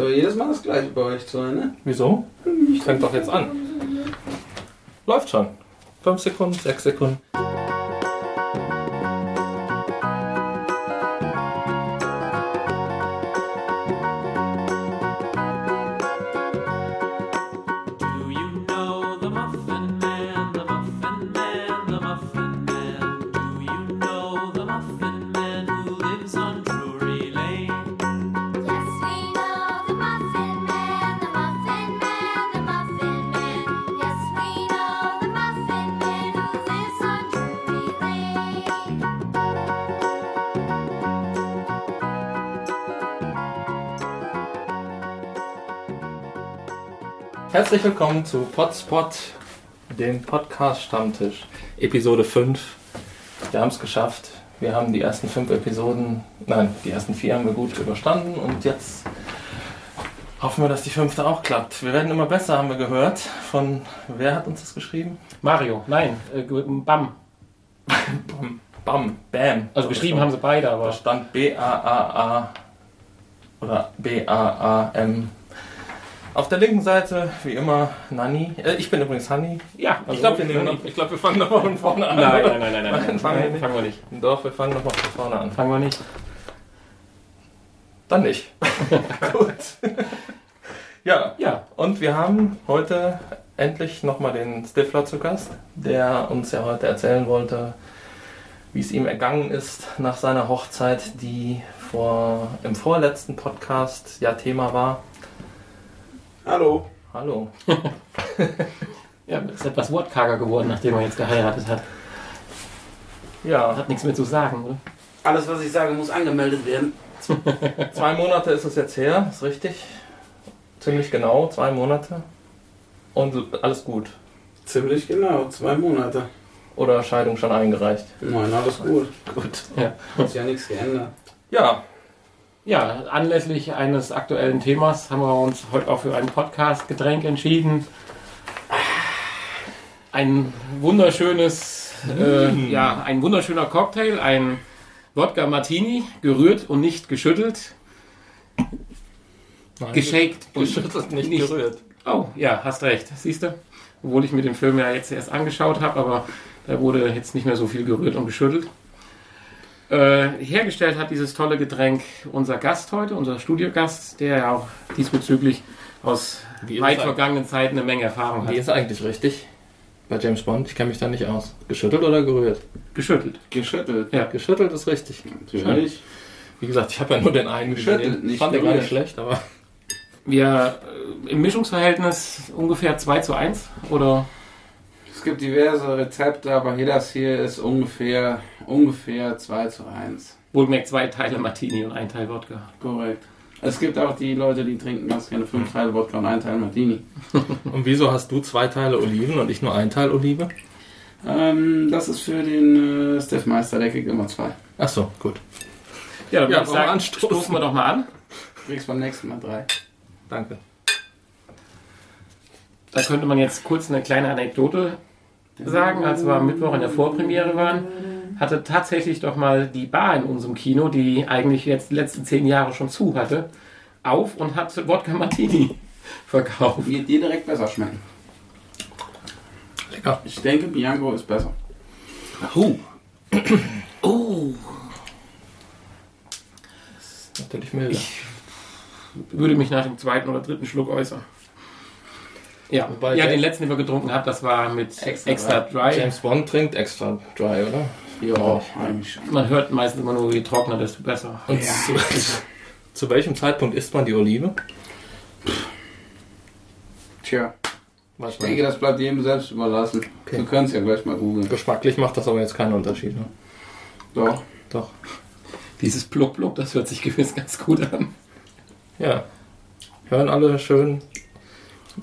So, jedes Mal das gleiche bei euch zu, ne? Wieso? Fängt doch jetzt an. Läuft schon. 5 Sekunden, 6 Sekunden. Herzlich willkommen zu Potspot, dem Podcast Stammtisch, Episode 5. Wir haben es geschafft. Wir haben die ersten fünf Episoden, nein, die ersten vier haben wir gut überstanden und jetzt hoffen wir, dass die fünfte auch klappt. Wir werden immer besser, haben wir gehört. Von wer hat uns das geschrieben? Mario, nein, äh, Bam. Bam, Bam, Bam. Also geschrieben haben sie beide, Da aber stand B-A-A-A oder B-A-A-M. Auf der linken Seite, wie immer, Nani. Äh, ich bin übrigens Hanni. ja. Ich glaube, wir, nehmen noch- ich glaub, wir fangen nochmal von vorne an. Nein, nein, nein, nein, nein, Nein, nein, fangen wir nicht. fangen wir nicht. Doch, wir fangen nochmal von vorne an. Fangen wir nicht. Dann nicht. Gut. ja, Ja, und wir haben heute endlich nochmal den Stifler zu Gast, der uns ja heute erzählen wollte, wie es ihm ergangen ist nach seiner Hochzeit, die vor, im vorletzten Podcast ja Thema war. Hallo. Hallo. ja, ist etwas wortkarger geworden, nachdem er jetzt geheiratet hat. Ja, Hat nichts mehr zu sagen, oder? Alles, was ich sage, muss angemeldet werden. zwei Monate ist es jetzt her, ist richtig. Ziemlich genau, zwei Monate. Und alles gut. Ziemlich genau, zwei Monate. Oder Scheidung schon eingereicht. Nein, alles gut. Gut. Ja. Hat sich ja nichts geändert. Ja, Ja, anlässlich eines aktuellen Themas haben wir uns heute auch für ein Podcast-Getränk entschieden. Ein wunderschönes, äh, ja, ein wunderschöner Cocktail, ein Wodka Martini, gerührt und nicht geschüttelt, Nein, geshaked. geschüttelt, nicht, Nicht- gerührt. Oh, ja, hast recht. Siehst du? Obwohl ich mir den Film ja jetzt erst angeschaut habe, aber da wurde jetzt nicht mehr so viel gerührt und geschüttelt. Äh, hergestellt hat dieses tolle Getränk unser Gast heute, unser Studiogast, der ja auch diesbezüglich aus Wie weit vergangenen Zeiten eine Menge Erfahrung Wie hat. ist eigentlich richtig? Bei James Bond, ich kenne mich da nicht aus. Geschüttelt oder gerührt? Geschüttelt. Geschüttelt. Ja. Geschüttelt ist richtig. Natürlich. Wie gesagt, ich habe ja nur den einen Geschüttelt, nicht Fand den gar nicht schlecht, aber Wir äh, im Mischungsverhältnis ungefähr 2 zu 1 oder Es gibt diverse Rezepte, aber hier das hier ist ungefähr, ungefähr 2 zu 1. wohlgemerkt zwei Teile Martini und ein Teil Wodka. Korrekt. Es gibt auch die Leute, die trinken ganz gerne fünf Teile Wodka und einen Teil Martini. Und wieso hast du zwei Teile Oliven und ich nur ein Teil Olive? Ähm, das ist für den äh, Steffmeister, der kriegt immer zwei. Ach so, gut. Ja, dann Ja, würde ich sagen, anstoßen? stoßen wir doch mal an. Du kriegst beim nächsten Mal drei. Danke. Da könnte man jetzt kurz eine kleine Anekdote sagen. Als wir am Mittwoch in der Vorpremiere waren, hatte tatsächlich doch mal die Bar in unserem Kino, die eigentlich jetzt die letzten zehn Jahre schon zu hatte, auf und hat Wodka Martini verkauft. Wird dir direkt besser schmecken. Lecker. Ich denke, Bianco ist besser. Uh. Oh. Das ist natürlich milder. Ich würde mich nach dem zweiten oder dritten Schluck äußern. Ja, Wobei ja den letzten, den wir getrunken haben, das war mit Extra extra, dry. James Bond trinkt extra dry, oder? Ja. Man hört meistens immer nur, je trockener, desto besser. Ja. zu, zu welchem Zeitpunkt isst man die Olive? Tja, ich denke, das bleibt jedem selbst überlassen. Okay. Du kannst ja gleich mal googeln. Geschmacklich macht das aber jetzt keinen Unterschied. Ne? Doch. Doch. Dieses Pluck, Pluck, das hört sich gewiss ganz gut an. Ja. Hören alle schön.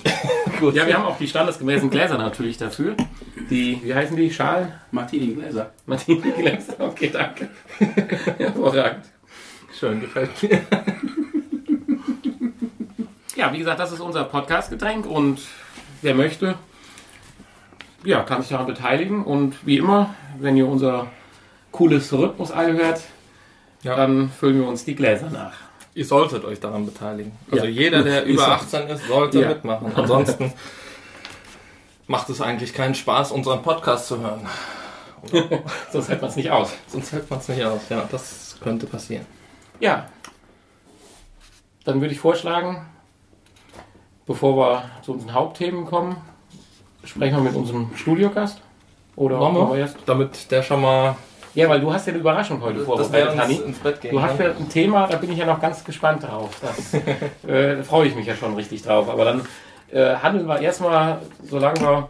Gut. Ja, wir haben auch die standesgemäßen Gläser natürlich dafür. Die, wie heißen die? Schalen? Martini Gläser. Martini-Gläser. Okay, danke. Hervorragend. Schön, gefällt mir. Ja, wie gesagt, das ist unser Podcast-Getränk und wer möchte, ja, kann sich daran beteiligen. Und wie immer, wenn ihr unser cooles Rhythmus hört, Ja. dann füllen wir uns die Gläser nach. Ihr solltet euch daran beteiligen. Also Ja. jeder, der über so. 18 ist, sollte Ja. mitmachen. Ansonsten macht es eigentlich keinen Spaß, unseren Podcast zu hören. Sonst hält man es nicht aus. Sonst hält man es nicht aus. Ja, das könnte passieren. Ja. Dann würde ich vorschlagen, bevor wir zu unseren Hauptthemen kommen, sprechen wir mit unserem Studiogast. Oder Wollen wir? wir erst? Damit der schon mal Ja, weil du hast ja eine Überraschung heute vorbereitet, Hanni. Du hast ja ein Thema, da bin ich ja noch ganz gespannt drauf. Das, äh, da freue ich mich ja schon richtig drauf. Aber dann äh, handeln wir erstmal, solange wir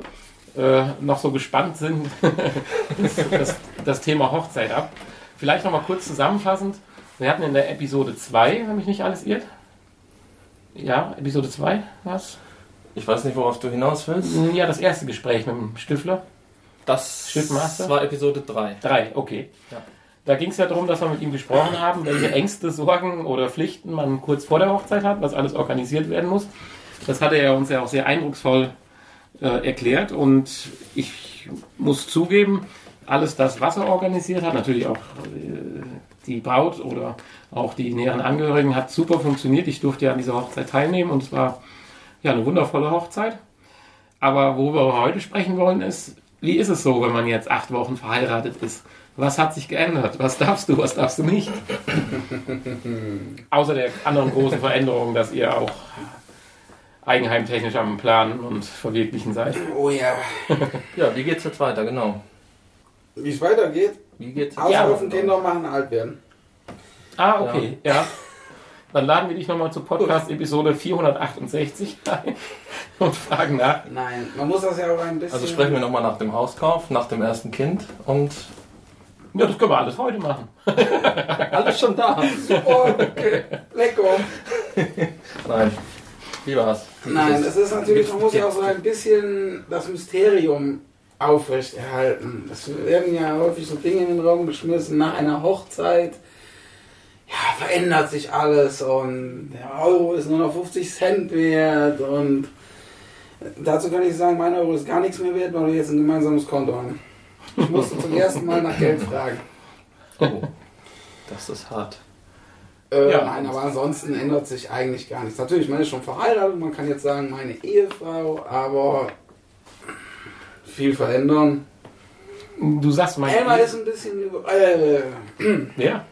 äh, noch so gespannt sind, das, das, das Thema Hochzeit ab. Vielleicht nochmal kurz zusammenfassend. Wir hatten in der Episode 2, wenn mich nicht alles irrt. Ja, Episode 2 was? Ich weiß nicht, worauf du hinaus willst. Ja, das erste Gespräch mit dem Stifler. Das Schrittmaster? war Episode 3. Drei, okay. Ja. Da ging es ja darum, dass wir mit ihm gesprochen haben, welche Ängste, Sorgen oder Pflichten man kurz vor der Hochzeit hat, was alles organisiert werden muss. Das hatte er uns ja auch sehr eindrucksvoll äh, erklärt und ich muss zugeben, alles das, was er organisiert hat, natürlich auch äh, die Braut oder auch die näheren Angehörigen, hat super funktioniert. Ich durfte ja an dieser Hochzeit teilnehmen und es war ja eine wundervolle Hochzeit. Aber worüber wir heute sprechen wollen, ist, wie ist es so, wenn man jetzt acht Wochen verheiratet ist? Was hat sich geändert? Was darfst du, was darfst du nicht? Außer der anderen großen Veränderung, dass ihr auch eigenheimtechnisch am Planen und Verwirklichen seid. Oh ja. Ja, wie geht's jetzt weiter, genau? Wie es weitergeht, Wie geht's jetzt auslaufen, weiter? Kinder machen, alt werden. Ah, okay, ja. Dann laden wir dich nochmal zur Podcast-Episode 468 ein und fragen nach. Nein, man muss das ja auch ein bisschen. Also sprechen wir nochmal nach dem Hauskauf, nach dem ersten Kind und Ja, das können wir alles heute machen. alles schon da. Super, okay. Lecker. Nein, wie war's? Nein, es ist natürlich, man muss ja auch so ein bisschen das Mysterium aufrechterhalten. Es werden ja häufig so Dinge in den Raum geschmissen nach einer Hochzeit. Ja, verändert sich alles und der Euro ist nur noch 50 Cent wert und dazu kann ich sagen, mein Euro ist gar nichts mehr wert, weil wir jetzt ein gemeinsames Konto haben. Ich musste zum ersten Mal nach Geld fragen. Oh, das ist hart. Äh, Ja. Nein, aber ansonsten ändert sich eigentlich gar nichts. Natürlich, man ist schon verheiratet, man kann jetzt sagen, meine Ehefrau, aber viel verändern. Du sagst mal. Elmar ist ein bisschen über- äh, Ja?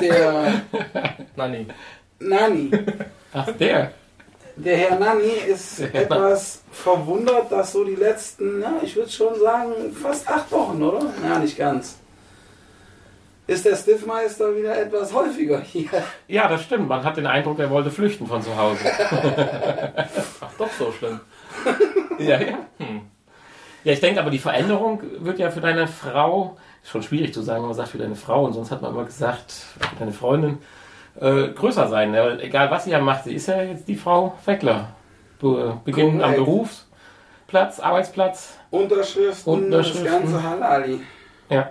der Nani. Nani. Ach, der. Der Herr Nani ist etwas verwundert, dass so die letzten, ja, ich würde schon sagen, fast acht Wochen, oder? Ja, nicht ganz. Ist der Stiffmeister wieder etwas häufiger hier? Ja, das stimmt. Man hat den Eindruck, er wollte flüchten von zu Hause. Ach, doch so schlimm. Ja, ja. Ja, ich denke aber, die Veränderung wird ja für deine Frau, ist schon schwierig zu sagen, wenn man sagt für deine Frau, und sonst hat man immer gesagt, für deine Freundin, äh, größer sein. Ne? Weil Egal was sie ja macht, sie ist ja jetzt die Frau Feckler. Be beginnen am. Berufsplatz, Arbeitsplatz. Unterschriften, Unterschriften. das ganze Halali. Ja.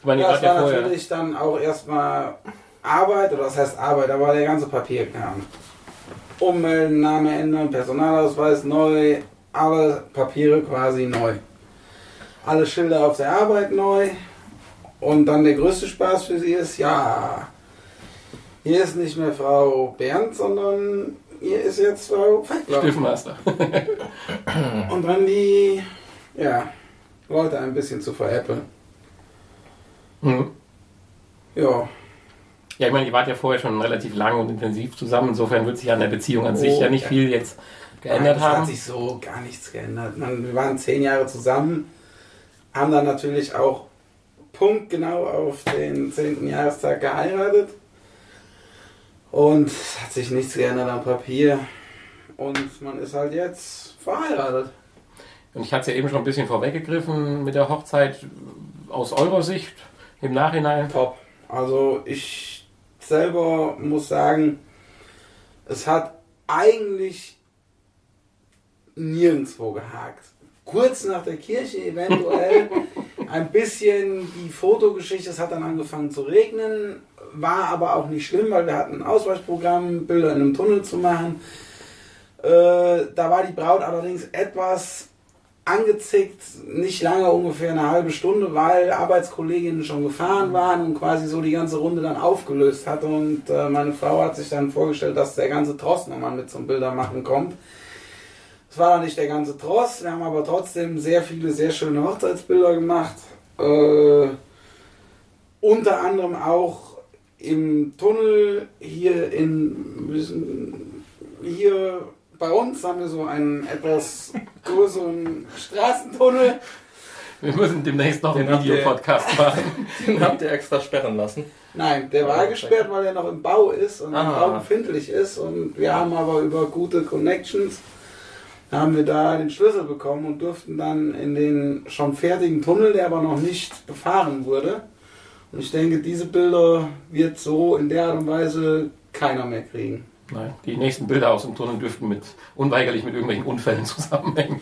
Ich meine, das war ja natürlich dann auch erstmal Arbeit, oder das heißt Arbeit, da war der ganze Papierkram. Ummelden, Name ändern, Personalausweis neu, alle Papiere quasi neu. Alle Schilder auf der Arbeit neu. Und dann der größte Spaß für sie ist, ja, hier ist nicht mehr Frau Bernd, sondern hier ist jetzt Frau Feckler. Stiftmeister. Und dann die, ja, Leute ein bisschen zu veräppeln. Mhm. Ja, Ja, ich meine, ihr wart ja vorher schon relativ lang und intensiv zusammen. Insofern wird sich an der Beziehung an sich Oh, ja nicht ja. viel jetzt geändert Nein, es haben. hat sich so gar nichts geändert. Man, wir waren zehn Jahre zusammen, haben dann natürlich auch punktgenau auf den zehnten Jahrestag geheiratet. Und es hat sich nichts geändert am Papier. Und man ist halt jetzt verheiratet. Und ich hatte es ja eben schon ein bisschen vorweggegriffen mit der Hochzeit aus eurer Sicht im Nachhinein. Top. Also ich selber muss sagen, es hat eigentlich nirgendwo gehakt. Kurz nach der Kirche eventuell ein bisschen die Fotogeschichte, es hat dann angefangen zu regnen, war aber auch nicht schlimm, weil wir hatten ein Ausweichprogramm, Bilder in einem Tunnel zu machen. Äh, da war die Braut allerdings etwas angezickt, nicht lange, ungefähr eine halbe Stunde, weil Arbeitskolleginnen schon gefahren waren und quasi so die ganze Runde dann aufgelöst hat. Und äh, meine Frau hat sich dann vorgestellt, dass der ganze Tross nochmal mit zum Bildermachen kommt. Es war dann nicht der ganze Tross, wir haben aber trotzdem sehr viele, sehr schöne Hochzeitsbilder gemacht. Äh, unter anderem auch im Tunnel hier in hier bei uns haben wir so einen etwas größeren Straßentunnel. Wir müssen demnächst noch einen Den ihr- Videopodcast machen. Den habt ihr extra sperren lassen. Nein, der war gesperrt, weil er noch im Bau ist und im Ah. Bau befindlich ist. Und wir haben aber über gute Connections haben wir da den Schlüssel bekommen und durften dann in den schon fertigen Tunnel, der aber noch nicht befahren wurde. Und ich denke, diese Bilder wird so in der Art und Weise keiner mehr kriegen. Nein, die nächsten Bilder aus dem Tunnel dürften mit unweigerlich mit irgendwelchen Unfällen zusammenhängen.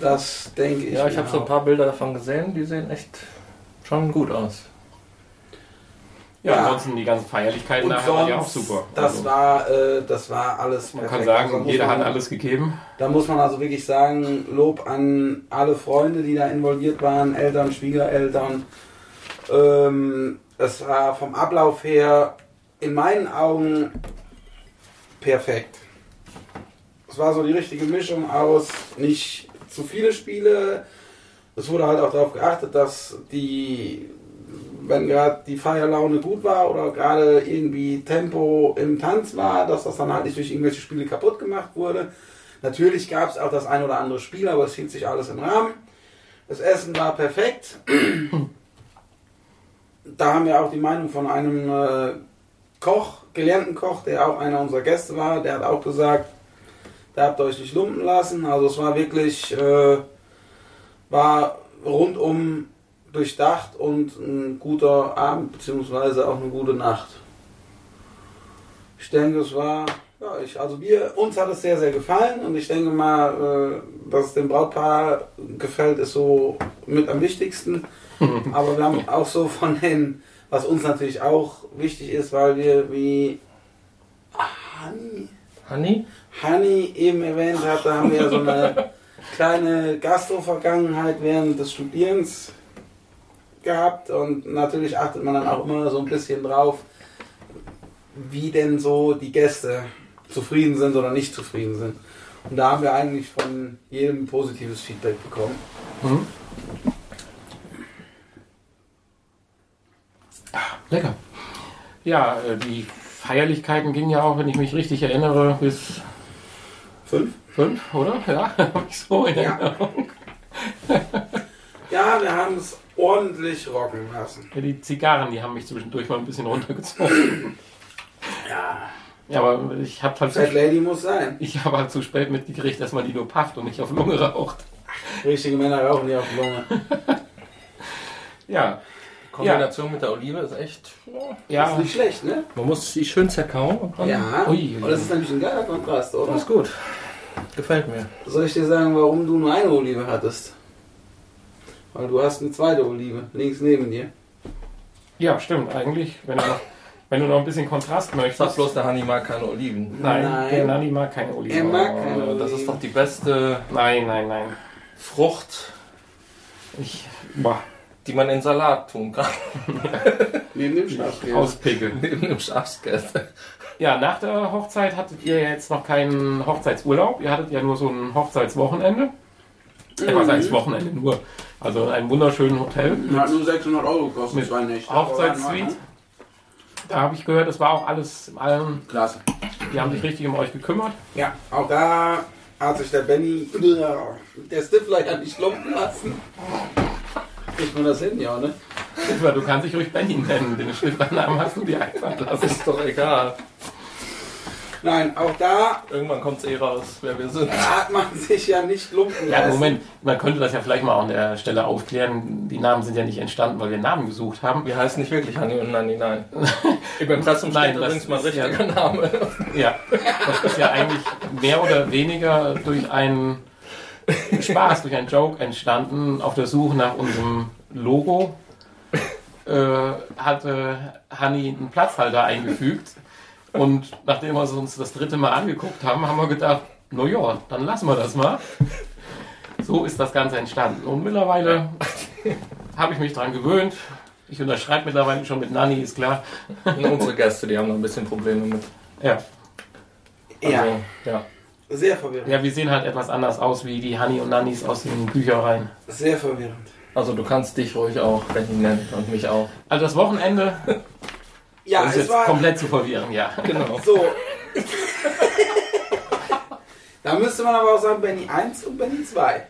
Das denke ich. Ja, ich habe so ein paar Bilder davon gesehen, die sehen echt schon gut aus. Ja, Ja. ansonsten die ganzen Feierlichkeiten Und nachher waren ja auch super. Das Also, war, äh, das war alles man perfekt. kann Also sagen, muss jeder man- hat alles gegeben. Da muss man also wirklich sagen, Lob an alle Freunde, die da involviert waren, Eltern, Schwiegereltern. Ähm, es war vom Ablauf her in meinen Augen perfekt. Es war so die richtige Mischung aus nicht zu viele Spiele. Es wurde halt auch darauf geachtet, dass die, wenn gerade die Feierlaune gut war oder gerade irgendwie Tempo im Tanz war, dass das dann halt nicht durch irgendwelche Spiele kaputt gemacht wurde. Natürlich gab es auch das ein oder andere Spiel, aber es hielt sich alles im Rahmen. Das Essen war perfekt. Da haben wir auch die Meinung von einem äh, Koch, gelernten Koch, der auch einer unserer Gäste war, der hat auch gesagt, da habt ihr euch nicht lumpen lassen. Also es war wirklich, äh, war rundum durchdacht und ein guter Abend, beziehungsweise auch eine gute Nacht. Ich denke, es war, ja, ich, also wir, uns hat es sehr, sehr gefallen und ich denke mal, äh, dass es dem Brautpaar gefällt, ist so mit am wichtigsten. Aber wir haben auch so von den, was uns natürlich auch wichtig ist, weil wir wie Hani, Hanni? Hani eben erwähnt hat, da haben wir so eine kleine Gastro-Vergangenheit während des Studierens gehabt und natürlich achtet man dann auch immer so ein bisschen drauf, wie denn so die Gäste zufrieden sind oder nicht zufrieden sind. Und da haben wir eigentlich von jedem positives Feedback bekommen. Mhm. Lecker. Ja, äh, die Feierlichkeiten gingen ja auch, wenn ich mich richtig erinnere, bis Fünf? fünf, oder? Ja, hab ich so in Ja. Erinnerung. Ja, wir haben es ordentlich rocken lassen. Ja, die Zigarren, die haben mich zwischendurch mal ein bisschen runtergezogen. Ja, Ja, aber ich habe halt, Fat Lady muss sein. ich hab halt zu spät mitgekriegt, dass man die nur pafft und nicht auf Lunge raucht. Richtige Männer rauchen die auf Lunge. Ja, Die Kombination mit der Olive ist echt. ja. Ist nicht schlecht, ne? Man muss die schön zerkauen und dann. Ja. Ui, ui, Und das ist nämlich ein geiler Kontrast, oder? Das ist gut. Gefällt mir. Soll ich dir sagen, warum du nur eine Olive hattest? Weil du hast eine zweite Olive links neben dir. Ja, stimmt, eigentlich. Wenn du noch, wenn du noch ein bisschen Kontrast möchtest. Sag bloß, der Hanni mag keine Oliven. Nein, Nein. der Nani mag keine Oliven. Er mag keine Oh, das Oliven. ist doch die beste Nein, nein, nein. Frucht, Ich die man in Salat tun kann. Neben dem Schafskäse. auspickeln. Neben dem Schafskäse. Ja, nach der Hochzeit hattet ihr ja jetzt noch keinen Hochzeitsurlaub. Ihr hattet ja nur so ein Hochzeitswochenende. Ja, was heißt Wochenende nur? Also ein wunderschönes Hotel. Hat nur 600 Euro gekostet, Mit zwei Nächte. Hochzeitssuite. Da habe ich gehört, das war auch alles im allem. Klasse. Die haben sich richtig um euch gekümmert. Ja, auch da hat sich der Benny, der Stifler ja nicht lumpen lassen. Kriegt man das hin, ja, ne? Stifler, Du kannst dich ruhig Benny nennen. Den Stifternamen hast du dir einfallen lassen. Ist doch egal. Nein, auch da Irgendwann kommt es eh raus, wer wir sind. hat man sich ja nicht lumpen Ja, lassen. Moment, man könnte das ja vielleicht mal an der Stelle aufklären. Die Namen sind ja nicht entstanden, weil wir Namen gesucht haben. Wir heißen nicht wirklich Hanni und Nanni, nein. Im Impressum Nein, steht übrigens mein ist ja- richtiger Name. Ja, das ist ja eigentlich mehr oder weniger durch einen Spaß, durch einen Joke entstanden. Auf der Suche nach unserem Logo äh, hatte Hanni einen Platzhalter eingefügt. Und nachdem wir es uns das dritte Mal angeguckt haben, haben wir gedacht, na ja, dann lassen wir das mal. So ist das Ganze entstanden. Und mittlerweile habe ich mich daran gewöhnt. Ich unterschreibe mittlerweile schon mit Nanni, ist klar. Und unsere Gäste, die haben noch ein bisschen Probleme mit. Ja. Ja, Also, ja. sehr verwirrend. ja, wir sehen halt etwas anders aus wie die Hanni und Nannis aus den Büchereien. Sehr verwirrend. Also du kannst dich ruhig auch Benny nennen und mich auch. Also das Wochenende Ja, um es es jetzt war komplett zu verwirren, ja. Genau. so. da müsste man aber auch sagen, Benny 1 und Benny 2.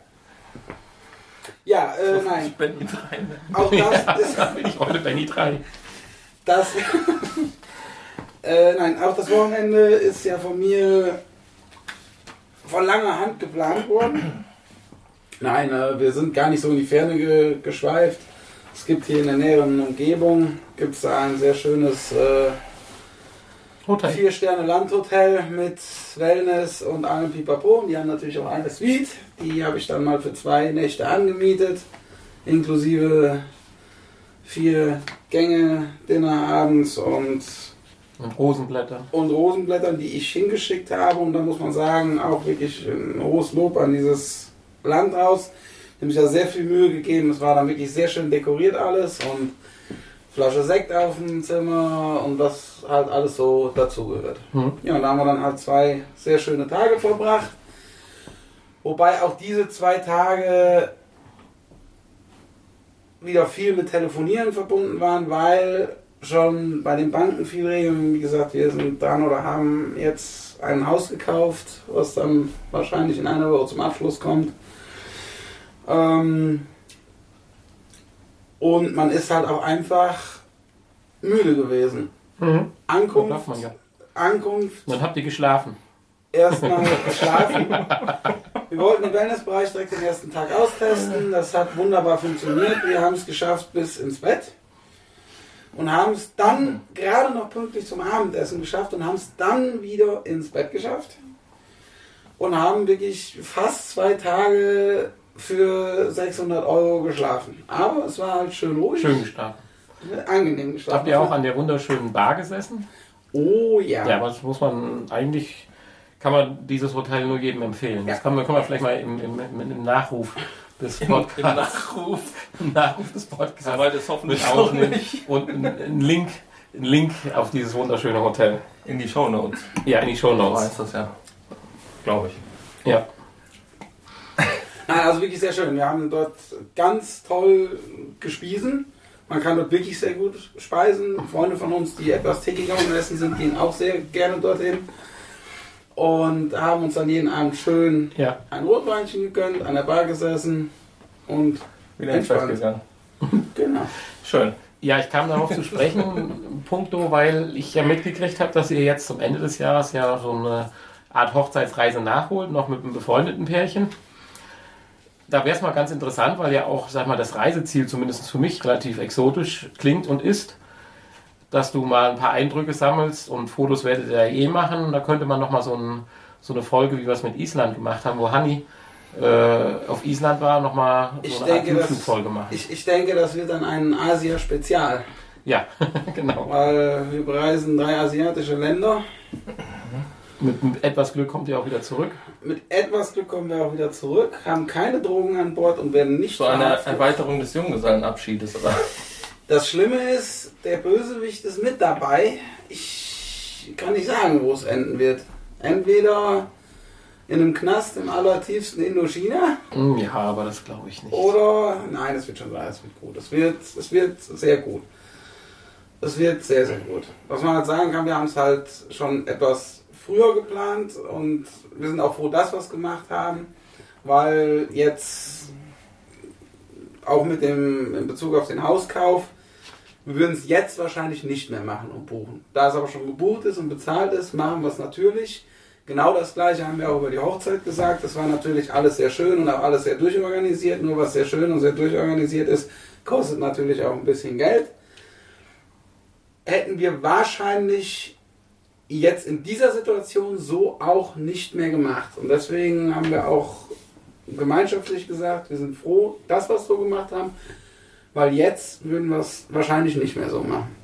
Ja, äh, nein. Benny 3. Auch Ja, das ist da bin ich heute Benny 3. Das. äh, nein, auch das Wochenende ist ja von mir von langer Hand geplant worden. Nein, äh, wir sind gar nicht so in die Ferne ge geschweift. Es gibt hier in der näheren Umgebung gibt's ein sehr schönes äh, Hotel. vier Sterne Landhotel mit Wellness und allem Pipapo. Und die haben natürlich auch eine Suite. Die habe ich dann mal für zwei Nächte angemietet, inklusive vier Gänge, Dinner abends und Und Rosenblätter. und Rosenblättern, die ich hingeschickt habe. Und da muss man sagen, auch wirklich ein hohes Lob an dieses Landhaus. Die haben sich da sehr viel Mühe gegeben. Es war dann wirklich sehr schön dekoriert alles und Flasche Sekt auf dem Zimmer und was halt alles so dazugehört. Hm. Ja, und da haben wir dann halt zwei sehr schöne Tage verbracht. Wobei auch diese zwei Tage wieder viel mit Telefonieren verbunden waren, weil schon bei den Banken viel Regeln, wie gesagt, wir sind dran oder haben jetzt ein Haus gekauft, was dann wahrscheinlich in einer Woche zum Abschluss kommt. Ähm, und man ist halt auch einfach müde gewesen. Mhm. Ankunft, man ja. Ankunft, Und dann habt ihr geschlafen. erstmal geschlafen. Wir wollten den Wellnessbereich direkt den ersten Tag austesten. Das hat wunderbar funktioniert. Wir haben es geschafft bis ins Bett. Und haben es dann gerade noch pünktlich zum Abendessen geschafft und haben es dann wieder ins Bett geschafft. Und haben wirklich fast zwei Tage für 600 Euro geschlafen. Aber es war halt schön ruhig. Schön geschlafen. Angenehm geschlafen. Habt ihr auch an der wunderschönen Bar gesessen? Oh ja. Ja, aber das muss man eigentlich, kann man dieses Hotel nur jedem empfehlen. Das Ja. kann man, kann man vielleicht mal im, im, im, im Nachruf des Podcasts, Im Nachruf. im Nachruf des Podcasts Soweit ist hoffentlich mit auch nicht. und einen Link, einen Link auf dieses wunderschöne Hotel. In die Shownotes. Ja, in die Show So Notes. heißt das ja. Glaube ich. Ja. Nein, also wirklich sehr schön. Wir haben dort ganz toll gespiesen. Man kann dort wirklich sehr gut speisen. Freunde von uns, die etwas tickiger im Essen sind, gehen auch sehr gerne dorthin. Und haben uns dann jeden Abend schön Ja. ein Rotweinchen gegönnt, an der Bar gesessen und Wieder Entspannt. gegangen. genau. Schön. Ja, ich kam darauf zu sprechen, punkto, weil ich ja mitgekriegt habe, dass ihr jetzt zum Ende des Jahres ja so eine Art Hochzeitsreise nachholt, noch mit einem befreundeten Pärchen. Da wäre es mal ganz interessant, weil ja auch, sag mal, das Reiseziel zumindest für mich relativ exotisch klingt und ist, dass du mal ein paar Eindrücke sammelst und Fotos werdet ihr ja eh machen. Da könnte man noch mal so, ein, so eine Folge, wie wir es mit Island gemacht haben, wo Hanni äh, auf Island war, noch mal Ich so eine Art denke, das- YouTube-Folge machen. Ich, ich denke, das wird dann ein Asia-Spezial, Ja, genau. weil wir bereisen drei asiatische Länder. Mit, mit etwas Glück kommt ihr auch wieder zurück. Mit etwas Glück kommen wir auch wieder zurück, haben keine Drogen an Bord und werden nicht So eine. Erweiterung des Junggesellenabschiedes, oder? Das Schlimme ist, der Bösewicht ist mit dabei. Ich kann nicht sagen, wo es enden wird. Entweder in einem Knast im allertiefsten Indochina Hm, Ja, aber das glaube ich nicht. oder. Nein, es wird schon sein, es wird gut. Es wird, es wird sehr gut. Es wird sehr, sehr gut. Was man halt sagen kann, wir haben es halt schon etwas früher geplant und wir sind auch froh, dass wir es gemacht haben, weil jetzt auch mit dem in Bezug auf den Hauskauf, wir würden es jetzt wahrscheinlich nicht mehr machen und buchen. Da es aber schon gebucht ist und bezahlt ist, machen wir es natürlich. Genau das gleiche haben wir auch über die Hochzeit gesagt. Das war natürlich alles sehr schön und auch alles sehr durchorganisiert. Nur was sehr schön und sehr durchorganisiert ist, kostet natürlich auch ein bisschen Geld. Hätten wir wahrscheinlich jetzt in dieser Situation so auch nicht mehr gemacht. Und deswegen haben wir auch gemeinschaftlich gesagt, wir sind froh, dass wir es so gemacht haben, weil jetzt würden wir es wahrscheinlich nicht mehr so machen.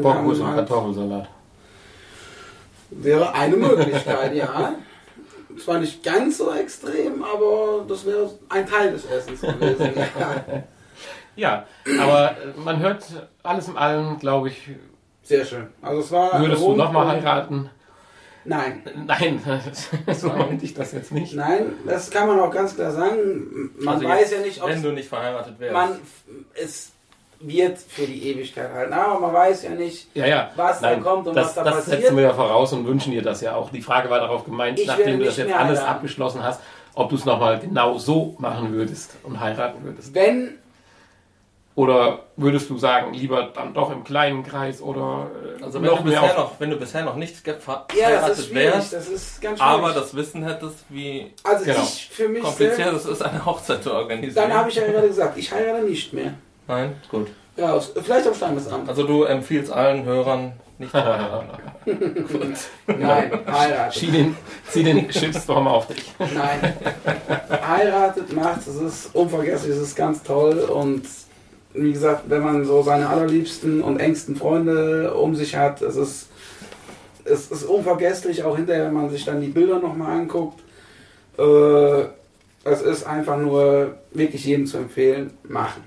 Bockwurst und halt- Kartoffelsalat. Wäre eine Möglichkeit, ja. zwar nicht ganz so extrem, aber das wäre ein Teil des Essens gewesen. ja. Aber man hört alles in allem, glaube ich, Sehr schön. Also es war. würdest du nochmal heiraten? Nein. Nein, so meinte ich das jetzt nicht. Nein, das kann man auch ganz klar sagen. Man Also weiß jetzt, ja nicht, ob Wenn du nicht verheiratet wärst. man es wird für die Ewigkeit halten. Aber man weiß ja nicht, Ja, ja. was da Nein, kommt und das, was da das passiert. setzen wir ja voraus und wünschen dir das ja auch. Die Frage war darauf gemeint, Ich nachdem du das jetzt alles heiraten. abgeschlossen hast, ob du es nochmal genau so machen würdest und heiraten würdest. Wenn, Oder würdest du sagen, lieber dann doch im kleinen Kreis oder äh, also wenn noch du, mehr bisher auf... noch, wenn du bisher noch nicht ja, verheiratet schwierig. wärst, Das ist ganz schwierig. aber das Wissen hättest, wie also genau. ich für mich kompliziert es ist, eine Hochzeit zu organisieren. dann habe ich ja gerade gesagt, ich heirate nicht mehr. Nein, gut. Raus. Vielleicht auf Standesamt. Also du empfiehlst allen Hörern nicht zu heiraten. Nein, heiratet. Zieh den, zieh den Shitstorm auf dich. Nein. Heiratet, macht, es ist unvergesslich, es ist ganz toll und wie gesagt, wenn man so seine allerliebsten und engsten Freunde um sich hat, es ist, es ist unvergesslich, auch hinterher, wenn man sich dann die Bilder nochmal anguckt. Äh, es ist einfach nur wirklich jedem zu empfehlen, machen.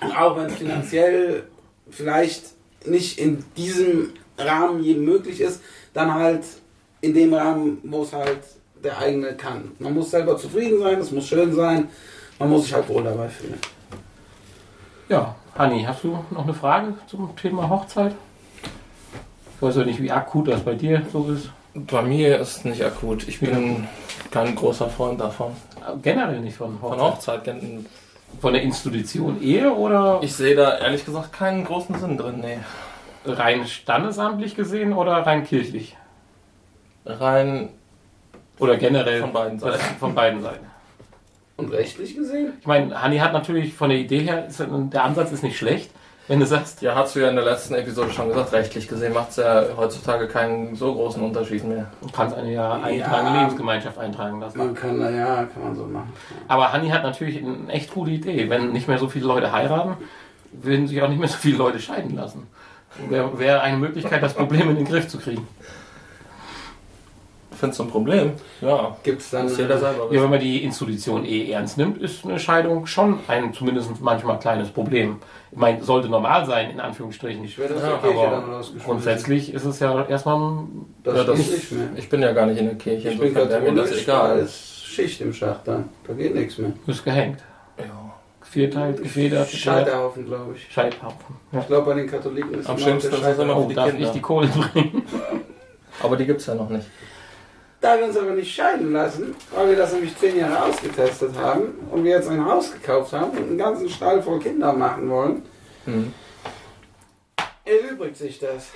Und auch wenn es finanziell vielleicht nicht in diesem Rahmen jedem möglich ist, dann halt in dem Rahmen, wo es halt der eigene kann. Man muss selber zufrieden sein, es muss schön sein, man muss sich halt wohl dabei fühlen. Ja, Hanni, hast du noch eine Frage zum Thema Hochzeit? Ich weiß ja nicht, wie akut das bei dir so ist. Bei mir ist es nicht akut. Ich bin kein großer Freund davon. Generell nicht von Von Hochzeit. Hochzeit. gen- Von der Institution Ehe oder Ich sehe da ehrlich gesagt keinen großen Sinn drin. Nee. rein standesamtlich gesehen oder rein kirchlich? Rein Oder generell Von beiden Seiten. Von beiden Seiten. Und rechtlich gesehen? Ich meine, Hanni hat natürlich von der Idee her, ist, der Ansatz ist nicht schlecht, wenn du sagst, Ja, hast du ja in der letzten Episode schon gesagt, rechtlich gesehen macht es ja heutzutage keinen so großen Unterschied mehr. du kannst eine ja eintragen, Ja. Lebensgemeinschaft eintragen lassen. Man kann, na ja, kann man so machen. Aber Hanni hat natürlich eine echt gute Idee. Wenn nicht mehr so viele Leute heiraten, würden sich auch nicht mehr so viele Leute scheiden lassen. Wäre wär eine Möglichkeit, das Problem in den Griff zu kriegen. Findest du ein Problem? Ja. Gibt es dann. Ja, wissen. wenn man die Institution eh ernst nimmt, ist eine Scheidung schon ein zumindest manchmal kleines Problem. Ich meine, sollte normal sein, in Anführungsstrichen. Ich werde aus Ja, der Kirche dann aber grundsätzlich ist es ja erstmal ein Das, Ja, das- geht nicht mehr. Ich bin ja gar nicht in der Kirche, Ich bin wäre mir das katholisch, da egal. ist Schicht im Schacht dann. Da geht nichts mehr. ist gehängt. Ja. Vierteilt, gefedert. Scheiterhaufen, glaube ich. Scheithaufen. Ja. Ich glaube, bei den Katholiken ist Am immer schönsten der ist es immer- Scheiterhaufen. Oh, die darf Kinder. nicht die Kohle bringen. Aber die gibt es ja noch nicht. Da wir uns aber nicht scheiden lassen, weil wir das nämlich zehn Jahre ausgetestet haben und wir jetzt ein Haus gekauft haben und einen ganzen Stall voll Kinder machen wollen, Hm. erübrigt sich das.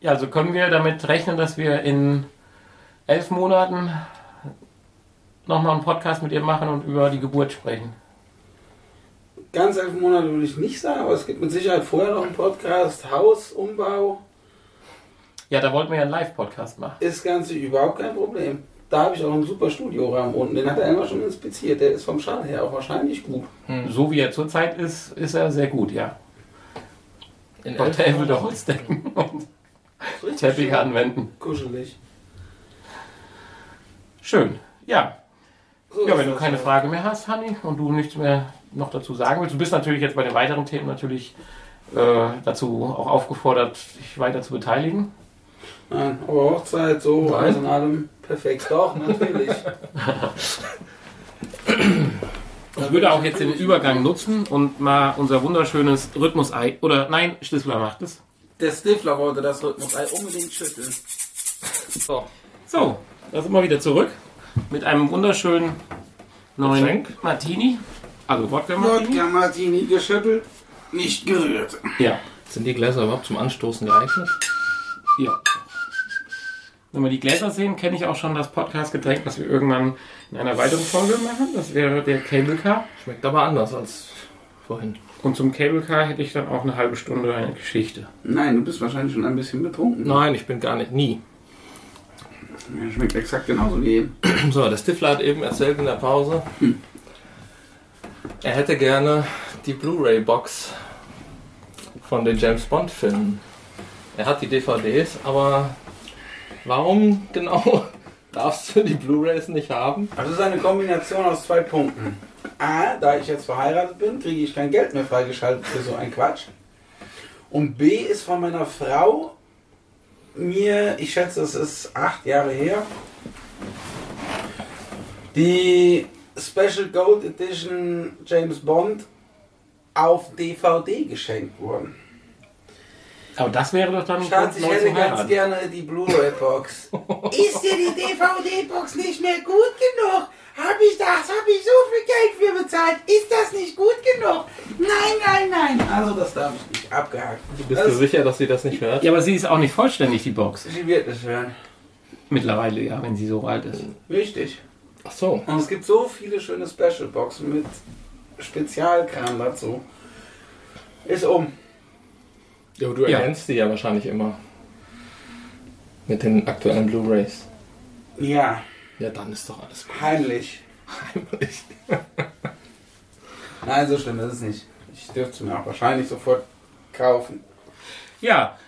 Ja, also können wir damit rechnen, dass wir in elf Monaten nochmal einen Podcast mit ihr machen und über die Geburt sprechen. Ganz elf Monate würde ich nicht sagen, aber es gibt mit Sicherheit vorher noch einen Podcast. Hausumbau Ja, da wollten wir ja einen Live-Podcast machen. ist Ganze überhaupt kein Problem. Da habe ich auch einen super Studioraum unten. Den hat er immer schon inspiziert. Der ist vom Schall her auch wahrscheinlich gut. So wie er zurzeit ist, ist er sehr gut, ja. In Dort elf er will der. Holzdecken und Teppiche schön anwenden. Kuschelig. Schön. Ja. So Ja, wenn du keine. Frage mehr hast, Hanni, und du nichts mehr noch dazu sagen willst, du bist natürlich jetzt bei den weiteren Themen natürlich äh, dazu auch aufgefordert, dich weiter zu beteiligen. Nein, aber Hochzeit, so, Nein. alles in allem perfekt. Doch, natürlich. Ich würde auch jetzt den Übergang nutzen und mal unser wunderschönes Rhythmusei, oder nein, Schlüsseler macht es. Der Stifler wollte das Rhythmusei unbedingt schütteln. So. So, da sind wir wieder zurück mit einem wunderschönen neuen Getränk. Martini. Also Wodka Martini. Wodka Martini geschüttelt, nicht gerührt. Ja, Sind die Gläser überhaupt zum Anstoßen geeignet? ja. Wenn wir die Gläser sehen, kenne ich auch schon das Podcast-Getränk, was wir irgendwann in einer weiteren Folge machen. Das wäre der Cable Car. Schmeckt aber anders als vorhin. Und zum Cable Car hätte ich dann auch eine halbe Stunde eine Geschichte. Nein, du bist wahrscheinlich schon ein bisschen betrunken. Nein, ich bin gar nicht, nie. Ja, schmeckt exakt genauso wie eben. So, der Stifler hat eben erzählt in der Pause, er hätte gerne die Blu-ray-Box von den James Bond-Filmen. Er hat die DVDs, aber warum genau darfst du die Blu-Rays nicht haben. Also es ist eine Kombination aus zwei Punkten. A, da ich jetzt verheiratet bin, kriege ich kein Geld mehr freigeschaltet für so einen Quatsch. Und B ist von meiner Frau mir, ich schätze, es ist acht Jahre her, die Special Gold Edition James Bond auf DVD geschenkt worden. Aber das wäre doch dann ein Schatz, Grund, ich hätte ganz gerne die Blu-ray-Box. Ist dir die DVD-Box nicht mehr gut genug? Hab ich das? Hab ich so viel Geld für bezahlt? Ist das nicht gut genug? Nein, nein, nein. Also das darf ich nicht. Abgehakt. Bist das, du sicher, dass sie das nicht hört? Ja, aber sie ist auch nicht vollständig, die Box. Sie wird nicht hören. Mittlerweile, ja, wenn sie so alt ist. Richtig. Ach so. Und es gibt so viele schöne Special-Boxen mit Spezialkram dazu. Ist um. Ja, aber du Ja. erkennst die ja wahrscheinlich immer. Mit den aktuellen Blu-Rays. Ja, Ja, dann ist doch alles gut. heimlich. Heimlich. Nein, so schlimm ist es nicht. Ich dürfte es mir auch wahrscheinlich sofort kaufen. Ja.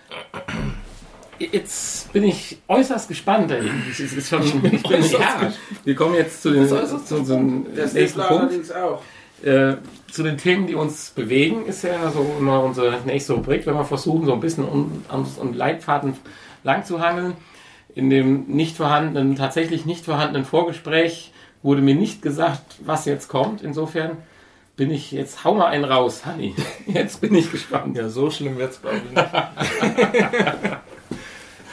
Jetzt bin ich äußerst gespannt. ey. Es ist- es ist schon, ich bin, äußerst ja, wir kommen jetzt zu den, äußerst zu unserem Der nächsten Punkt. allerdings auch. Äh, zu den Themen, die uns bewegen, ist ja so immer unsere nächste Rubrik, wenn wir versuchen, so ein bisschen um, an um Leitfaden lang zu hangeln. In dem nicht vorhandenen, tatsächlich nicht vorhandenen Vorgespräch wurde mir nicht gesagt, was jetzt kommt. Insofern bin ich jetzt, hau mal einen raus, Hanni. Jetzt bin ich gespannt. Ja, so schlimm wird's glaube ich nicht.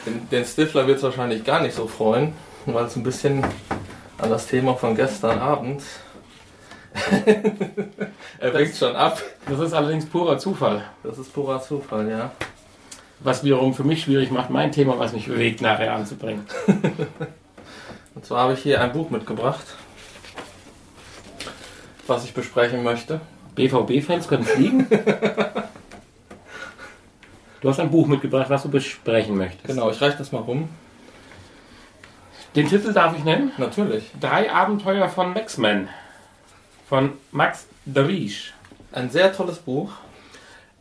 den, den Stifler wird's wahrscheinlich gar nicht so freuen, weil es ein bisschen an das Thema von gestern Abend. er winkt schon ab. Das ist allerdings purer Zufall. Das ist purer Zufall, ja. Was wiederum für mich schwierig macht, mein Thema, was mich bewegt, nachher anzubringen. Und zwar habe ich hier ein Buch mitgebracht, was ich besprechen möchte. BVB-Fans können fliegen. Du hast ein Buch mitgebracht, was du besprechen möchtest. Genau, ich reiche das mal rum. Den Titel darf ich nennen? Natürlich. Drei Abenteuer von Maxman. Von Max Derisch. Ein sehr tolles Buch.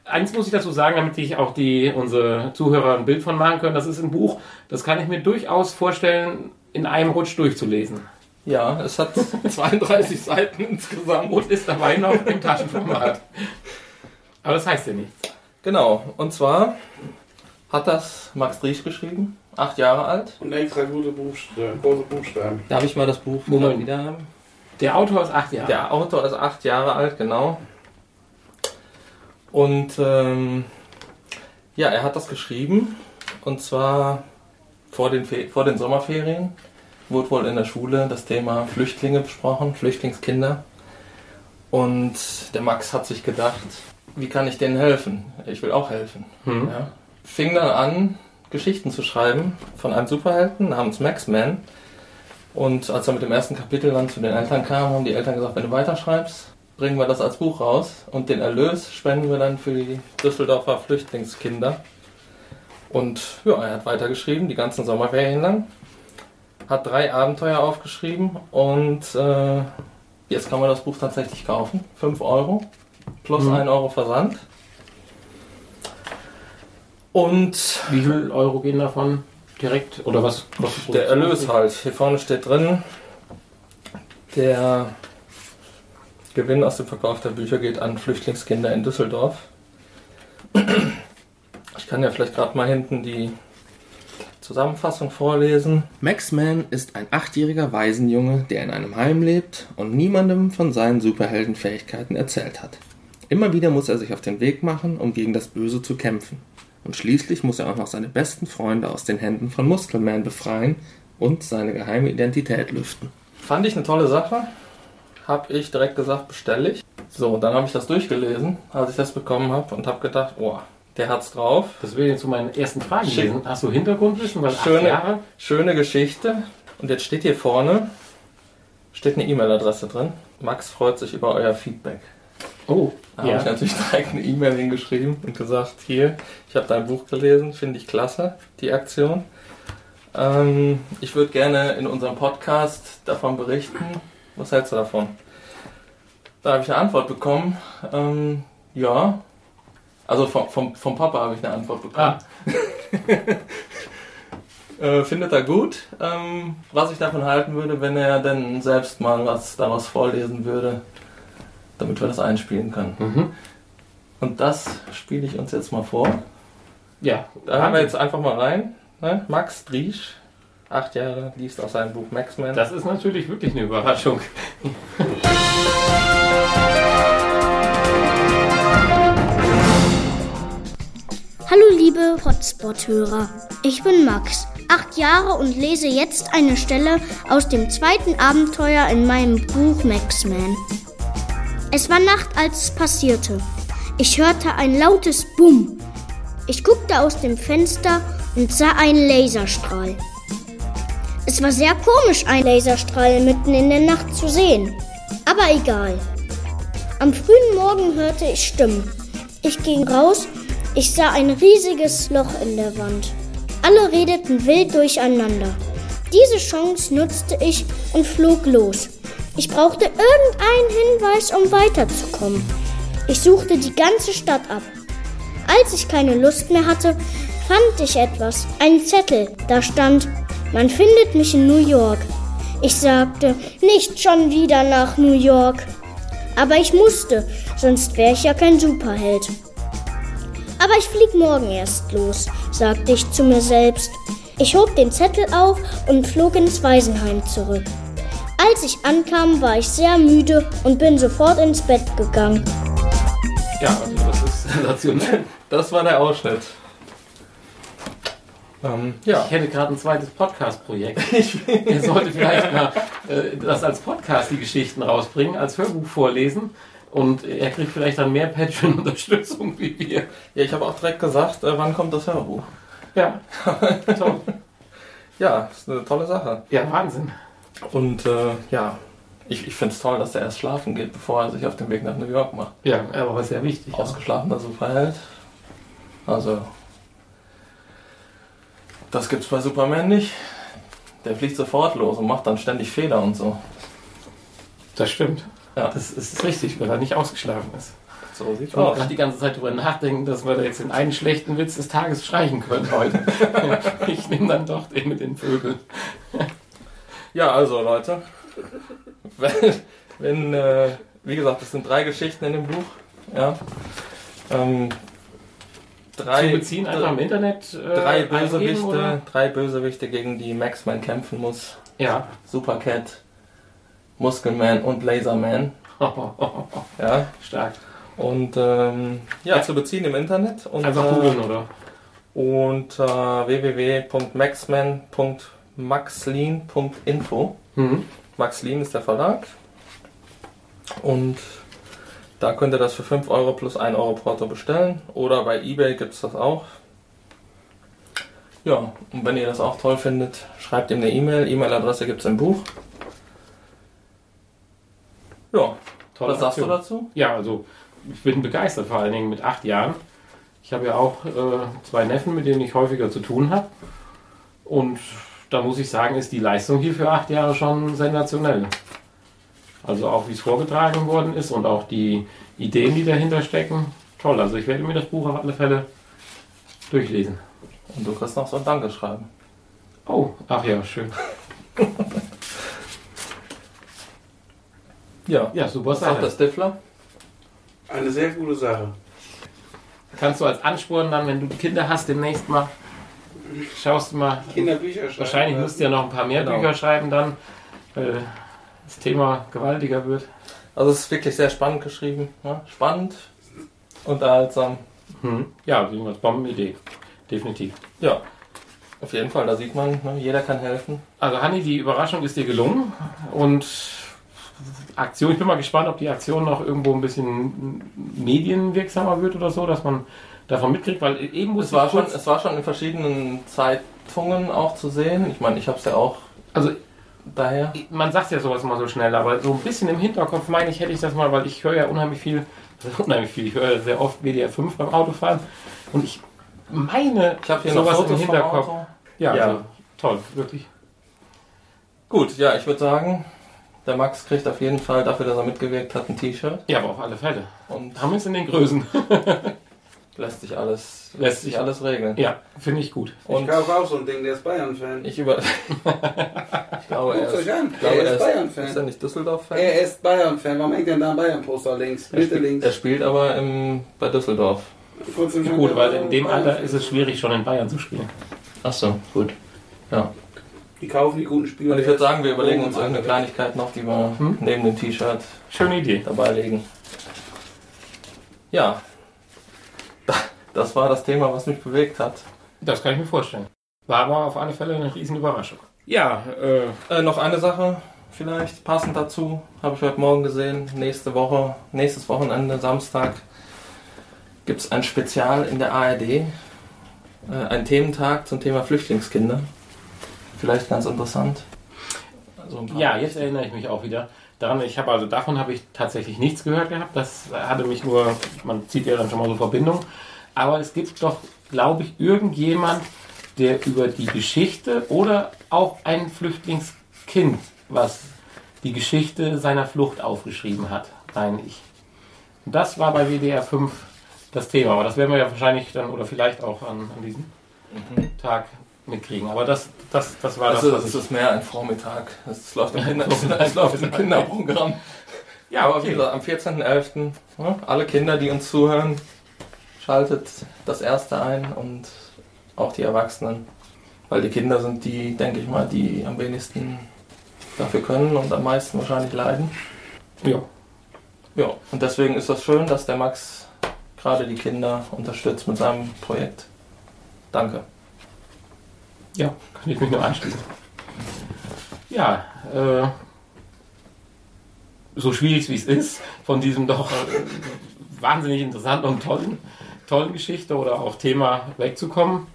Eins muss ich dazu sagen, damit ich auch die, unsere Zuhörer ein Bild von machen können. Das ist ein Buch, das kann ich mir durchaus vorstellen, in einem Rutsch durchzulesen. Ja, es hat 32 Seiten insgesamt. Und ist dabei noch im Taschenformat. Aber das heißt ja nichts. Genau, und zwar hat das Max Driesch geschrieben, acht Jahre alt. Und extra gute Buchstaben, große Buchstaben. Darf ich mal das Buch Moment. mal wieder haben? Der Autor ist acht Jahre. Der Autor ist acht Jahre alt, genau. Und ähm, ja, er hat das geschrieben. Und zwar vor den, Fe vor den Sommerferien wurde wohl in der Schule das Thema Flüchtlinge besprochen, Flüchtlingskinder. Und der Max hat sich gedacht, wie kann ich denen helfen? Ich will auch helfen. Hm. Ja. Fing dann an, Geschichten zu schreiben von einem Superhelden namens Max-Man. Und als er mit dem ersten Kapitel dann zu den Eltern kam, haben die Eltern gesagt, wenn du weiterschreibst, bringen wir das als Buch raus und den Erlös spenden wir dann für die Düsseldorfer Flüchtlingskinder. Und ja, er hat weitergeschrieben, die ganzen Sommerferien lang. Hat drei Abenteuer aufgeschrieben und äh, jetzt kann man das Buch tatsächlich kaufen. 5 Euro plus Mhm. 1 Euro Versand. Und Wie viel Euro gehen davon direkt? Oder was kostet der Erlös halt. Hier vorne steht drin, der Gewinn aus dem Verkauf der Bücher geht an Flüchtlingskinder in Düsseldorf. Ich kann ja vielleicht gerade mal hinten die Zusammenfassung vorlesen. Max Mann ist ein achtjähriger Waisenjunge, der in einem Heim lebt und niemandem von seinen Superheldenfähigkeiten erzählt hat. Immer wieder muss er sich auf den Weg machen, um gegen das Böse zu kämpfen. Und schließlich muss er auch noch seine besten Freunde aus den Händen von Muskelman befreien und seine geheime Identität lüften. Fand ich eine tolle Sache. Hab ich direkt gesagt, bestelle ich. So, dann habe ich das durchgelesen, als ich das bekommen habe und habe gedacht, oh, der hat's drauf. Das wäre jetzt zu meinen ersten Fragen Schick. gewesen. Hast du Hintergrundwissen? Weil Schöne, schöne Geschichte. Und jetzt steht hier vorne, steht eine E-Mail-Adresse drin. Max freut sich über euer Feedback. Oh, Da habe ich ja. natürlich direkt eine E-Mail hingeschrieben und gesagt, hier, ich habe dein Buch gelesen, finde ich klasse, die Aktion. Ähm, ich würde gerne in unserem Podcast davon berichten. Was hältst du davon? Da habe ich eine Antwort bekommen. Ähm, ja. Also vom, vom, vom Papa habe ich eine Antwort bekommen. Ah, Äh, findet er gut. Ähm, was ich davon halten würde, wenn er denn selbst mal was daraus vorlesen würde, damit wir das einspielen können. Mhm. Und das spiele ich uns jetzt mal vor. Ja, Da haben wir jetzt einfach mal rein. Ne? Max Driesch, acht Jahre, liest aus seinem Buch Maxman. Das ist natürlich wirklich eine Überraschung. Hallo liebe Hotspot-Hörer, ich bin Max, acht Jahre und lese jetzt eine Stelle aus dem zweiten Abenteuer in meinem Buch Maxman. Es war Nacht, als es passierte. Ich hörte ein lautes Bumm. Ich guckte aus dem Fenster und sah einen Laserstrahl. Es war sehr komisch, einen Laserstrahl mitten in der Nacht zu sehen. Aber egal. Am frühen Morgen hörte ich Stimmen. Ich ging raus, ich sah ein riesiges Loch in der Wand. Alle redeten wild durcheinander. Diese Chance nutzte ich und flog los. Ich brauchte irgendeinen Hinweis, um weiterzukommen. Ich suchte die ganze Stadt ab. Als ich keine Lust mehr hatte, fand ich etwas, einen Zettel. Da stand, man findet mich in New York. Ich sagte, nicht schon wieder nach New York. Aber ich musste, sonst wäre ich ja kein Superheld. Aber ich flieg morgen erst los, sagte ich zu mir selbst. Ich hob den Zettel auf und flog ins Waisenheim zurück. Als ich ankam, war ich sehr müde und bin sofort ins Bett gegangen. Ja, also das ist sensationell. Das war der Ausschnitt. Ähm, ja. Ich hätte gerade ein zweites Podcast-Projekt. Er sollte vielleicht mal äh, das als Podcast die Geschichten rausbringen, als Hörbuch vorlesen. Und er kriegt vielleicht dann mehr Patreon-Unterstützung wie wir. ja, ich habe auch direkt gesagt, äh, wann kommt das Hörbuch? Ja, toll. Ja, ist eine tolle Sache. Ja, Wahnsinn. Und äh, ja, ich, ich finde es toll, dass er erst schlafen geht, bevor er sich auf den Weg nach New York macht. Ja, aber sehr wichtig. Ausgeschlafener Superheld. Also, das gibt's bei Superman nicht. Der fliegt sofort los und macht dann ständig Fehler und so. Das stimmt. Ja. Das ist richtig, weil er nicht ausgeschlafen ist. So sieht's Ich muss aus. gerade die ganze Zeit drüber nachdenken, dass wir da jetzt den einen schlechten Witz des Tages streichen können heute. ich nehme dann doch den mit den Vögeln. Ja, also Leute, wenn, wenn äh, wie gesagt, es sind drei Geschichten in dem Buch. Ja. Ähm, drei, Zu beziehen einfach im Internet. Äh, drei, Bösewichte, oder? drei Bösewichte, gegen die Maxman kämpfen muss. Ja. Supercat, Muskelman und Laserman. Ja. Stark. Und ähm, ja, zu beziehen im Internet. Und, Einfach äh, googeln, oder? unter www.maxman.maxlean.info. Mhm. Maxlean ist der Verlag. Und da könnt ihr das für 5 Euro plus 1 Euro Porto bestellen. Oder bei Ebay gibt es das auch. Ja, und wenn ihr das auch toll findet, schreibt ihm eine E-Mail. E-Mail-Adresse gibt es im Buch. Ja, Tolle was sagst du dazu? Ja, also ich bin begeistert, vor allen Dingen mit acht Jahren. Ich habe ja auch äh, zwei Neffen, mit denen ich häufiger zu tun habe. Und da muss ich sagen, ist die Leistung hier für acht Jahre schon sensationell. Also auch wie es vorgetragen worden ist und auch die Ideen, die dahinter stecken. Toll, also ich werde mir das Buch auf alle Fälle durchlesen. Und du kriegst noch so ein Dankeschreiben. Oh, ach ja, schön. Ja, Ja, super sagt Sache. der Stifler? Eine sehr gute Sache. Kannst du als Ansporn dann, wenn du Kinder hast, demnächst mal, schaust du mal, Kinderbücher schreiben. Wahrscheinlich musst du ja noch ein paar mehr Genau. Bücher schreiben dann, weil das Thema gewaltiger wird. Also es ist wirklich sehr spannend geschrieben. Ne? Spannend, unterhaltsam. Ja, also als Bombenidee. Definitiv. Ja, auf jeden Fall, da sieht man, ne? jeder kann helfen. Also Hanni, die Überraschung ist dir gelungen und Aktion, ich bin mal gespannt, ob die Aktion noch irgendwo ein bisschen medienwirksamer wird oder so, dass man davon mitkriegt, weil eben muss Es war, schon, es war schon in verschiedenen Zeitungen auch zu sehen. Ich meine, ich habe es ja auch also daher. man sagt ja sowas immer so schnell, aber so ein bisschen im Hinterkopf meine ich, hätte ich das mal, weil ich höre ja unheimlich viel, also unheimlich viel, ich höre sehr oft WDR 5 beim Autofahren und ich meine, Ich habe hier noch sowas Fotos im Hinterkopf. Ja, Ja. Also, toll, wirklich. Gut, ja, ich würde sagen, der Max kriegt auf jeden Fall dafür, dass er mitgewirkt hat, ein T-Shirt. Ja, aber auf alle Fälle. Und Haben wir es in den Größen. lässt sich alles, Lässt sich- alles regeln. Ja, finde ich gut. Ich Und kaufe auch so ein Ding, der ist Bayern-Fan. ich über. ich glaube, er Guckt ist, euch an, ich glaube, er er ist ist, ist er Bayern-Fan. nicht Düsseldorf-Fan? Er ist Bayern-Fan. Warum hängt denn da ein Bayern-Poster links? Er Mitte spielt, links. er spielt aber im, bei Düsseldorf. Gut, er weil in dem Bayern-Fan Alter ist es schwierig, schon in Bayern zu spielen. Ach so, gut. Ja. Die kaufen die guten Spieler. Und ich würde sagen, wir überlegen uns irgendeine. Kleinigkeit noch, die wir Hm? neben dem T-Shirt Schöne Idee. dabei legen. Ja. Das war das Thema, was mich bewegt hat. Das kann ich mir vorstellen. War aber auf alle Fälle eine riesen Überraschung. Ja, äh, Äh, noch eine Sache, vielleicht passend dazu, habe ich heute Morgen gesehen. Nächste Woche, nächstes Wochenende, Samstag, gibt es ein Spezial in der ARD. Äh, ein Thementag zum Thema Flüchtlingskinder. Vielleicht ganz interessant. Also ein paar- ja, jetzt erinnere ich mich auch wieder daran. Ich habe also davon habe ich tatsächlich nichts gehört gehabt. Das hatte mich nur, man zieht ja dann schon mal so Verbindung. Aber es gibt doch, glaube ich, irgendjemand, der über die Geschichte oder auch ein Flüchtlingskind, was die Geschichte seiner Flucht aufgeschrieben hat, meine ich. Und das war bei WDR 5 das Thema. Aber das werden wir ja wahrscheinlich dann oder vielleicht auch an, an diesem Tag mitkriegen. Aber das, das, das war das, Also, es ich ist mehr ein Vormittag. Es läuft im, Kinder, es läuft im Kinderprogramm. Ja, Aber wie gesagt, am 14.11. ne, alle Kinder, die uns zuhören, schaltet das erste ein und auch die Erwachsenen. Weil die Kinder sind die, denke ich mal, die am wenigsten dafür können und am meisten wahrscheinlich leiden. Ja. Ja, und deswegen ist das schön, dass der Max gerade die Kinder unterstützt mit seinem Projekt. Danke. Ja, kann ich mich nur anschließen. Ja, äh, so schwierig wie es ist, von diesem doch äh, wahnsinnig interessanten und tollen, tollen Geschichte oder auch Thema wegzukommen.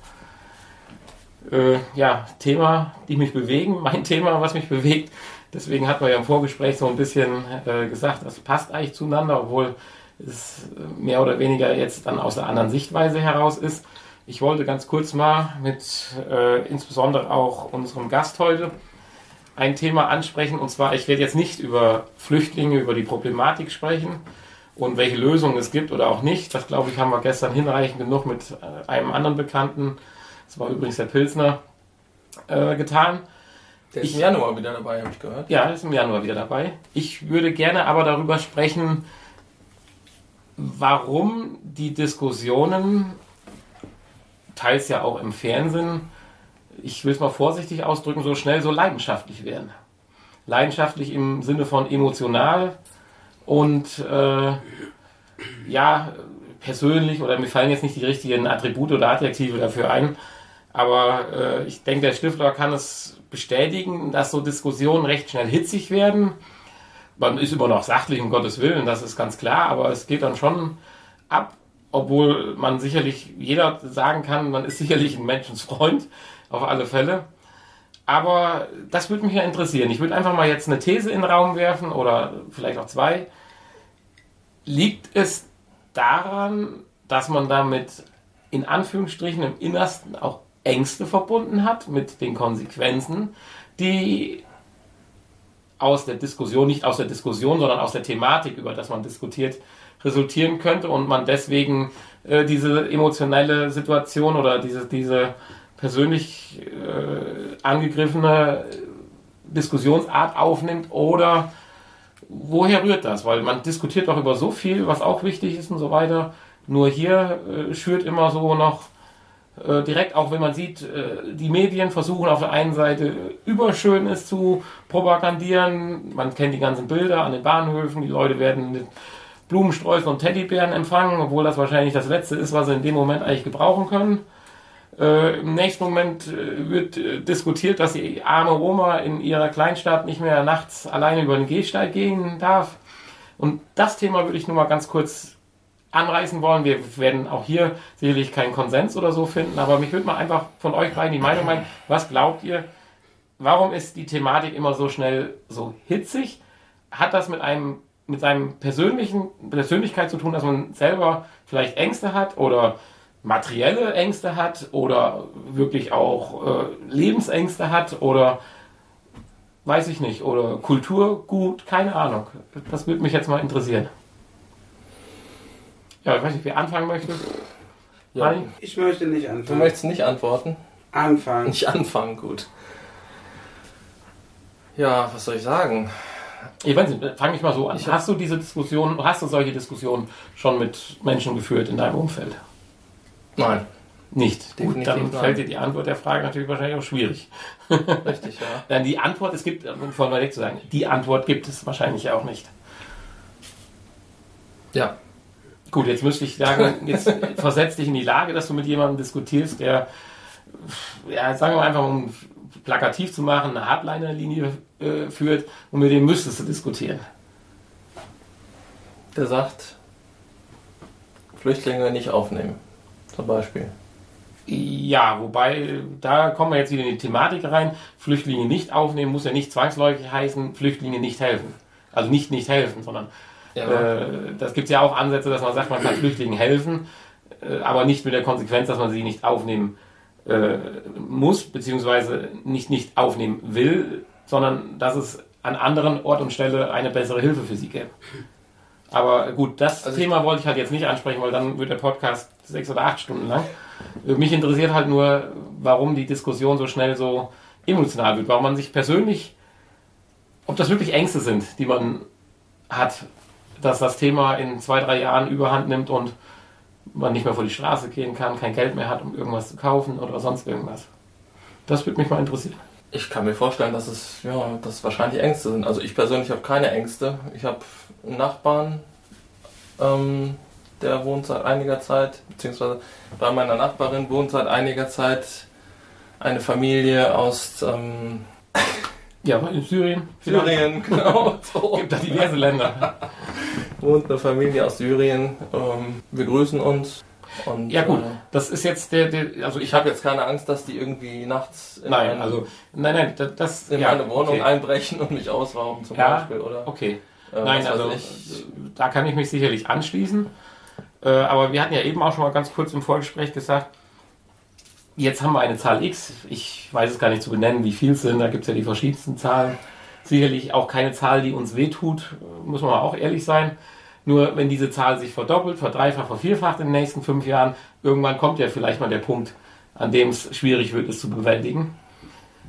Äh, ja, Thema, die mich bewegen, mein Thema, was mich bewegt. Deswegen hat man ja im Vorgespräch so ein bisschen äh, gesagt, das passt eigentlich zueinander, obwohl es mehr oder weniger jetzt dann aus einer anderen Sichtweise heraus ist. Ich wollte ganz kurz mal mit äh, insbesondere auch unserem Gast heute ein Thema ansprechen. Und zwar, ich werde jetzt nicht über Flüchtlinge, über die Problematik sprechen und welche Lösungen es gibt oder auch nicht. Das, glaube ich, haben wir gestern hinreichend genug mit äh, einem anderen Bekannten, das war übrigens der Pilsner, äh, getan. Der ist Ich- im Januar wieder dabei, habe ich gehört. Ja, ist im Januar wieder dabei. Ich würde gerne aber darüber sprechen, warum die Diskussionen, teils ja auch im Fernsehen, ich will es mal vorsichtig ausdrücken, so schnell so leidenschaftlich werden. Leidenschaftlich im Sinne von emotional und äh, ja, persönlich oder mir fallen jetzt nicht die richtigen Attribute oder Adjektive dafür ein, aber äh, ich denke, der Stifter kann es bestätigen, dass so Diskussionen recht schnell hitzig werden. Man ist immer noch sachlich, um Gottes Willen, das ist ganz klar, aber es geht dann schon ab, obwohl man sicherlich, jeder sagen kann, man ist sicherlich ein Menschensfreund, auf alle Fälle. Aber das würde mich ja interessieren. Ich würde einfach mal jetzt eine These in den Raum werfen oder vielleicht auch zwei. Liegt es daran, dass man damit in Anführungsstrichen im Innersten auch Ängste verbunden hat mit den Konsequenzen, die aus der Diskussion, nicht aus der Diskussion, sondern aus der Thematik, über das man diskutiert, resultieren könnte und man deswegen äh, diese emotionelle Situation oder diese, diese persönlich äh, angegriffene Diskussionsart aufnimmt oder woher rührt das? Weil man diskutiert doch über so viel, was auch wichtig ist und so weiter. Nur hier äh, schürt immer so noch äh, direkt, auch wenn man sieht, äh, die Medien versuchen auf der einen Seite Überschönes zu propagandieren. Man kennt die ganzen Bilder an den Bahnhöfen, die Leute werden mit Blumensträußen und Teddybären empfangen, obwohl das wahrscheinlich das Letzte ist, was sie in dem Moment eigentlich gebrauchen können. Äh, Im nächsten Moment äh, wird äh, diskutiert, dass die arme Oma in ihrer Kleinstadt nicht mehr nachts alleine über den Gehsteig gehen darf. Und das Thema würde ich nur mal ganz kurz anreißen wollen. Wir werden auch hier sicherlich keinen Konsens oder so finden, aber mich würde mal einfach von euch beiden die Meinung meinen, was glaubt ihr, warum ist die Thematik immer so schnell so hitzig? Hat das mit einem mit seinem persönlichen Persönlichkeit zu tun, dass man selber vielleicht Ängste hat oder materielle Ängste hat oder wirklich auch äh, Lebensängste hat oder weiß ich nicht oder Kulturgut, keine Ahnung. Das würde mich jetzt mal interessieren. Ja, ich weiß nicht, wer anfangen möchte. Ja. Ich möchte nicht Du anfangen. möchtest nicht antworten? anfangen. Nicht anfangen, gut. Ja, was soll ich sagen? Ich weiß nicht, fange ich mal so an. Ich hast du diese Diskussion, hast du solche Diskussionen schon mit Menschen geführt in deinem Umfeld? Nein. Nicht. Gut, dann nein. fällt dir die Antwort der Frage natürlich wahrscheinlich auch schwierig. Richtig, ja. Nein, die Antwort, es gibt, um von mal weg zu sagen, die Antwort gibt es wahrscheinlich auch nicht. Ja. Gut, jetzt müsste ich sagen, jetzt versetz dich in die Lage, dass du mit jemandem diskutierst, der, ja, sagen wir einfach, um plakativ zu machen, eine Hardliner-Linie äh, führt und mit dem müsstest du diskutieren. Der sagt, Flüchtlinge nicht aufnehmen. Zum Beispiel. Ja, wobei, da kommen wir jetzt wieder in die Thematik rein. Flüchtlinge nicht aufnehmen muss ja nicht zwangsläufig heißen, Flüchtlinge nicht helfen. Also nicht nicht helfen, sondern äh, das gibt ja auch Ansätze, dass man sagt, man kann Flüchtlingen helfen, äh, aber nicht mit der Konsequenz, dass man sie nicht aufnehmen äh, muss, beziehungsweise nicht nicht aufnehmen will, sondern dass es an anderen Ort und Stelle eine bessere Hilfe für sie gäbe. Aber gut, das Also Thema wollte ich halt jetzt nicht ansprechen, weil dann wird der Podcast sechs oder acht Stunden lang. Mich interessiert halt nur, warum die Diskussion so schnell so emotional wird, warum man sich persönlich, ob das wirklich Ängste sind, die man hat, dass das Thema in zwei, drei Jahren überhand nimmt und man nicht mehr vor die Straße gehen kann, kein Geld mehr hat, um irgendwas zu kaufen oder sonst irgendwas. Das würde mich mal interessieren. Ich kann mir vorstellen, dass es, ja, dass wahrscheinlich Ängste sind. Also ich persönlich habe keine Ängste. Ich habe Nachbarn, ähm, der wohnt seit einiger Zeit, beziehungsweise bei meiner Nachbarin wohnt seit einiger Zeit eine Familie aus ähm, Ja, in Syrien. Syrien, genau. So. Gibt da diverse Länder. Wohnt eine Familie aus Syrien. Ähm, wir grüßen uns. Und, Ja gut, Äh, das ist jetzt der, der also ich ich habe jetzt keine Angst, dass die irgendwie nachts in, nein, meine, also nein, nein, das, das in ja, meine Wohnung okay. einbrechen und mich ausrauben zum Ja, Beispiel. Oder, Okay. Äh, Nein, also ich. da kann ich mich sicherlich anschließen. Äh, aber wir hatten ja eben auch schon mal ganz kurz im Vorgespräch gesagt, jetzt haben wir eine Zahl X. Ich weiß es gar nicht zu benennen, wie viel es sind. Da gibt es ja die verschiedensten Zahlen. Sicherlich auch keine Zahl, die uns wehtut, muss man auch ehrlich sein. Nur wenn diese Zahl sich verdoppelt, verdreifacht, vervierfacht in den nächsten fünf Jahren, irgendwann kommt ja vielleicht mal der Punkt, an dem es schwierig wird, es zu bewältigen.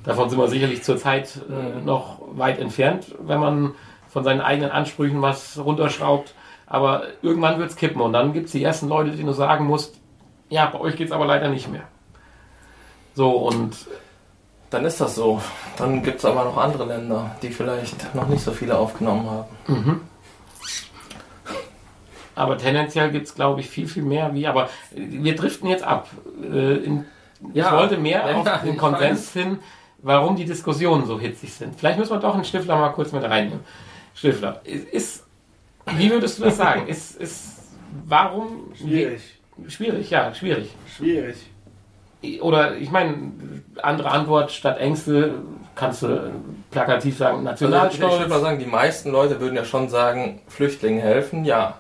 Davon sind wir sicherlich zurzeit äh, noch weit entfernt, wenn man von seinen eigenen Ansprüchen was runterschraubt. Aber irgendwann wird es kippen und dann gibt es die ersten Leute, die du sagen musst, ja, bei euch geht es aber leider nicht mehr. So, und Dann ist das so. Dann gibt es aber noch andere Länder, die vielleicht noch nicht so viele aufgenommen haben. aber tendenziell gibt es, glaube ich, viel, viel mehr wie. Aber wir driften jetzt ab. Äh, in, ich Ja. wollte mehr Ja, auf den ich Konsens hin, warum die Diskussionen so hitzig sind. Vielleicht müssen wir doch einen Stifler mal kurz mit reinnehmen. Stifler, ist, wie würdest du das sagen? Ist, ist, warum? Schwierig. Schwierig, ja, schwierig. Schwierig. Oder ich meine, andere Antwort statt Ängste kannst du plakativ sagen, Also ich, ich Nationalstolz. würde mal sagen, die meisten Leute würden ja schon sagen, Flüchtlingen helfen, ja.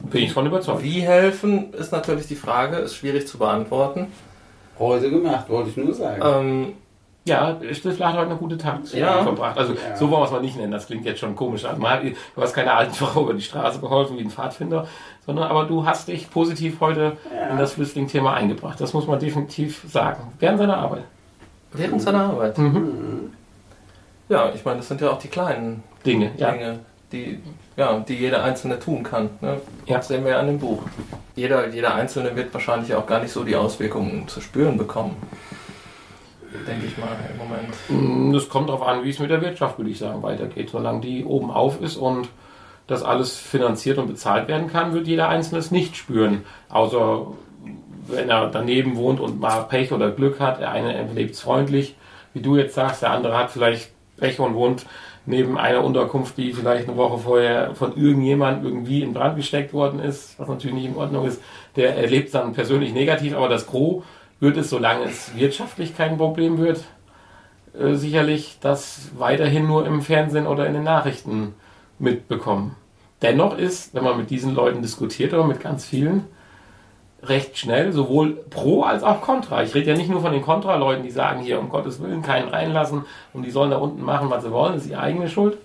bin ich von überzeugt. Wie helfen, ist natürlich die Frage, ist schwierig zu beantworten. Heute gemacht, wollte ich nur sagen. Ähm, Ja, Stifler hat heute eine gute Tat Ja. verbracht. Also Ja. so wollen wir es mal nicht nennen, das klingt jetzt schon komisch an. Mal, Du hast keine alten Frau über die Straße geholfen wie ein Pfadfinder, sondern aber du hast dich positiv heute in das Flüchtlingsthema eingebracht. Das muss man definitiv sagen. Während seiner Arbeit. während seiner Arbeit. Mhm. Ja, ich meine, das sind ja auch die kleinen Dinge, ja. Dinge, die, ja, die jeder Einzelne tun kann. Ne? Ja. Das sehen wir ja an dem Buch. Jeder, jeder Einzelne wird wahrscheinlich auch gar nicht so die Auswirkungen zu spüren bekommen. Denke ich mal im Moment. Mm, Das kommt darauf an, wie es mit der Wirtschaft, würde ich sagen, weitergeht. Solange die oben auf ist und das alles finanziert und bezahlt werden kann, wird jeder Einzelne es nicht spüren. Außer wenn er daneben wohnt und mal Pech oder Glück hat. Der eine lebt freundlich, wie du jetzt sagst, der andere hat vielleicht Pech und wohnt neben einer Unterkunft, die vielleicht eine Woche vorher von irgendjemand irgendwie in Brand gesteckt worden ist, was natürlich nicht in Ordnung ist. Der erlebt es dann persönlich negativ, aber das Gros wird es, solange es wirtschaftlich kein Problem wird, äh, sicherlich das weiterhin nur im Fernsehen oder in den Nachrichten mitbekommen. Dennoch ist, wenn man mit diesen Leuten diskutiert oder mit ganz vielen, recht schnell sowohl pro als auch contra. Ich rede ja nicht nur von den Kontra-Leuten, die sagen hier um Gottes Willen keinen reinlassen und die sollen da unten machen, was sie wollen, das ist ihre eigene Schuld,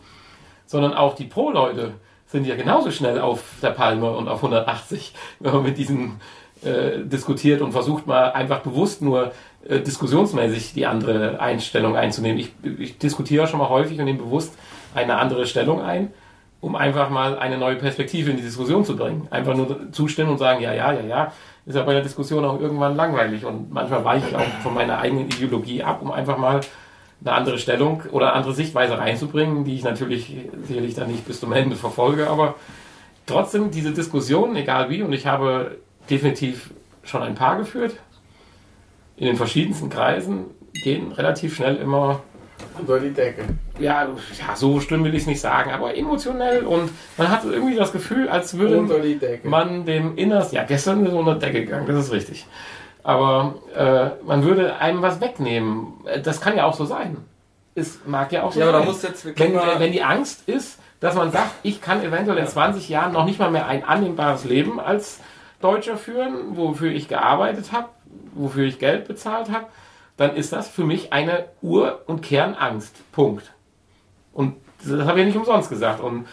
sondern auch die Pro-Leute sind ja genauso schnell auf der Palme und auf 180, wenn man mit diesen äh, diskutiert und versucht mal einfach bewusst nur äh, diskussionsmäßig die andere Einstellung einzunehmen. Ich, ich diskutiere schon mal häufig und nehme bewusst eine andere Stellung ein, um einfach mal eine neue Perspektive in die Diskussion zu bringen. Einfach nur zustimmen und sagen, ja, ja, ja, ja, ist ja bei der Diskussion auch irgendwann langweilig und manchmal weiche ich auch von meiner eigenen Ideologie ab, um einfach mal eine andere Stellung oder eine andere Sichtweise reinzubringen, die ich natürlich sicherlich dann nicht bis zum Ende verfolge, aber trotzdem diese Diskussion, egal wie, und ich habe definitiv schon ein paar geführt, in den verschiedensten Kreisen, gehen relativ schnell immer, Unter die Decke. ja, ja so schlimm will ich es nicht sagen, aber emotionell und man hat irgendwie das Gefühl, als würde die man dem Innersten, ja, gestern ist unter Decke gegangen, das ist richtig. Aber äh, man würde einem was wegnehmen. Äh, Das kann ja auch so sein. Es mag ja auch so Ja, aber sein. da muss jetzt wenn, wenn die Angst ist, dass man sagt, ich kann eventuell in 20 Jahren noch nicht mal mehr ein annehmbares Leben als Deutscher führen, wofür ich gearbeitet habe, wofür ich Geld bezahlt habe, dann ist das für mich eine Ur- und Kernangst. Punkt. Und das habe ich nicht umsonst gesagt. Und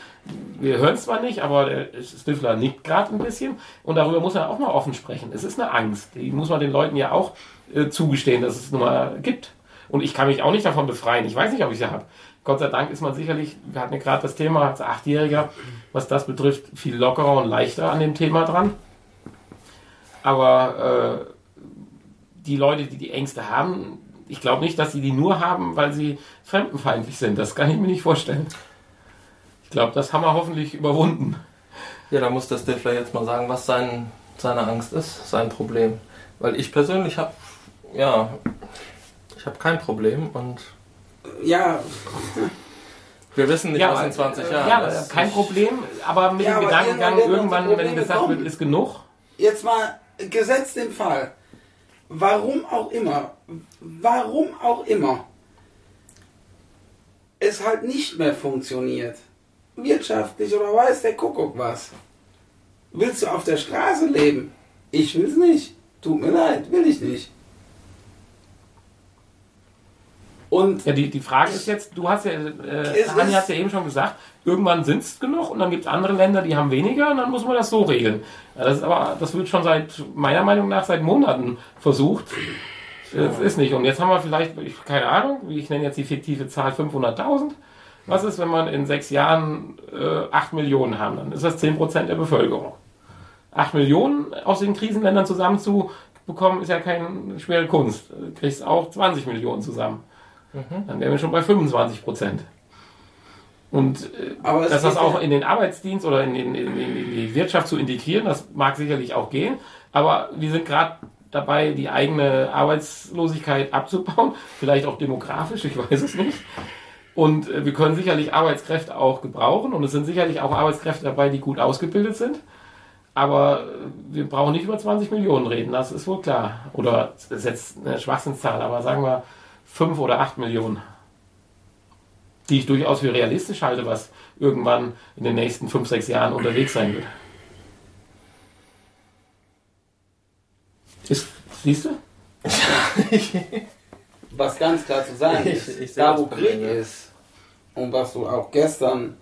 wir hören es zwar nicht, aber der Stifler nickt gerade ein bisschen. Und darüber muss man auch mal offen sprechen. Es ist eine Angst. Die muss man den Leuten ja auch äh, zugestehen, dass es nun mal gibt. Und ich kann mich auch nicht davon befreien. Ich weiß nicht, ob ich sie habe. Gott sei Dank ist man sicherlich, wir hatten ja gerade das Thema als Achtjähriger, was das betrifft, viel lockerer und leichter an dem Thema dran. Aber äh, die Leute, die die Ängste haben, ich glaube nicht, dass sie die nur haben, weil sie fremdenfeindlich sind. Das kann ich mir nicht vorstellen. Ich glaube, das haben wir hoffentlich überwunden. Ja, da muss der Stifler jetzt mal sagen, was sein, seine Angst ist, sein Problem. Weil ich persönlich habe, ja, ich habe kein Problem und Ja, wir wissen nicht, Ja, was in aber, 20 Jahren Ja, ist. kein Ich- Problem, aber mit Ja, dem Gedankengang, irgendwann wenn gesagt wird, ist genug. jetzt mal gesetzt den Fall. Warum auch immer, warum auch immer es halt nicht mehr funktioniert. Wirtschaftlich oder weiß der Kuckuck was. Willst du auf der Straße leben? Ich will's nicht. Tut mir leid, will ich nicht. Und Ja, die, die Frage ist jetzt, du hast ja, äh, ist- hat ja eben schon gesagt, irgendwann sind es genug und dann gibt es andere Länder, die haben weniger und dann muss man das so regeln. Das ist aber, das wird schon seit, meiner Meinung nach, seit Monaten versucht. Das ist nicht. Und jetzt haben wir vielleicht, ich, keine Ahnung, ich nenne jetzt die fiktive Zahl 500.000. Was ist, wenn man in sechs Jahren äh, 8 Millionen haben? Dann ist das 10% der Bevölkerung. 8 Millionen aus den Krisenländern zusammenzubekommen, ist ja keine schwere Kunst. Du kriegst auch 20 Millionen zusammen. Dann wären wir schon bei 25 Prozent. Und äh, dass das auch in den Arbeitsdienst oder in, den, in, in in die Wirtschaft zu integrieren, das mag sicherlich auch gehen. Aber wir sind gerade dabei, die eigene Arbeitslosigkeit abzubauen. Vielleicht auch demografisch, ich weiß es nicht. Und äh, wir können sicherlich Arbeitskräfte auch gebrauchen. Und es sind sicherlich auch Arbeitskräfte dabei, die gut ausgebildet sind. Aber äh, wir brauchen nicht über 20 Millionen reden, das ist wohl klar. Oder das ist jetzt eine Schwachsinnszahl, aber sagen wir 5 oder 8 Millionen. Die ich durchaus für realistisch halte, was irgendwann in den nächsten 5, 6 Jahren unterwegs sein wird. Ist, siehst du? was ganz klar zu sagen Ich- ist, ich da wo Krieg ist und was du auch gestern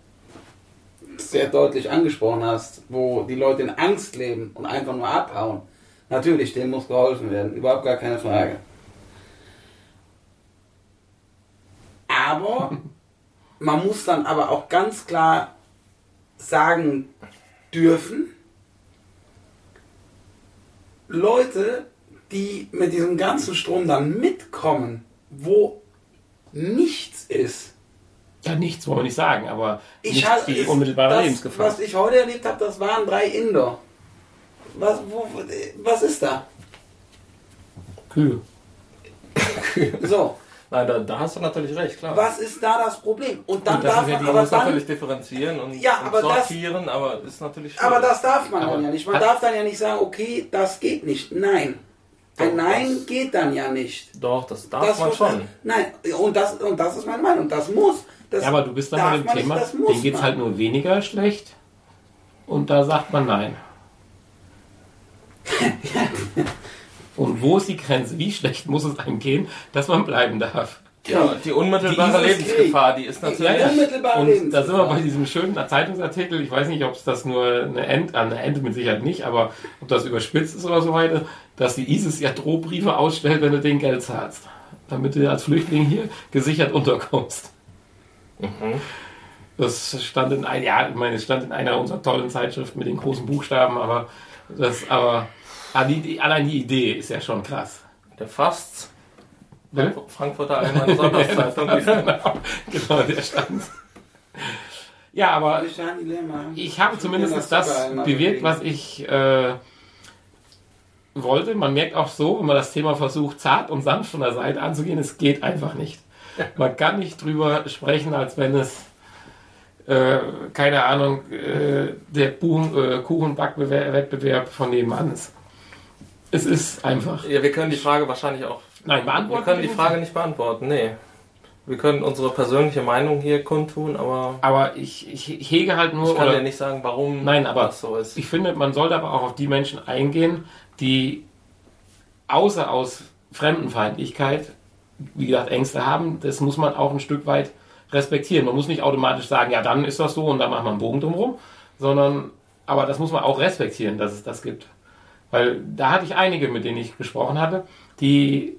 sehr deutlich angesprochen hast, wo die Leute in Angst leben und einfach nur abhauen, natürlich, denen muss geholfen werden, überhaupt gar keine Frage. Aber man muss dann aber auch ganz klar sagen dürfen, Leute, die mit diesem ganzen Strom dann mitkommen, wo nichts ist. Ja, nichts wollen wir nicht sagen, aber Ich nicht halte die unmittelbare das, Lebensgefahr. Was ich heute erlebt habe, das waren drei Inder. Was, wo, was ist da? Kühe. So, Nein, da, da hast du natürlich recht, klar. was ist da das Problem? Und dann Und das darf ja man, aber muss natürlich dann, differenzieren und, Ja, und aber das- sortieren, aber ist natürlich aber schwierig. das darf man Aber dann ja nicht. Man darf dann ja nicht sagen, okay, das geht nicht. Nein. Ein Nein das- geht dann ja nicht. Doch, das darf Das man schon. Nein, und das, und das ist meine Meinung. Das muss. Das Ja, aber du bist dann bei dem Thema, Nicht, das denen geht es halt nur weniger schlecht. Und da sagt man nein. Und wo ist die Grenze? Wie schlecht muss es einem gehen, dass man bleiben darf? Ja, die unmittelbare Dieses Lebensgefahr, die ist natürlich. Ja, ja. Unmittelbare Und Lebensgefahr. da sind wir bei diesem schönen Zeitungsartikel. Ich weiß nicht, ob es das nur eine Ente, eine Ente mit Sicherheit nicht, aber ob das überspitzt ist oder so weiter, dass die ISIS ja Drohbriefe ausstellt, wenn du den Geld zahlst. Damit du als Flüchtling hier gesichert unterkommst. Das stand in ein, ja, ich meine, es stand in einer unserer tollen Zeitschriften mit den großen Buchstaben, aber das, aber ah, die, die, allein die Idee ist ja schon krass. Der Fast. Hm? Frankfurter Allgemeine Sonntagszeitung. genau, genau, der stand. Ja, aber ich habe zumindest das bewirkt, was ich äh, wollte. Man merkt auch so, wenn man das Thema versucht, zart und sanft von der Seite anzugehen, es geht einfach nicht. Man kann nicht drüber sprechen, als wenn es, äh, keine Ahnung, äh, der äh, Kuchenbackwettbewerb von nebenan ist. Es ist einfach. Ja, wir können die Frage wahrscheinlich auch. Nein, Wir beantworten. können die Frage nicht beantworten, nee. Wir können unsere persönliche Meinung hier kundtun, aber Aber ich, ich hege halt nur. ich kann oder- dir nicht sagen, warum Nein, aber das so ist. Ich finde, man sollte aber auch auf die Menschen eingehen, die außer aus Fremdenfeindlichkeit, wie gesagt, Ängste haben. Das muss man auch ein Stück weit respektieren. Man muss nicht automatisch sagen, ja, dann ist das so und dann macht man einen Bogen drumherum, sondern, aber das muss man auch respektieren, dass es das gibt. Weil da hatte ich einige, mit denen ich gesprochen hatte, die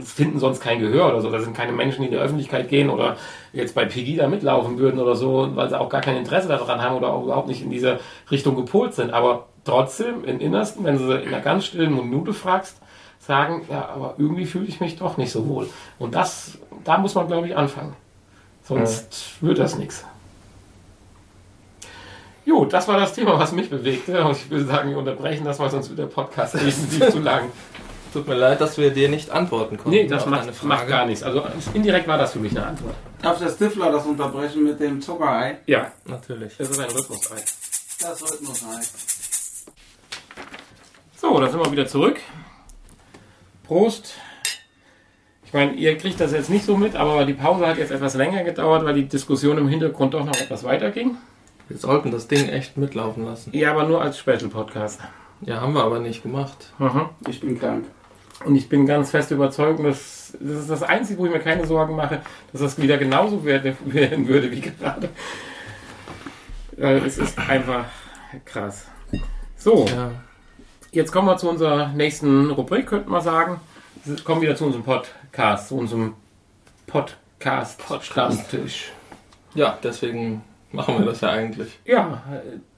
finden sonst kein Gehör oder so. Das sind keine Menschen, die in die Öffentlichkeit gehen oder jetzt bei Pegida mitlaufen würden oder so, weil sie auch gar kein Interesse daran haben oder auch überhaupt nicht in diese Richtung gepolt sind. Aber trotzdem, im Innersten, wenn du sie in einer ganz stillen Minute fragst, sagen, ja, aber irgendwie fühle ich mich doch nicht so wohl. Und das, da muss man, glaube ich, anfangen. Sonst wird das nichts. Jo, das war das Thema, was mich bewegte. Und ich würde sagen, wir unterbrechen das, weil sonst wird der Podcast definitiv zu lang. Tut mir leid, dass wir dir nicht antworten konnten. Nee, das macht, macht gar nichts. Also indirekt war das für mich eine Antwort. Darf der Stifler das unterbrechen mit dem Zuckerei? Ja, Natürlich. das ist ein Rhythmusei. Das Rhythmusei. So, da sind wir wieder zurück. Prost. Ich meine, ihr kriegt das jetzt nicht so mit, aber die Pause hat jetzt etwas länger gedauert, weil die Diskussion im Hintergrund doch noch etwas weiter ging. Wir sollten das Ding echt mitlaufen lassen. Ja, aber nur als Special Podcast. Ja, haben wir aber nicht gemacht. Mhm. Ich bin krank. Und ich bin ganz fest überzeugt, dass das ist das Einzige, wo ich mir keine Sorgen mache, dass das wieder genauso werden werden würde wie gerade. Weil es ist einfach krass. So, Ja. jetzt kommen wir zu unserer nächsten Rubrik, könnte man sagen. Wir kommen wieder zu unserem Podcast, zu unserem Podcast, Stammtisch. Ja, deswegen machen wir das ja eigentlich. Ja,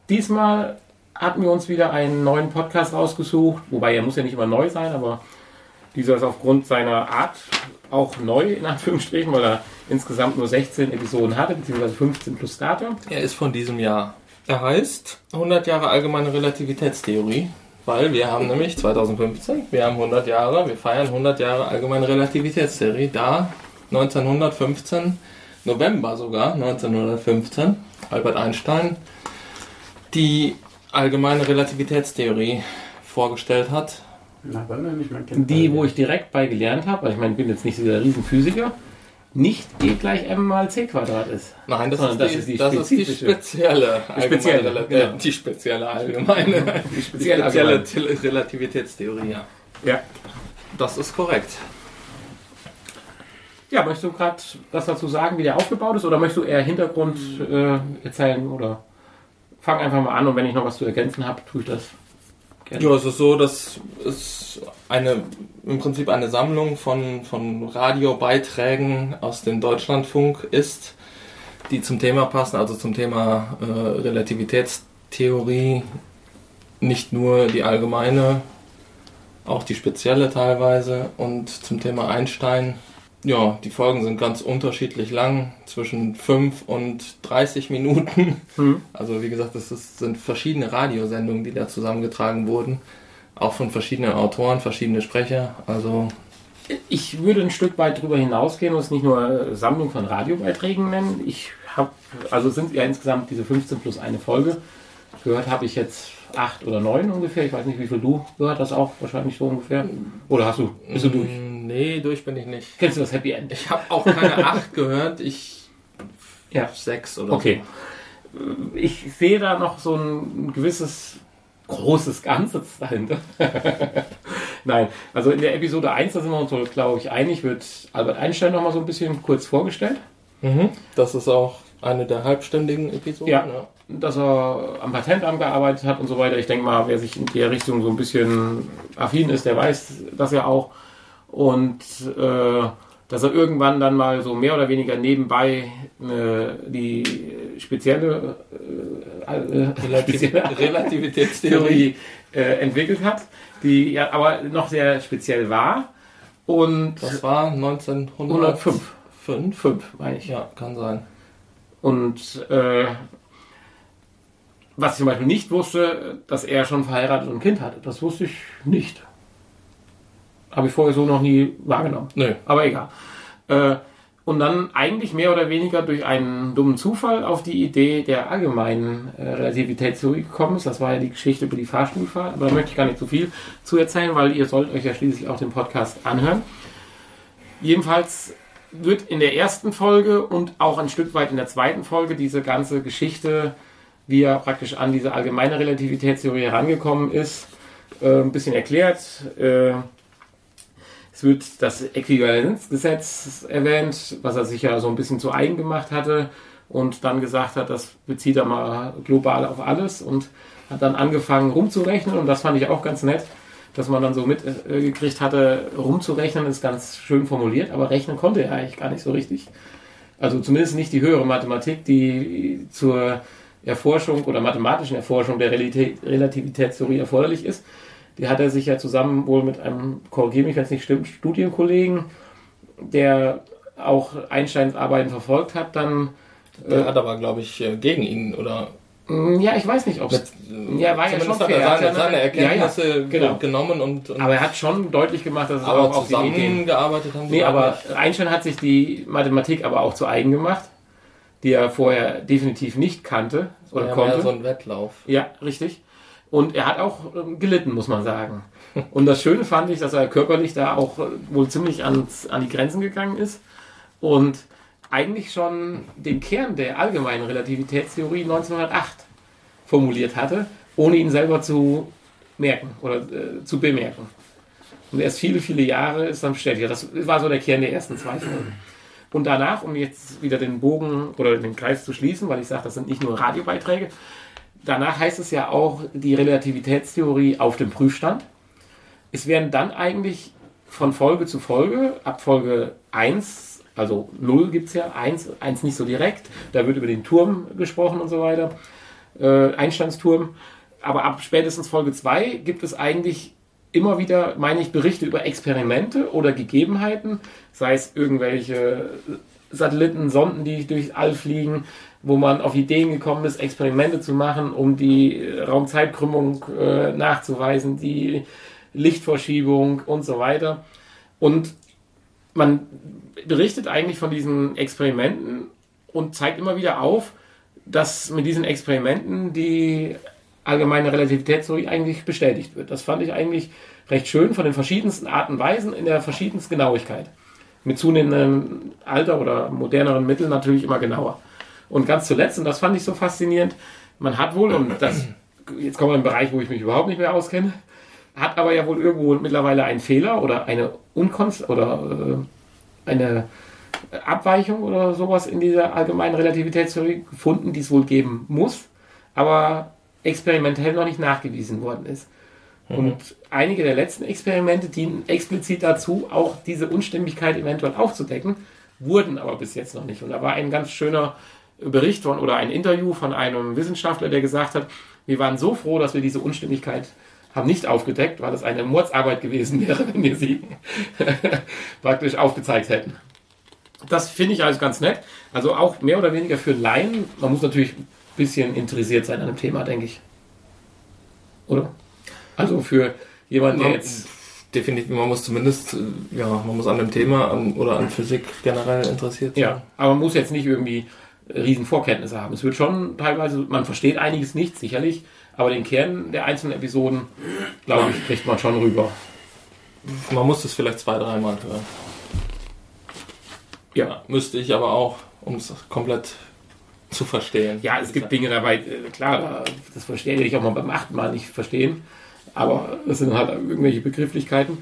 diesmal hatten wir uns wieder einen neuen Podcast rausgesucht, wobei er muss ja nicht immer neu sein, aber dieser ist aufgrund seiner Art auch neu, in Anführungsstrichen, weil er insgesamt nur 16 Episoden hatte, beziehungsweise 15 plus Starter. Er ist von diesem Jahr. Er heißt 100 Jahre allgemeine Relativitätstheorie, weil wir haben nämlich 2015, wir haben 100 Jahre, wir feiern 100 Jahre allgemeine Relativitätstheorie, da 1915, November sogar, 1915, Albert Einstein die allgemeine Relativitätstheorie vorgestellt hat. Na. Die, wo ich direkt bei gelernt habe, weil ich meine, ich bin jetzt nicht dieser Riesenphysiker, nicht E gleich m mal c Quadrat ist. Nein, das, Sondern ist, die, das ist die spezielle, spezielle, allgemeine, genau. die spezielle allgemeine, die spezielle spezielle Til- Relativitätstheorie. Ja. Ja. Das ist korrekt. Ja, möchtest du gerade was dazu sagen, wie der aufgebaut ist, oder möchtest du eher Hintergrund äh, erzählen? Oder fang einfach mal an und wenn ich noch was zu ergänzen habe, tue ich das gerne. Ja, es ist so, dass es eine, im Prinzip eine Sammlung von, von Radiobeiträgen aus dem Deutschlandfunk ist, die zum Thema passen, also zum Thema äh, Relativitätstheorie, nicht nur die allgemeine, auch die spezielle teilweise und zum Thema Einstein. Ja, die Folgen sind ganz unterschiedlich lang, zwischen 5 und 30 Minuten. Hm. Also wie gesagt, es ist, sind verschiedene Radiosendungen, die da zusammengetragen wurden. Auch von verschiedenen Autoren, verschiedene Sprecher. Also Ich würde ein Stück weit darüber hinausgehen und es nicht nur äh, Sammlung von Radiobeiträgen nennen. Ich habe, also sind ja insgesamt diese 15 plus eine Folge. Gehört habe ich jetzt acht oder neun ungefähr. Ich weiß nicht, wie viel du gehört hast, auch wahrscheinlich so ungefähr. Oder hast du, bist du durch? Nee, durch bin ich nicht. Kennst du das Happy End? Ich habe auch keine acht gehört, ich Ja. sechs oder Okay. Ich sehe da noch so ein gewisses großes Ganzes dahinter. Nein, also in der Episode 1, da sind wir uns, so, glaube ich, einig, wird Albert Einstein nochmal so ein bisschen kurz vorgestellt. Mhm. Das ist auch eine der halbstündigen Episoden. Ja. Dass er am Patentamt gearbeitet hat und so weiter. Ich denke mal, wer sich in der Richtung so ein bisschen affin ist, der weiß das ja auch. Und äh, dass er irgendwann dann mal so mehr oder weniger nebenbei äh, die spezielle, äh, äh, spezielle Relativitätstheorie. Theorie äh, entwickelt hat, die ja aber noch sehr speziell war. Und Das war 1905. 105. Fünf? 5, meine ich. Ja, kann sein. Und äh, was ich zum Beispiel nicht wusste, dass er schon verheiratet und ein Kind hatte. Das wusste ich nicht. Habe ich vorher so noch nie wahrgenommen. Nö. Aber egal. Äh, und dann eigentlich mehr oder weniger durch einen dummen Zufall auf die Idee der allgemeinen äh, Relativitätstheorie gekommen ist. Das war ja die Geschichte über die Fahrstuhlfahrt. Aber da möchte ich gar nicht so viel zu erzählen, weil ihr sollt euch ja schließlich auch den Podcast anhören. Jedenfalls wird in der ersten Folge und auch ein Stück weit in der zweiten Folge diese ganze Geschichte, wie er praktisch an diese allgemeine Relativitätstheorie herangekommen ist, äh, ein bisschen erklärt. Äh, es wird das Äquivalenzgesetz erwähnt, was er sich ja so ein bisschen zu eigen gemacht hatte und dann gesagt hat, das bezieht er mal global auf alles und hat dann angefangen rumzurechnen und das fand ich auch ganz nett, dass man dann so mitgekriegt hatte, rumzurechnen ist ganz schön formuliert, aber rechnen konnte er eigentlich gar nicht so richtig. Also zumindest nicht die höhere Mathematik, die zur Erforschung oder mathematischen Erforschung der Relativitätstheorie erforderlich ist. Die hat er sich ja zusammen wohl mit einem, korrigiere mich, wenn es nicht stimmt, Studienkollegen, der auch Einsteins Arbeiten verfolgt hat, dann Der hat aber, glaube ich, äh, gegen ihn oder. Mm, Ja, ich weiß nicht, ob es. Ja, war ja schon Zumindest hat fair. er seine, ja seine eine- Erkenntnisse ja, ja, genau. ge- genommen und, und Aber er hat schon deutlich gemacht, dass es aber auch zusammengearbeitet haben. Nee, aber nicht. Einstein hat sich die Mathematik aber auch zu eigen gemacht, die er vorher definitiv nicht kannte oder ja, konnte. mehr so ein Wettlauf. Ja, richtig. Und er hat auch ähm, gelitten, muss man sagen. Und das Schöne fand ich, dass er körperlich da auch äh, wohl ziemlich ans, an die Grenzen gegangen ist und eigentlich schon den Kern der allgemeinen Relativitätstheorie 1908 formuliert hatte, ohne ihn selber zu merken oder äh, zu bemerken. Und erst viele, viele Jahre ist dann bestätigt. Das war so der Kern der ersten zwei Folgen. Und danach, um jetzt wieder den Bogen oder den Kreis zu schließen, weil ich sage, das sind nicht nur Radiobeiträge, danach heißt es ja auch die Relativitätstheorie auf dem Prüfstand. Es werden dann eigentlich von Folge zu Folge, ab Folge 1, also 0 gibt es ja, 1, 1 nicht so direkt, da wird über den Turm gesprochen und so weiter, äh, Einstandsturm. Aber ab spätestens Folge 2 gibt es eigentlich immer wieder, meine ich, Berichte über Experimente oder Gegebenheiten, sei es irgendwelche Satelliten, Sonden, die durchs All fliegen, wo man auf Ideen gekommen ist, Experimente zu machen, um die äh, Raumzeitkrümmung äh, nachzuweisen, die Lichtverschiebung und so weiter. Und man berichtet eigentlich von diesen Experimenten und zeigt immer wieder auf, dass mit diesen Experimenten die allgemeine Relativitätstheorie eigentlich bestätigt wird. Das fand ich eigentlich recht schön von den verschiedensten Arten und Weisen in der verschiedensten Genauigkeit. Mit zunehmendem Alter oder moderneren Mitteln natürlich immer genauer. Und ganz zuletzt, und das fand ich so faszinierend, man hat wohl, und das, jetzt kommen wir in einen Bereich, wo ich mich überhaupt nicht mehr auskenne, hat aber ja wohl irgendwo mittlerweile einen Fehler oder eine Unkonst oder äh, eine Abweichung oder sowas in dieser allgemeinen Relativitätstheorie gefunden, die es wohl geben muss, aber experimentell noch nicht nachgewiesen worden ist. Und einige der letzten Experimente dienen explizit dazu, auch diese Unstimmigkeit eventuell aufzudecken, wurden aber bis jetzt noch nicht. Und da war ein ganz schöner Bericht von oder ein Interview von einem Wissenschaftler, der gesagt hat, wir waren so froh, dass wir diese Unstimmigkeit haben nicht aufgedeckt, weil es eine Mordsarbeit gewesen wäre, wenn wir sie praktisch aufgezeigt hätten. Das finde ich also ganz nett. Also auch mehr oder weniger für Laien. Man muss natürlich ein bisschen interessiert sein an dem Thema, denke ich. Oder? Also für jemanden, der jetzt. Definitiv, man muss zumindest, äh, ja, man muss an dem Thema an, oder an Physik generell interessiert sein. Ja, aber man muss jetzt nicht irgendwie riesen Vorkenntnisse haben. Es wird schon teilweise, man versteht einiges nicht, sicherlich, aber den Kern der einzelnen Episoden, glaube ich, kriegt man schon rüber. Man muss es vielleicht zwei, dreimal hören. Ja. Müsste ich aber auch, um es komplett zu verstehen. Ja, es gibt Dinge dabei, äh, klar, da- das verstehe ich auch mal beim achten Mal nicht verstehen. Aber das sind halt irgendwelche Begrifflichkeiten.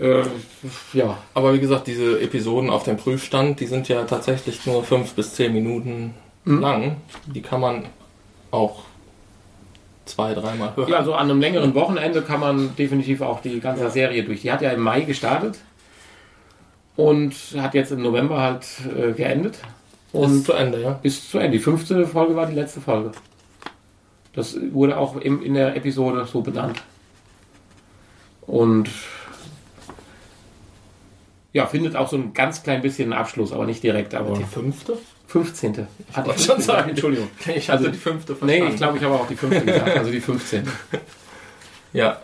Äh, ja, Aber wie gesagt, diese Episoden auf dem Prüfstand, die sind ja tatsächlich nur fünf bis zehn Minuten Mhm. lang. Die kann man auch zwei, dreimal hören. Ja, also an einem längeren Wochenende kann man definitiv auch die ganze Serie durch. Die hat ja im Mai gestartet und hat jetzt im November halt äh, geendet. Ist Und zu Ende, ja. bis zu Ende. Die 15. Folge war die letzte Folge. Das wurde auch im, in der Episode so benannt. Und ja, findet auch so ein ganz klein bisschen einen Abschluss, aber nicht direkt. Aber Die fünfte? 15. Hatte wollte schon sagen. Entschuldigung. Ich hatte Also- die fünfte Nee, verstanden. ich glaube, ich habe auch die 5. gesagt, also die 15. Ja,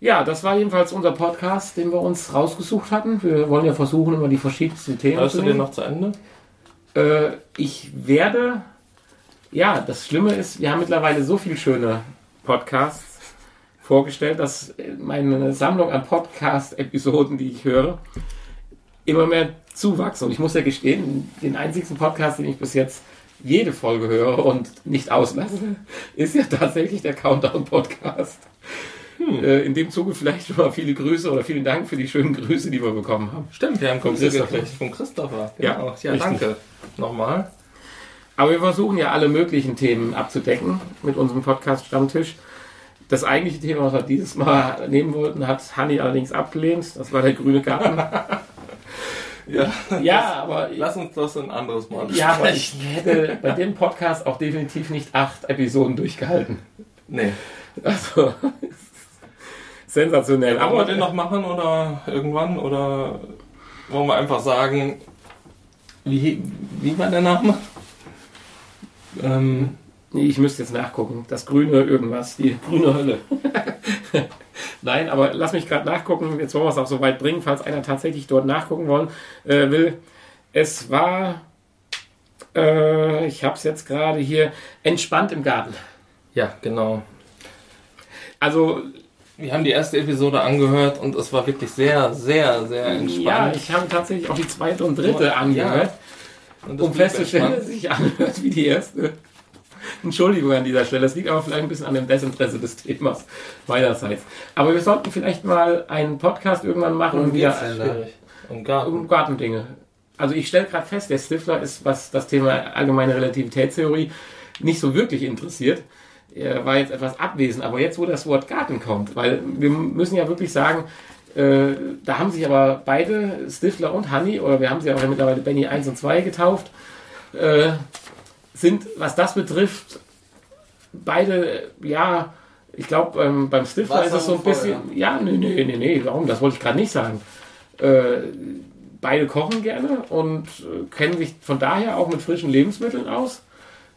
Ja, das war jedenfalls unser Podcast, den wir uns rausgesucht hatten. Wir wollen ja versuchen, immer die verschiedensten Themen hörst zu du den noch zu Ende? Äh, ich werde, ja, das Schlimme ist, wir haben mittlerweile so viele schöne Podcasts vorgestellt, dass meine Sammlung an Podcast-Episoden, die ich höre, immer mehr zuwachsen. Und ich muss ja gestehen, den einzigsten Podcast, den ich bis jetzt jede Folge höre und nicht auslasse, ist ja tatsächlich der Countdown-Podcast. Äh, in dem Zuge vielleicht schon mal viele Grüße oder vielen Dank für die schönen Grüße, die wir bekommen haben. Stimmt, wir haben Von Grüße Christopher. gekriegt von Christopher. Ja, Genau. ja richtig. danke. Nochmal. Aber wir versuchen ja alle möglichen Themen abzudecken mit unserem Podcast-Stammtisch. Das eigentliche Thema, was wir dieses Mal nehmen wollten, hat Hanni allerdings abgelehnt. Das war der grüne Garten. Ja. ja, aber, Lass uns das ein anderes Mal ja, aber ich besprechen. hätte bei dem Podcast auch definitiv nicht acht Episoden durchgehalten. Nee. Also, sensationell. Wollen wir den noch machen oder irgendwann? Oder wollen wir einfach sagen, wie, wie war der Name? Ähm, Nee, ich müsste jetzt nachgucken. Das grüne irgendwas, die grüne Hölle. Nein, aber lass mich gerade nachgucken. Jetzt wollen wir es auch so weit bringen, falls einer tatsächlich dort nachgucken wollen, äh, will. Es war, äh, ich habe es jetzt gerade hier, entspannt im Garten. ja, genau. Also, Wir haben die erste Episode angehört und es war wirklich sehr, sehr, sehr ja, entspannt. ich habe tatsächlich auch die zweite und dritte Ja. angehört, Und das um festzustellen, dass sich anhört wie die erste. Entschuldigung an dieser Stelle, das liegt aber vielleicht ein bisschen an dem Desinteresse des Themas meinerseits. Aber wir sollten vielleicht mal einen Podcast irgendwann machen da? Schwierig. Um Garten. um Gartendinge. Also ich stelle gerade fest, der Stifler ist, was das Thema allgemeine Relativitätstheorie nicht so wirklich interessiert. Er war jetzt etwas abwesend, aber jetzt, wo das Wort Garten kommt, weil wir müssen ja wirklich sagen, äh, da haben sich aber beide, Stifler und Honey, oder wir haben sie auch ja mittlerweile Benny 1 und 2 getauft, äh, sind, was das betrifft, beide, ja, ich glaube, ähm, beim Stifler ist es so ein bisschen, ja, nee, nee, nee, nee, warum, das wollte ich gerade nicht sagen. Äh, beide kochen gerne und äh, kennen sich von daher auch mit frischen Lebensmitteln aus.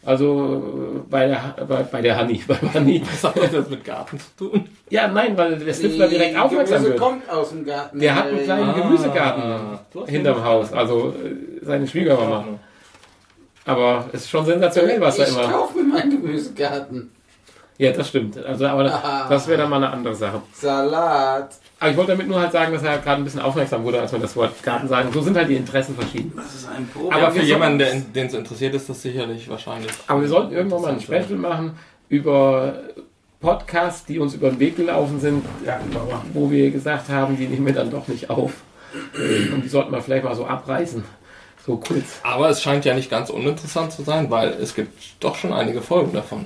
Also äh, bei der, bei, bei der Honey, bei Honey. Was hat das mit Garten zu tun? Ja, nein, weil der Stifler direkt Die aufmerksam Gemüse wird. kommt aus dem Garten. Der hat einen kleinen Ah, Gemüsegarten hinterm Haus, also äh, seine Schwiegermama. Aber es ist schon sensationell, was da ich immer. kauf mir meinen Gemüsegarten. Ja, das stimmt. Also, aber Ah. das wäre dann mal eine andere Sache. Salat. Aber ich wollte damit nur halt sagen, dass er gerade ein bisschen aufmerksam wurde, als wir das Wort Garten sagen. So sind halt die Interessen verschieden. Das ist ein Problem. Aber Aber für jemanden, der- den es interessiert, ist das sicherlich wahrscheinlich. Aber wir sollten irgendwann mal ein Special machen über Podcasts, die uns über den Weg gelaufen sind, Gartenbauer. wo wir gesagt haben, die nehmen wir dann doch nicht auf. Und die sollten wir vielleicht mal so abreißen. So kurz. Aber es scheint ja nicht ganz uninteressant zu sein, weil es gibt doch schon einige Folgen davon.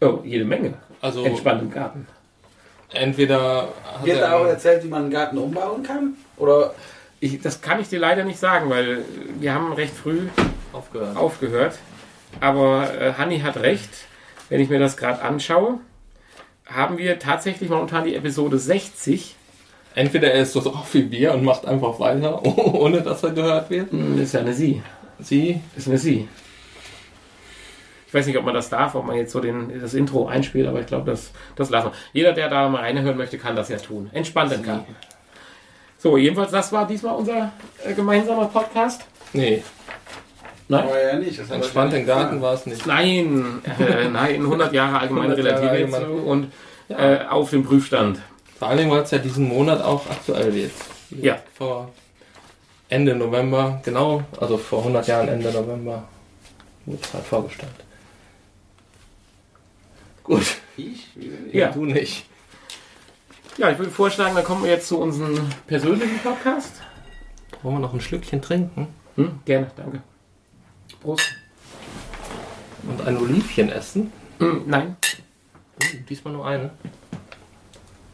Oh, jede Menge. Also Entspannt im Garten. entweder hat Wird da auch er erzählt, wie man einen Garten umbauen kann? Oder Ich, das kann ich dir leider nicht sagen, weil wir haben recht früh aufgehört. aufgehört. Aber äh, Hanni hat recht. Wenn ich mir das gerade anschaue, haben wir tatsächlich momentan die Episode 60. Entweder er ist so drauf wie wir und macht einfach weiter, ohne dass er gehört wird. Hm, Das ist ja eine Sie. Sie, Das ist eine Sie. Ich weiß nicht, ob man das darf, ob man jetzt so den, das Intro einspielt, aber ich glaube, das, das lassen wir. Jeder, der da mal reinhören möchte, kann das ja tun. Entspannt im Garten. So, jedenfalls, das war diesmal unser äh, gemeinsamer Podcast. nee, Nein? Aber ja nicht. Das entspannt er im ja nicht Garten war es nicht. Nein, äh, nein, 100 Jahre allgemeine 100 Jahre Relativitätstheorie und äh, auf dem Prüfstand. Vor allem, weil es ja diesen Monat auch aktuell wird. Ja. Vor Ende November, genau, also vor 100 Jahren Ende November wurde es halt vorgestellt. Gut. Ich? Ja. Du nicht. Ja, ich würde vorschlagen, dann kommen wir jetzt zu unserem persönlichen Podcast. Wollen wir noch ein Schlückchen trinken? Hm? Gerne, danke. Prost. Und ein Olivchen essen? Hm, nein. Oh, diesmal nur eine.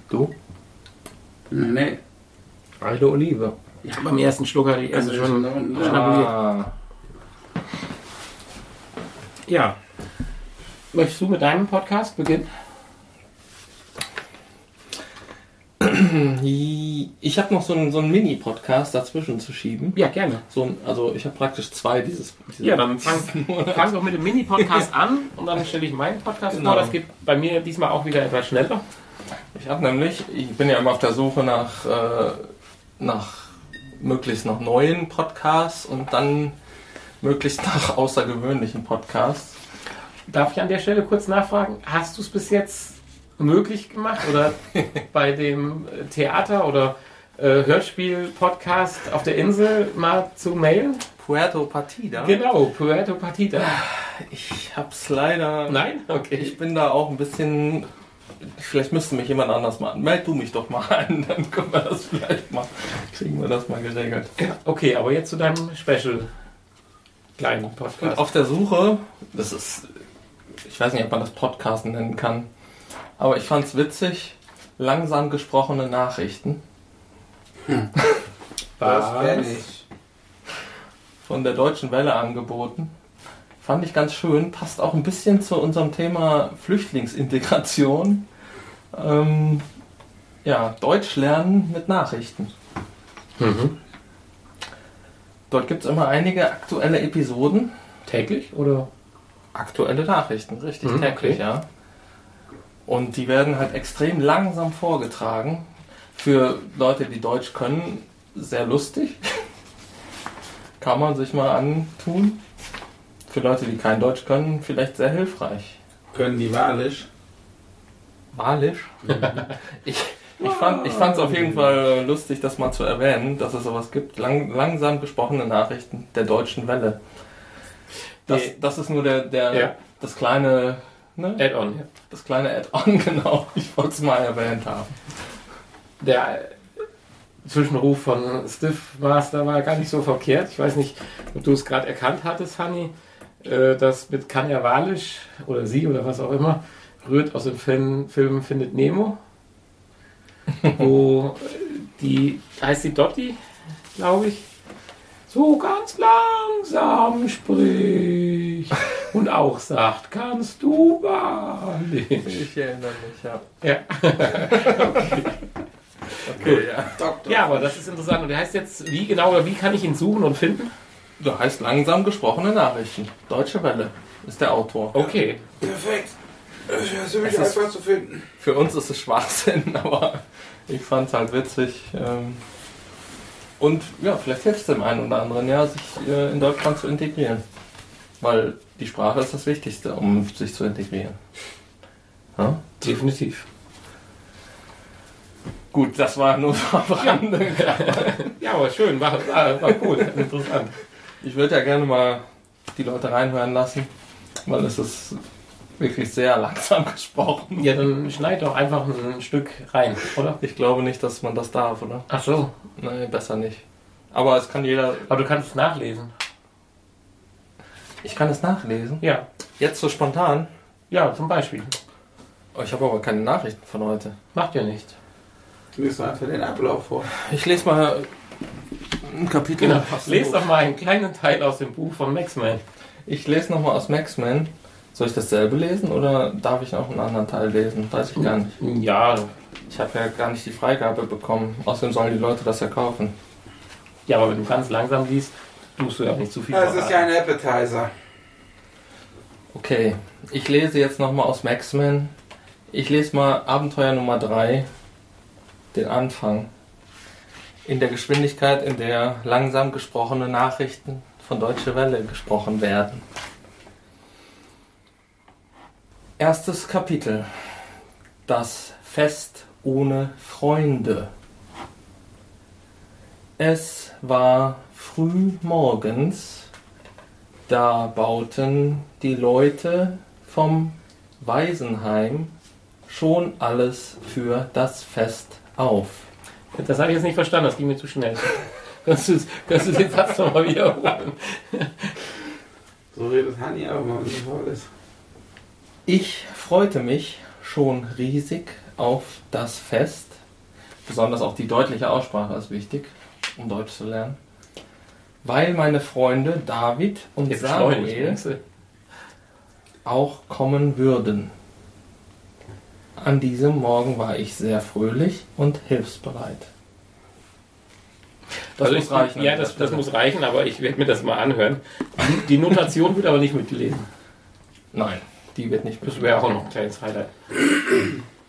Du? Nee, nee. Alte Olive. Ja, beim ersten Schluck hatte ich also schon unten dran. schnabuliert. Ah. Ja. Möchtest du mit deinem Podcast beginnen? Ich habe noch so einen, so einen Mini-Podcast dazwischen zu schieben. Ja, gerne. So ein, also ich habe praktisch zwei dieses. diese- Ja, dann fang, fang doch mit dem Mini-Podcast an und dann stelle ich meinen Podcast Genau. vor. Das geht bei mir diesmal auch wieder etwas schneller. Ich habe nämlich, ich bin ja immer auf der Suche nach, äh, nach möglichst noch neuen Podcasts und dann möglichst nach außergewöhnlichen Podcasts. Darf ich an der Stelle kurz nachfragen, hast du es bis jetzt möglich gemacht oder bei dem äh, Theater- oder äh, Hörspiel-Podcast auf der Insel mal zu mailen? Puerto Partida. Genau, Puerto Partida. Ich hab's leider. Nein? Okay. Ich bin da auch ein bisschen. Vielleicht müsste mich jemand anders machen. Meld du mich doch mal an, dann können wir das vielleicht mal. Kriegen wir das mal geregelt. Okay, aber jetzt zu deinem Special kleinen Und Podcast. auf der Suche, das ist, ich weiß nicht, ob man das Podcast nennen kann, aber ich fand's witzig, langsam gesprochene Nachrichten Das werde ich. von der Deutschen Welle angeboten. Fand ich ganz schön, passt auch ein bisschen zu unserem Thema Flüchtlingsintegration. Ähm, ja, Deutsch lernen mit Nachrichten. Mhm. Dort gibt's immer einige aktuelle Episoden. Täglich oder? Aktuelle Nachrichten, richtig Mhm, täglich, okay. ja. Und die werden halt extrem langsam vorgetragen. Für Leute, die Deutsch können, sehr lustig. Kann man sich mal antun. Für Leute, die kein Deutsch können, vielleicht sehr hilfreich. Können die wahrlich? Walisch? ich ich fand es auf jeden Fall lustig, das mal zu erwähnen, dass es sowas gibt. Lang, langsam gesprochene Nachrichten der Deutschen Welle. Das, das ist nur der, der Ja. das kleine ne? Add-on. ja. Das kleine Add-on, genau. Ich wollte es mal erwähnt haben. Der äh, Zwischenruf von Stiff Master war gar nicht so verkehrt. Ich weiß nicht, ob du es gerade erkannt hattest, Hanni. Äh, das mit Kanja Walisch oder sie oder was auch immer rührt aus dem Film, Film Findet Nemo. wo äh, die, heißt die Dotti, glaube ich, so ganz langsam spricht und auch sagt, kannst du Walisch. Ich erinnere mich, ja. Ja. Okay, ja. Doktor. ja, aber das ist interessant. Und der heißt jetzt, wie genau oder wie kann ich ihn suchen und finden? Du heißt langsam gesprochene Nachrichten. Deutsche Welle ist der Autor. Okay. Perfekt. Das ist ziemlich Es ist- einfach zu finden. Für uns ist es Schwachsinn, aber ich fand es halt witzig. ähm, Und ja, vielleicht hilft es dem einen oder anderen ja, sich äh, in Deutschland zu integrieren. Weil die Sprache ist das Wichtigste, um sich zu integrieren. Ja? Definitiv. Gut, das war nur so am Rande. Ja, aber schön, war, war, war gut, interessant. Ich würde ja gerne mal die Leute reinhören lassen, weil es ist wirklich sehr langsam gesprochen. Ja, dann schneid doch einfach ein Stück rein, oder? Ich glaube nicht, dass man das darf, oder? Ach so. Nein, besser nicht. Aber es kann jeder. Aber du kannst es nachlesen. Ich kann es nachlesen. Ja. Jetzt so spontan. Ja, zum Beispiel. Oh, ich habe aber keine Nachrichten von heute. Macht ja nichts. Lies mal einfach den Ablauf vor. Ich lese mal ein Kapitel. Genau. Lest doch mal einen kleinen Teil aus dem Buch von Maxman. Ich lese nochmal aus Maxman. Soll ich dasselbe lesen oder darf ich noch einen anderen Teil lesen? Weiß ich gar nicht. Ja, Ich habe ja gar nicht die Freigabe bekommen. Außerdem sollen die Leute das ja kaufen. ja, aber wenn du ganz langsam liest, tust du ja auch nicht zu viel. Das ist ja ein Appetizer. Okay, ich lese jetzt nochmal aus Maxman. Ich lese mal Abenteuer Nummer 3, den Anfang. In der Geschwindigkeit, in der langsam gesprochene Nachrichten von Deutsche Welle gesprochen werden. Erstes Kapitel. Das Fest ohne Freunde. Es war früh morgens, da bauten die Leute vom Waisenheim schon alles für das Fest auf? Das habe ich jetzt nicht verstanden, das ging mir zu schnell. Kannst du, kannst du den Satz nochmal wiederholen? So redet Hanni auch mal, wenn sie faul ist. Ich freute mich schon riesig auf das Fest. Besonders auch die deutliche Aussprache ist wichtig, um Deutsch zu lernen. Weil meine Freunde David und Jetzt Samuel auch kommen würden. An diesem Morgen war ich sehr fröhlich und hilfsbereit. Das Also muss ich, reichen. Ja, das, das muss reichen, aber ich werde mir das mal anhören. Die Notation wird aber nicht mitgelesen. Nein, die wird nicht Das wäre auch noch ein kleines Highlight.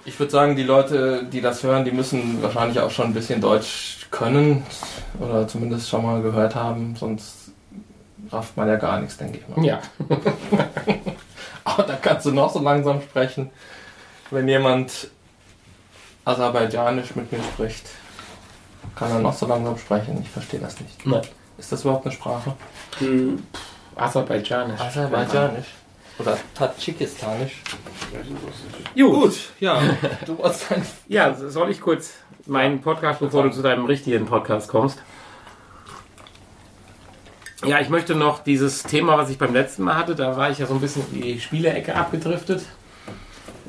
Ich würde sagen, die Leute, die das hören, die müssen wahrscheinlich auch schon ein bisschen Deutsch können oder zumindest schon mal gehört haben, sonst rafft man ja gar nichts, denke ich mal. Ja, Aber da kannst du noch so langsam sprechen, wenn jemand Aserbaidschanisch mit mir spricht. Kann er noch so langsam sprechen? Ich verstehe das nicht. Nein. Ist das überhaupt eine Sprache? Hm. Aserbaidschanisch. Aserbaidschanisch. Oder Tadschikistanisch. Gut. ja. Du wolltest ein Ja, soll ich kurz meinen Podcast, bevor du zu deinem richtigen Podcast kommst? Ja, ich möchte noch dieses Thema, was ich beim letzten Mal hatte, da war ich ja so ein bisschen in die Spielecke abgedriftet.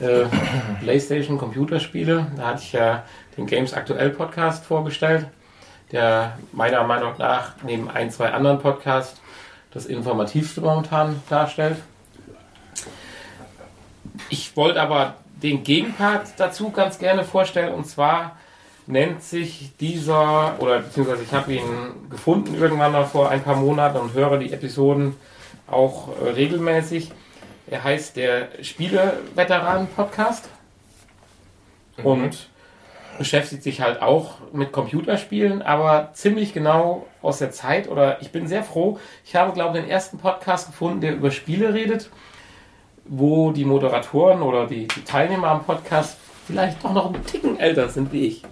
Äh, Playstation, Computerspiele. Da hatte ich ja den Games Aktuell Podcast vorgestellt, der meiner Meinung nach neben ein, zwei anderen Podcasts das informativste momentan darstellt. Ich wollte aber den Gegenpart dazu ganz gerne vorstellen und zwar nennt sich dieser, oder beziehungsweise ich habe ihn gefunden irgendwann mal vor ein paar Monaten und höre die Episoden auch äh, regelmäßig. Er heißt der Spiele-Veteranen-Podcast und beschäftigt sich halt auch mit Computerspielen, aber ziemlich genau aus der Zeit oder ich bin sehr froh. Ich habe, glaube ich, den ersten Podcast gefunden, der über Spiele redet, wo die Moderatoren oder die, die Teilnehmer am Podcast vielleicht doch noch einen Ticken älter sind wie ich.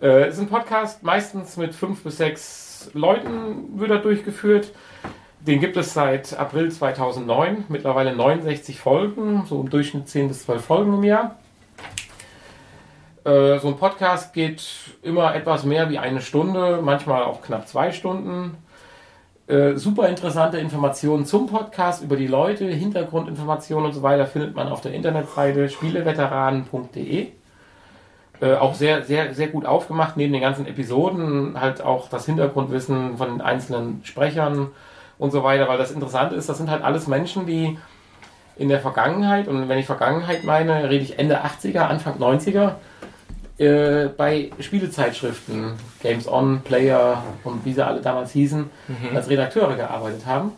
Äh, es ist ein Podcast, meistens mit fünf bis sechs Leuten wird er durchgeführt. Den gibt es seit April 2009, mittlerweile 69 Folgen, so im Durchschnitt 10 bis 12 Folgen im Jahr. Äh, so ein Podcast geht immer etwas mehr wie eine Stunde, manchmal auch knapp zwei Stunden. Äh, super interessante Informationen zum Podcast über die Leute, Hintergrundinformationen und so weiter findet man auf der Internetseite spieleveteranen.de. Äh, auch sehr, sehr, sehr gut aufgemacht, neben den ganzen Episoden halt auch das Hintergrundwissen von den einzelnen Sprechern und so weiter, weil das Interessante ist, das sind halt alles Menschen, die in der Vergangenheit, und wenn ich Vergangenheit meine, rede ich Ende 80er, Anfang 90er, äh, bei Spielezeitschriften, Games On, Player und wie sie alle damals hießen, als Redakteure gearbeitet haben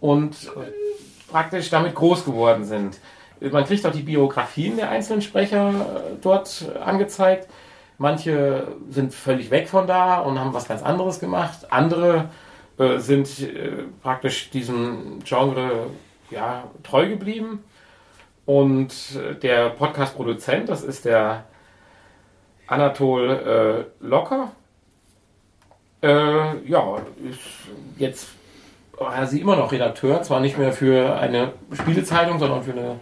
und äh, praktisch damit groß geworden sind. Man kriegt auch die Biografien der einzelnen Sprecher äh, dort angezeigt. Manche sind völlig weg von da und haben was ganz anderes gemacht. Andere äh, sind äh, praktisch diesem Genre ja, treu geblieben. Und äh, der Podcast-Produzent, das ist der Anatol äh, Locker. Äh, ja, ist jetzt er ist immer noch Redakteur, zwar nicht mehr für eine Spielezeitung, sondern für eine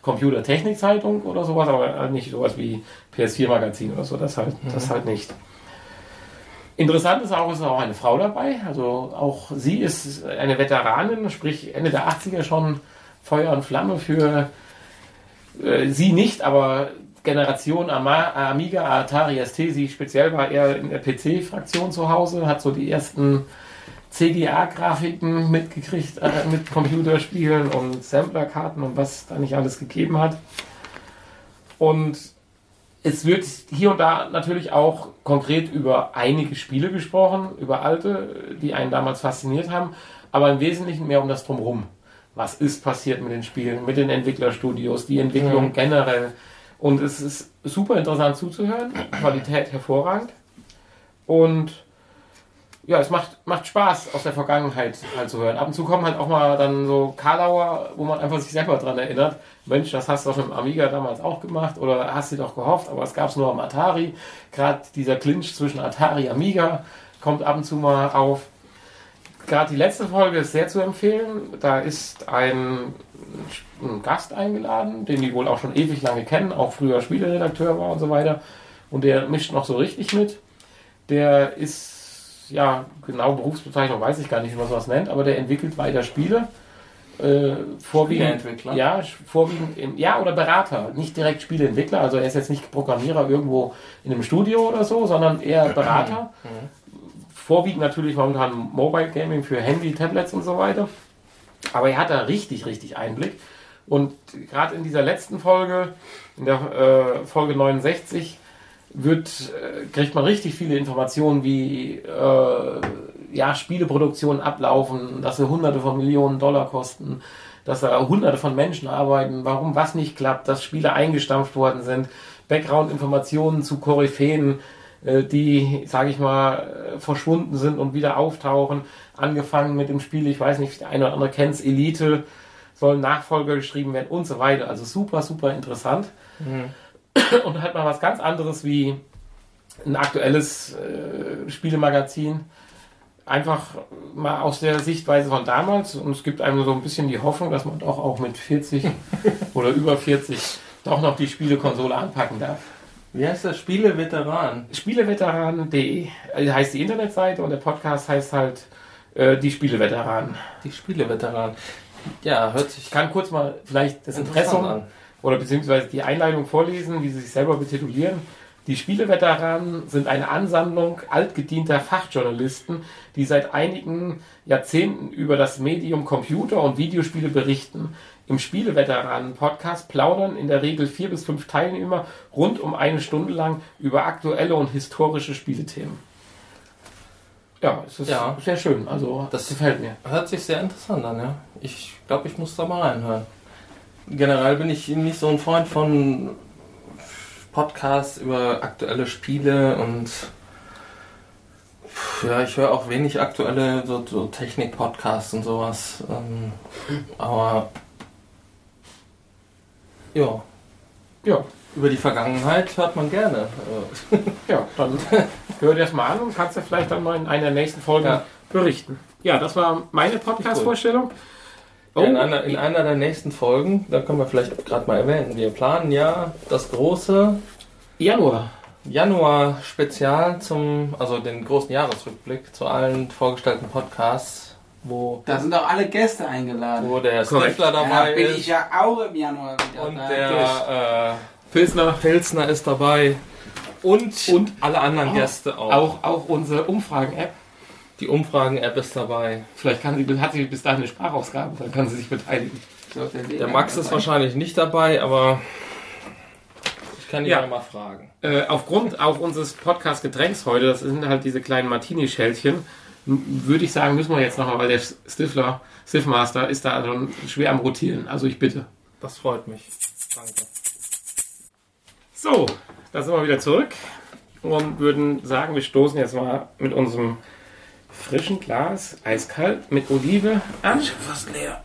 Computertechnikzeitung oder sowas, aber nicht sowas wie PS4-Magazin oder so, das halt, das halt nicht. Interessant ist auch, ist auch eine Frau dabei, also auch sie ist eine Veteranin, sprich Ende der 80er schon Feuer und Flamme für äh, sie nicht, aber Generation Amiga, Atari ST, sie speziell war eher in der PC-Fraktion zu Hause, hat so die ersten CGA-Grafiken mitgekriegt äh, mit Computerspielen und Samplerkarten und was da nicht alles gegeben hat. Und es wird hier und da natürlich auch konkret über einige Spiele gesprochen, über alte, die einen damals fasziniert haben, aber im Wesentlichen mehr um das Drumherum. Was ist passiert mit den Spielen, mit den Entwicklerstudios, die Entwicklung generell. Und es ist super interessant zuzuhören, Qualität hervorragend. Und ja, es macht, macht Spaß, aus der Vergangenheit halt zu hören. Ab und zu kommen halt auch mal dann so Karlauer, wo man einfach sich selber dran erinnert. Mensch, das hast du auf dem Amiga damals auch gemacht oder hast du doch gehofft, aber es gab es nur am Atari. Gerade dieser Clinch zwischen Atari und Amiga kommt ab und zu mal auf. gerade die letzte Folge ist sehr zu empfehlen. Da ist ein, ein Gast eingeladen, den die wohl auch schon ewig lange kennen, auch früher Spieleredakteur war und so weiter. Und der mischt noch so richtig mit. Der ist, ja, genau Berufsbezeichnung weiß ich gar nicht, wie man sowas nennt, aber der entwickelt weiter Spiele. Äh, vorwiegend, ja, vorwiegend, im, ja, oder Berater, nicht direkt Spieleentwickler, also er ist jetzt nicht Programmierer irgendwo in einem Studio oder so, sondern eher Berater. Vorwiegend natürlich momentan Mobile Gaming für Handy, Tablets und so weiter. Aber er hat da richtig, richtig Einblick. Und gerade in dieser letzten Folge, in der äh, Folge 69, wird, äh, kriegt man richtig viele Informationen, wie äh, ja, Spieleproduktionen ablaufen, dass sie hunderte von Millionen Dollar kosten, dass da hunderte von Menschen arbeiten, warum was nicht klappt, dass Spiele eingestampft worden sind, Background-Informationen zu Koryphäen, äh, die, sage ich mal, äh, verschwunden sind und wieder auftauchen. Angefangen mit dem Spiel, ich weiß nicht, der eine oder andere kennt Elite, sollen Nachfolger geschrieben werden und so weiter. Also super, super interessant. Und halt mal was ganz anderes wie ein aktuelles äh, Spielemagazin. Einfach mal aus der Sichtweise von damals. Und es gibt einem so ein bisschen die Hoffnung, dass man doch auch mit 40 oder über 40 doch noch die Spielekonsole anpacken darf. Wie heißt das? Spieleveteran. Spieleveteranen.de äh, heißt die Internetseite und der Podcast heißt halt äh, die Spieleveteranen. Die Spieleveteran. Ja, hört sich Ich kann kurz mal vielleicht das Impressum an. oder beziehungsweise die Einleitung vorlesen, wie sie sich selber betitulieren. Die Spieleveteranen sind eine Ansammlung altgedienter Fachjournalisten, die seit einigen Jahrzehnten über das Medium Computer und Videospiele berichten. Im Spieleveteranen-Podcast plaudern in der Regel vier bis fünf Teilnehmer rund um eine Stunde lang über aktuelle und historische Spielethemen. Ja, es ist Ja. sehr schön. Also, das gefällt mir. Hört sich sehr interessant an, ja. Ich glaube, ich muss da mal reinhören. Generell bin ich nicht so ein Freund von Podcasts über aktuelle Spiele und ja, ich höre auch wenig aktuelle so, so Technik-Podcasts und sowas. Ähm, aber ja, Ja, über die Vergangenheit hört man gerne. Ja, dann hör dir das mal an und kannst du vielleicht dann mal in einer der nächsten Folgen Ja. berichten. Ja, das war meine Podcast-Vorstellung. Oh, Ja, in, einer, in einer der nächsten Folgen, da können wir vielleicht gerade mal erwähnen, wir planen ja das große Januar. Januar-Spezial zum, also den großen Jahresrückblick zu allen vorgestellten Podcasts, wo, Da sind auch alle Gäste eingeladen. wo der. Stifler Ja, dabei bin ist ich ja auch im Januar wieder und da. der äh, Pilsner ist dabei und, Und alle anderen auch- Gäste auch. Auch, auch unsere Umfragen-App. Die Umfragen-App ist dabei. Vielleicht kann sie, hat sie bis dahin eine Sprachausgabe, dann kann sie sich beteiligen. Der, Der Max ist wahrscheinlich nicht dabei, aber ich kann ihn Ja. mal fragen. Äh, aufgrund auch unseres Podcast-Getränks heute, das sind halt diese kleinen Martini-Schältchen, m- würde ich sagen, müssen wir jetzt nochmal, weil der Stifler, Stiffmaster ist da schon schwer am Rotieren. Also ich bitte. Das freut mich. Danke. So, da sind wir wieder zurück und würden sagen, wir stoßen jetzt mal mit unserem frischen Glas, eiskalt, mit Olive an. fast leer.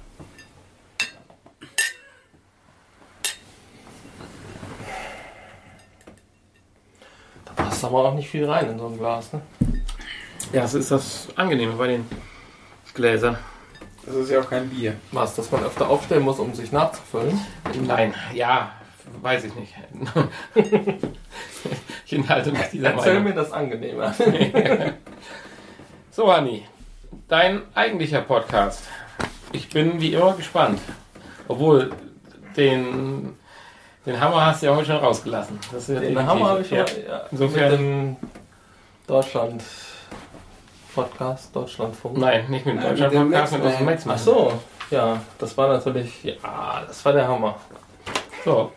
Da passt aber auch nicht viel rein in so ein Glas, ne? Ja, das ist das Angenehme bei den Gläsern. Das ist ja auch kein Bier. Was, dass man öfter aufstellen muss, um sich nachzufüllen? Nein, ja, weiß ich nicht. ich enthalte mich dieser Erzähl Meinung. mir das angenehmer. So, Hanni, dein eigentlicher Podcast. Ich bin wie immer gespannt. Obwohl, den, den Hammer hast du ja heute schon rausgelassen. Das ist ja Den Hammer habe ich ja. schon ja, Insofern- mit dem Deutschland Podcast, Deutschlandfunk. Nein, nicht mit dem Nein, Deutschland mit unserem Max- Max. Ach so, ja, das war natürlich, ja, das war der Hammer. So,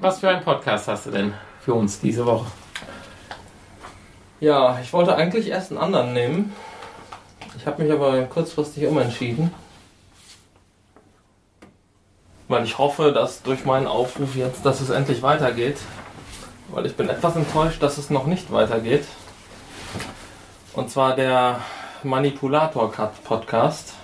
was für einen Podcast hast du denn für uns diese Woche? Ja, ich wollte eigentlich erst einen anderen nehmen. Ich habe mich aber kurzfristig umentschieden. Weil ich hoffe, dass durch meinen Aufruf jetzt, dass es endlich weitergeht. Weil ich bin etwas enttäuscht, dass es noch nicht weitergeht. Und zwar der Manipulator-Podcast.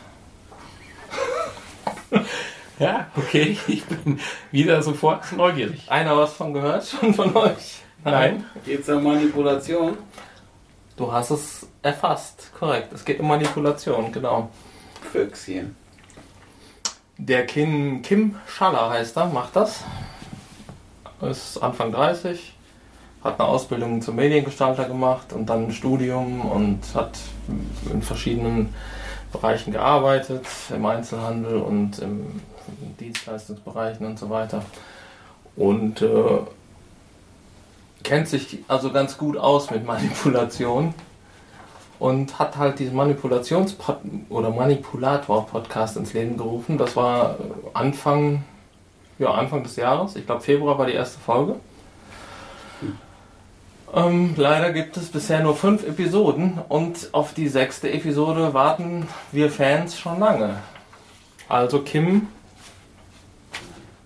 Ja, okay, ich bin wieder sofort neugierig. Einer was von gehört schon von euch? Nein, Geht's um Manipulation? Du hast es erfasst, korrekt. Es geht um Manipulation, genau. Füchschen. Der Kim, Kim Schaller heißt er, macht das. Ist Anfang 30, hat eine Ausbildung zum Mediengestalter gemacht und dann ein Studium und hat in verschiedenen Bereichen gearbeitet, im Einzelhandel und im Dienstleistungsbereichen und so weiter. Und äh, kennt sich also ganz gut aus mit Manipulation und hat halt diesen Manipulations- oder Manipulator-Podcast ins Leben gerufen. Das war Anfang, ja, Anfang des Jahres. Ich glaube, Februar war die erste Folge. Ähm, leider gibt es bisher nur fünf Episoden und auf die sechste Episode warten wir Fans schon lange. Also Kim,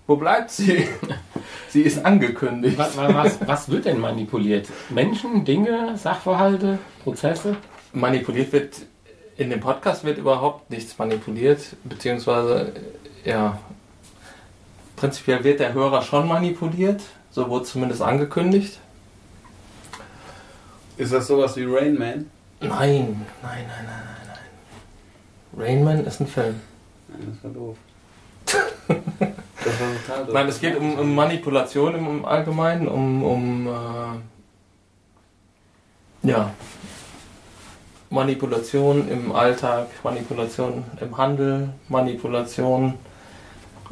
wo bleibt sie? sie ist angekündigt. Was, was, was wird denn manipuliert? Menschen, Dinge, Sachverhalte, Prozesse? manipuliert wird, in dem Podcast wird überhaupt nichts manipuliert, beziehungsweise, ja, prinzipiell wird der Hörer schon manipuliert, so wurde zumindest angekündigt. Ist das sowas wie Rain Man? Nein, nein, nein, nein, nein, nein. Rain Man ist ein Film. Nein, das war doof. das war total doof. Nein, es geht um, um Manipulation im, im Allgemeinen, um, um äh, ja, Manipulation im Alltag, Manipulation im Handel, Manipulation.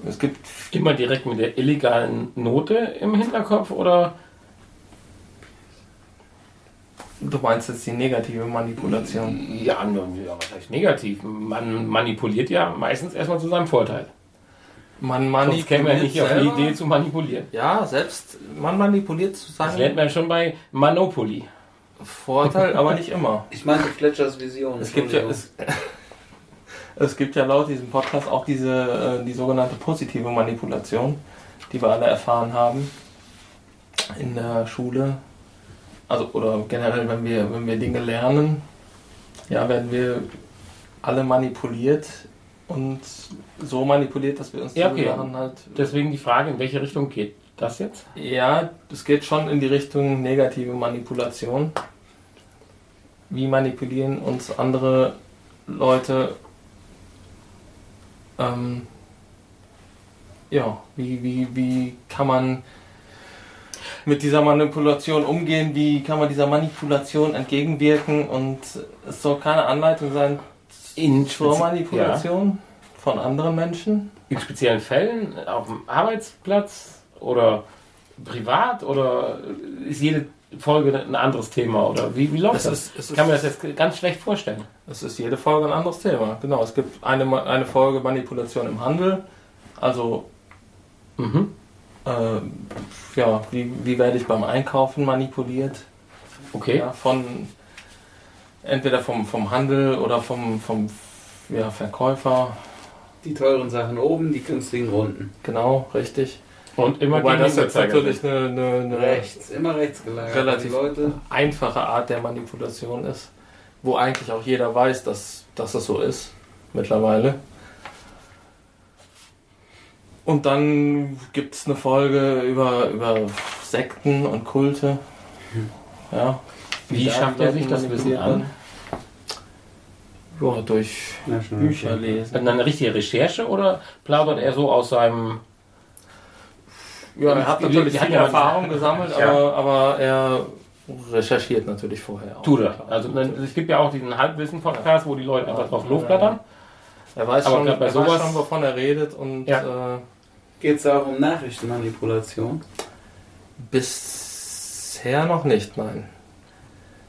Es gibt Immer direkt mit der illegalen Note im Hinterkopf oder Du meinst jetzt die negative Manipulation? ja, ja was heißt negativ? Man manipuliert ja meistens erstmal zu seinem Vorteil. Man Sonst käme er nicht auf die selber. Idee zu manipulieren. Ja, selbst man manipuliert zu Das lernt man schon bei Monopoly. Vorteil, aber nicht immer. Ich meinte Fletchers Vision. Es gibt ja, es, es gibt ja laut diesem Podcast auch diese äh, die sogenannte positive Manipulation, die wir alle erfahren haben in der Schule. Also oder generell, wenn wir wenn wir Dinge lernen, ja, werden wir alle manipuliert und so manipuliert, dass wir uns Ja, okay. Sachen halt Deswegen die Frage, in welche Richtung geht das jetzt? Ja, es geht schon in die Richtung negative Manipulation. Wie manipulieren uns andere Leute? Ähm, ja, wie, wie, wie kann man mit dieser Manipulation umgehen? Wie kann man dieser Manipulation entgegenwirken? Und es soll keine Anleitung sein In, zur Manipulation von anderen Menschen. in speziellen Fällen, auf dem Arbeitsplatz oder privat oder ist jede Folge ein anderes Thema oder wie, wie läuft Es das? ist- Ich kann mir ist- das jetzt ganz schlecht vorstellen. Es ist jede Folge ein anderes Thema. Genau, es gibt eine, eine Folge Manipulation im Handel. Also, Mhm. äh, ja, wie, wie werde ich beim Einkaufen manipuliert? Okay. Ja, von entweder vom, vom Handel oder vom, vom ja, Verkäufer. Die teuren Sachen oben, die günstigen unten. Genau, richtig. Und immer Wobei gegen das jetzt natürlich eine, eine, eine Rechts, immer rechts gelagert. Relativ. Die Leute. einfache Art der Manipulation ist, wo eigentlich auch jeder weiß, dass, dass das so ist mittlerweile. Und dann gibt es eine Folge über, über Sekten und Kulte. Ja. Wie schafft er sich das Wissen an? Ja, durch Bücher lesen. Dann eine richtige Recherche oder plaudert er so aus seinem. Ja, er hat natürlich viel Erfahrung gesammelt, Ja. aber, aber er recherchiert natürlich vorher auch. Tut er. Also es gibt ja auch diesen Halbwissen-Podcast, wo die Leute einfach drauf losblättern. Er weiß, Aber schon, bei er weiß sowas- schon, wovon er redet und Ja. äh, Geht es auch um Nachrichtenmanipulation? Bisher noch nicht, nein.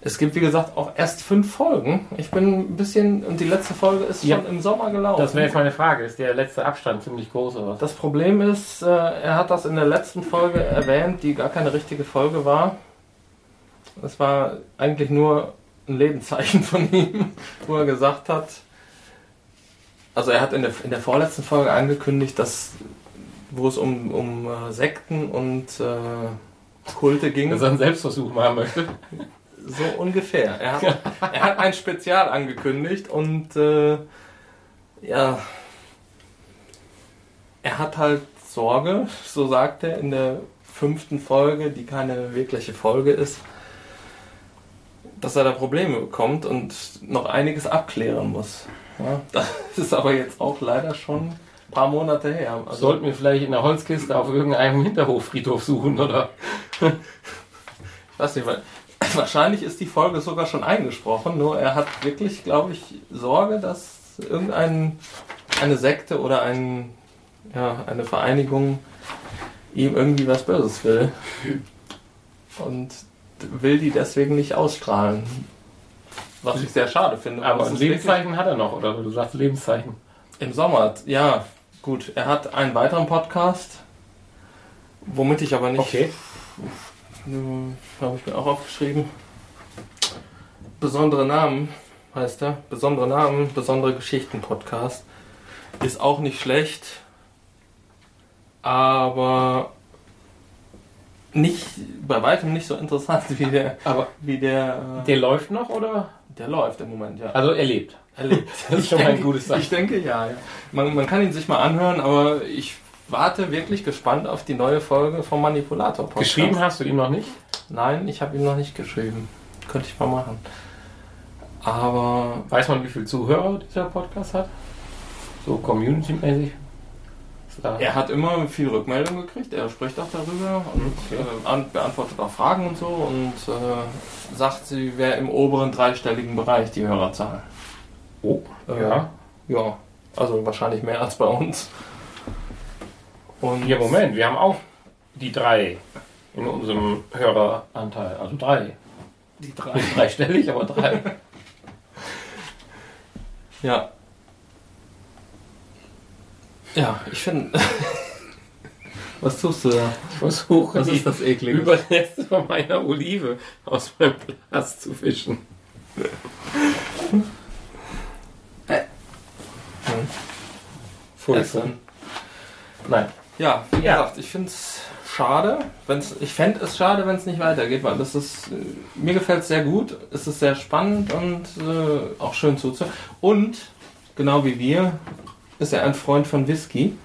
Es gibt, wie gesagt, auch erst fünf Folgen. Ich bin ein bisschen, und die letzte Folge ist Ja. schon im Sommer gelaufen. Das wäre jetzt meine Frage. Ist der letzte Abstand ziemlich groß oder was? Das Problem ist, äh, er hat das in der letzten Folge erwähnt, die gar keine richtige Folge war. Es war eigentlich nur ein Lebenszeichen von ihm, wo er gesagt hat, also er hat in der, in der vorletzten Folge angekündigt, dass wo es um, um äh, Sekten und äh, Kulte ging. Dass er einen Selbstversuch machen möchte. So ungefähr. Er hat, er hat ein Spezial angekündigt und äh, ja, er hat halt Sorge, so sagt er in der fünften Folge, die keine wirkliche Folge ist, dass er da Probleme bekommt und noch einiges abklären muss. Ja, das ist aber jetzt auch leider schon ein paar Monate her. Also, Sollten wir vielleicht in der Holzkiste auf irgendeinem Hinterhoffriedhof suchen, oder? ich weiß nicht, weil wahrscheinlich ist die Folge sogar schon eingesprochen, nur er hat wirklich, glaube ich, Sorge, dass irgendein eine Sekte oder ein, ja, eine Vereinigung ihm irgendwie was Böses will. Und will die deswegen nicht ausstrahlen. Was ich sehr schade finde. Aber ein Lebenszeichen hat er noch, oder? Du sagst Lebenszeichen. Im Sommer, ja, gut. Er hat einen weiteren Podcast, womit ich aber nicht. Okay. Habe ich mir auch aufgeschrieben. Besondere Namen heißt er. Besondere Namen, besondere Geschichten Podcast. Ist auch nicht schlecht, aber nicht bei weitem nicht so interessant wie der Aber wie der äh, der läuft noch, oder? der läuft im Moment ja. Also er lebt. Er lebt. Das ist schon mal ein gutes Zeichen. Ich denke ja. ja. Man, man kann ihn sich mal anhören, aber ich warte wirklich gespannt auf die neue Folge vom Manipulator Podcast. Geschrieben hast du ihm noch nicht? Nein, ich habe ihm noch nicht geschrieben. Könnte ich mal machen. Aber Weiß man, wie viele Zuhörer dieser Podcast hat? So community-mäßig? Er hat immer viel Rückmeldung gekriegt. Er spricht auch darüber und Okay. äh, an, beantwortet auch Fragen und so und äh, sagt, sie wäre im oberen dreistelligen Bereich die Hörerzahl. Oh, Äh, ja. Ja, also wahrscheinlich mehr als bei uns. Und Ja, Moment, wir haben auch die drei in unserem Höreranteil. Also drei. Die drei. Nicht dreistellig, aber drei. Ja. Ja, ich finde. Was tust du da? Ich versuche, Was ist das Eklige? Überreste von meiner Olive aus meinem Glas zu fischen. Essen. Nein. Ja, wie Ja. gesagt, ich finde es schade. Wenn's, ich fände es schade, wenn es nicht weitergeht, weil das ist. äh, Mir gefällt es sehr gut. Es ist sehr spannend und äh, auch schön zuzuhören. Und, genau wie wir, ist er ein Freund von Whisky.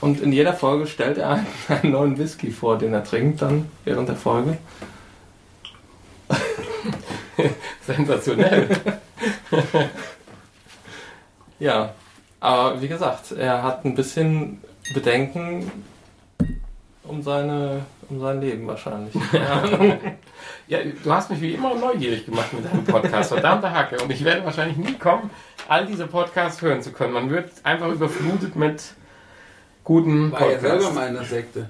Und in jeder Folge stellt er einen, einen neuen Whisky vor, den er trinkt dann während der Folge. Sensationell. Ja, aber wie gesagt, er hat ein bisschen Bedenken um seine um sein Leben wahrscheinlich. Ja. Ja, du hast mich wie immer neugierig gemacht mit deinem Podcast. Verdammte Hacke. Und ich werde wahrscheinlich nie kommen, all diese Podcasts hören zu können. Man wird einfach überflutet mit guten War ja selber Podcasts. mal in der Sekte.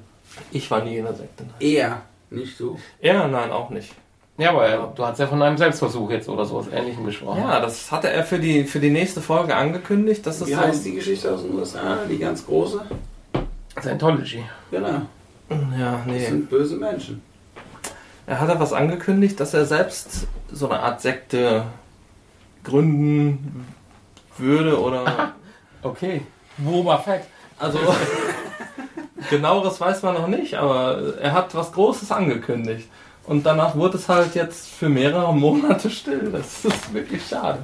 Ich war nie in der Sekte. nein. Er, nicht du. Er, nein, auch nicht. Ja, aber äh, du hast ja von einem Selbstversuch jetzt oder sowas Ähnlichem gesprochen. Ja, das hatte er für die für die nächste Folge angekündigt. Das ist Wie so, heißt die Geschichte aus den USA? Die ganz große? Scientology. Genau. Ja, Das nee. sind böse Menschen. Er hat was angekündigt, dass er selbst so eine Art Sekte gründen würde oder Okay. Boba Fett. Also, genaueres weiß man noch nicht, aber er hat was Großes angekündigt. Und danach wurde es halt jetzt für mehrere Monate still. Das ist wirklich schade.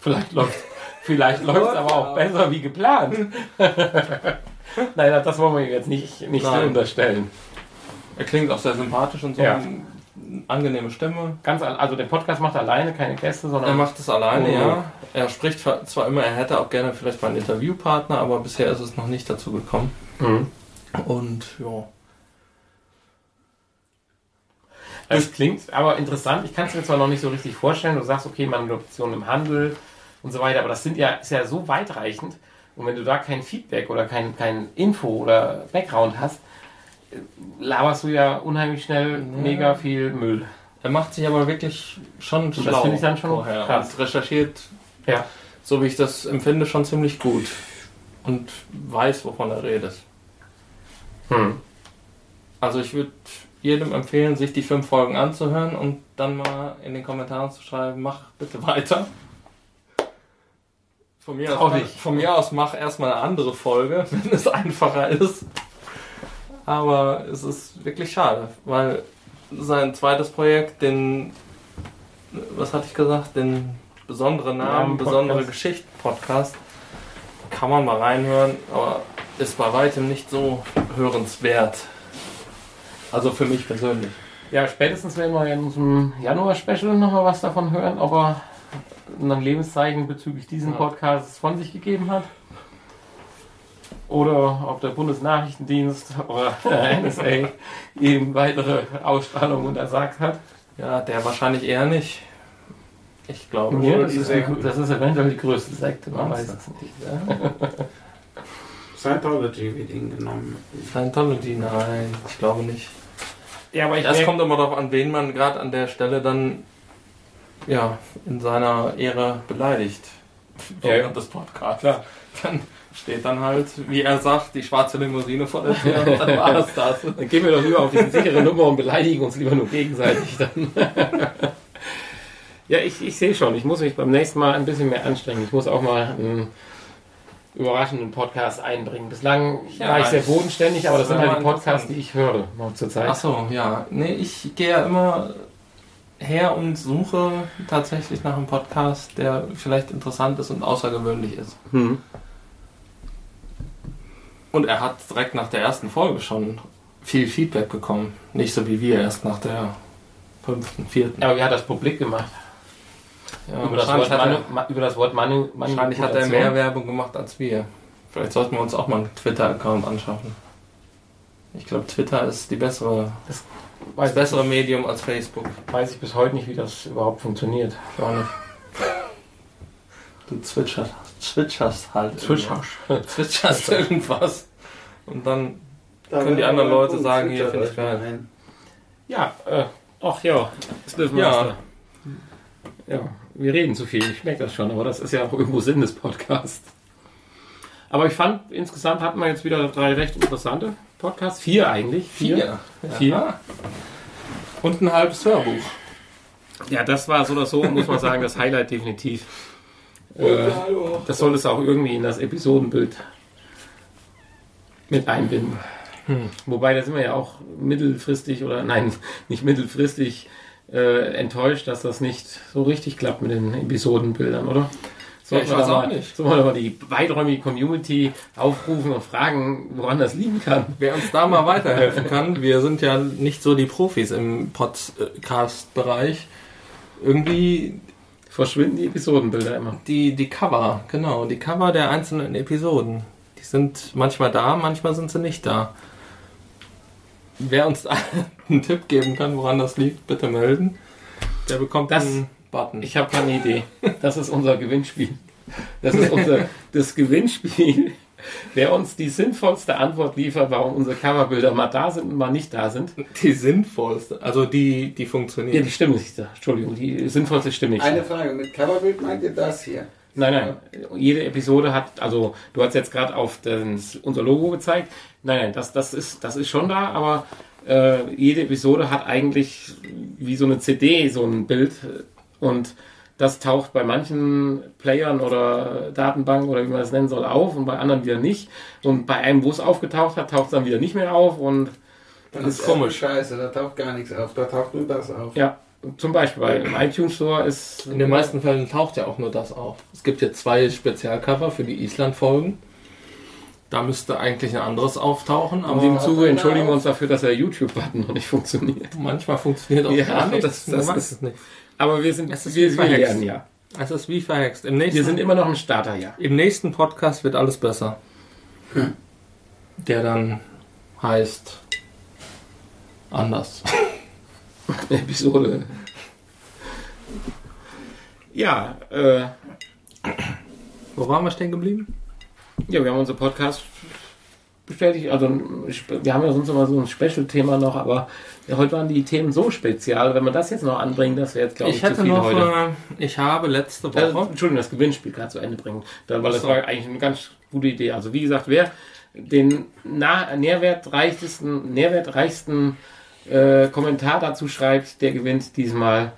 Vielleicht läuft vielleicht läuft aber auch besser wie geplant. Nein, das wollen wir ihm jetzt nicht, nicht Nein. unterstellen. Er klingt auch sehr sympathisch und so. Ja. Eine angenehme Stimme. Ganz, al- also der Podcast macht alleine keine Gäste, Er sondern macht es alleine, Oh. ja. Er spricht zwar immer, er hätte auch gerne vielleicht mal einen Interviewpartner, aber bisher ist es noch nicht dazu gekommen. Mhm. Und ja. Das klingt aber interessant. Ich kann es mir zwar noch nicht so richtig vorstellen. Du sagst, okay, Manipulation im Handel und so weiter, aber das sind ja, ist ja so weitreichend. Und wenn du da kein Feedback oder kein, kein Info oder Background hast, äh, laberst du ja unheimlich schnell mega viel Müll. Er macht sich aber wirklich schon das schlau finde ich dann schon vorher krass. und recherchiert Ja. so wie ich das empfinde, schon ziemlich gut. Und weiß, wovon er redet. Hm. Also ich würde jedem empfehlen, sich die fünf Folgen anzuhören und dann mal in den Kommentaren zu schreiben, mach bitte weiter. Von mir, aus, von mir aus mach erstmal eine andere Folge, wenn es einfacher ist. Aber es ist wirklich schade, weil sein zweites Projekt, den, was hatte ich gesagt, den besonderen Namen, Namen besondere. Geschichten Podcast, kann man mal reinhören, aber ist bei weitem nicht so hörenswert. Also für mich persönlich. Ja, spätestens werden wir in unserem Januar-Special nochmal was davon hören, ob er ein Lebenszeichen bezüglich diesen Ja. Podcasts von sich gegeben hat. Oder ob der Bundesnachrichtendienst oder der NSA ihm weitere Ausstrahlungen untersagt hat. Ja, der wahrscheinlich eher nicht. Ich glaube schon. das, ist, das ist eventuell die größte Sekte, man weiß Meinst es nicht. Ja. Scientology wird ihn genommen. Scientology, nein, ich glaube nicht. Ja, aber ich merk- kommt immer darauf an, wen man gerade an der Stelle dann ja, in seiner Ehre beleidigt. Ja, ja. Während des Podcasts. Klar. Dann steht dann halt, wie er sagt, die schwarze Limousine vor der Tür und dann war es das. Dann gehen wir doch lieber auf diese sichere Nummer und beleidigen uns lieber nur gegenseitig dann. ja, ich, ich sehe schon, ich muss mich beim nächsten Mal ein bisschen mehr anstrengen. Ich muss auch mal einen überraschenden Podcast einbringen. Bislang Ja, war ich sehr bodenständig, aber das sind halt die Podcasts, die ich höre noch zur Zeit. Ach so, ja. Nee, ich gehe ja immer her und suche tatsächlich nach einem Podcast, der vielleicht interessant ist und außergewöhnlich ist. Hm. Und er hat direkt nach der ersten Folge schon viel Feedback bekommen. Nicht so wie wir erst nach der fünften, vierten. Aber wie hat das Publik gemacht? Ja, über, das Wort hat Manu, er, über das Wort Manu, wahrscheinlich hat er mehr Werbung gemacht als wir. Vielleicht sollten wir uns auch mal einen Twitter-Account anschaffen. Ich glaube, Twitter ist die bessere, das Weiß, bessere Medium als Facebook. weiß ich bis heute nicht, wie das überhaupt funktioniert. Ich auch nicht. Du zwitscherst, zwitscherst halt. Zwitscherst. irgendwas. Zwitscherst irgendwas. Und dann Können die anderen Leute sagen, hier finde ich geil. Ja, äh, ach ja, das dürfen wir Ja. Ja, wir reden zu viel, ich merke das schon, aber das ist ja auch irgendwo Sinn des Podcasts. Aber ich fand, insgesamt hatten wir jetzt wieder drei recht interessante Podcasts. Vier eigentlich. Vier. Ja. Vier. Und ein halbes Hörbuch. Ja, das war so oder so, muss man sagen, das Highlight definitiv. Äh, das soll es auch irgendwie in das Episodenbild mit einbinden. Wobei, da sind wir ja auch mittelfristig oder nein, nicht mittelfristig äh, enttäuscht, dass das nicht so richtig klappt mit den Episodenbildern, oder? Sollten ich wir weiß auch mal, nicht. Sollen wir mal die weiträumige Community aufrufen und fragen, woran das liegen kann? Wer uns da mal weiterhelfen kann, wir sind ja nicht so die Profis im Podcast-Bereich. Irgendwie Verschwinden die Episodenbilder immer. die, die Cover, genau, die Cover der einzelnen Episoden. Die sind manchmal da, manchmal sind sie nicht da. Wer uns da einen Tipp geben kann, woran das liegt, bitte melden. Der bekommt Das- einen Button. Ich habe keine Idee. Das ist unser Gewinnspiel. Das ist unser das Gewinnspiel. Wer uns die sinnvollste Antwort liefert, warum unsere Coverbilder mal da sind und mal nicht da sind. die sinnvollste, also die, die Ja, funktioniert. die stimmen nicht. Entschuldigung, die sinnvollste stimme nicht. Eine Frage, mit Coverbild meint ihr das hier? Nein, nein. Jede Episode hat, also du hast jetzt gerade auf das, unser Logo gezeigt. Nein, nein, das, das, ist, das ist schon da, aber äh, jede Episode hat eigentlich wie so eine CD so ein Bild und das taucht bei manchen Playern oder Datenbanken oder wie man es nennen soll auf und bei anderen wieder nicht. Und bei einem, wo es aufgetaucht hat, taucht es dann wieder nicht mehr auf und Das ist komisch. Scheiße, da taucht gar nichts auf, da taucht nur das auf. ja, zum Beispiel bei im iTunes Store ist In den meisten Fällen taucht ja auch nur das auf. Es gibt jetzt zwei Spezialcover für die Island-Folgen. Da müsste eigentlich ein anderes auftauchen, in aber dem Zuge entschuldigen wir uns dafür, dass der YouTube-Button noch nicht funktioniert. manchmal funktioniert auch Ja, gar nicht. das- das ist- es nicht. Aber wir sind, Es ist wir, wie wir verhext. lernen ja. Es ist wie verhext. Im nächsten, Wir sind immer noch im Starterjahr. Im nächsten Podcast wird alles besser. Der dann heißt anders. Episode. Ja, äh, Wo waren wir stehen geblieben? ja, wir haben unseren Podcast bestätigt. Also, wir haben ja sonst immer so ein Special-Thema noch, aber heute waren die Themen so spezial. Wenn man das jetzt noch anbringt, das wäre jetzt, glaube ich, Ich zu hätte viel noch, heute. äh, ich habe letzte Äh, Woche, Entschuldigung, das Gewinnspiel gerade zu Ende bringen. Weil das so. war eigentlich eine ganz gute Idee. Also wie gesagt, wer den nährwertreichsten, nährwertreichsten äh, Kommentar dazu schreibt, der gewinnt diesmal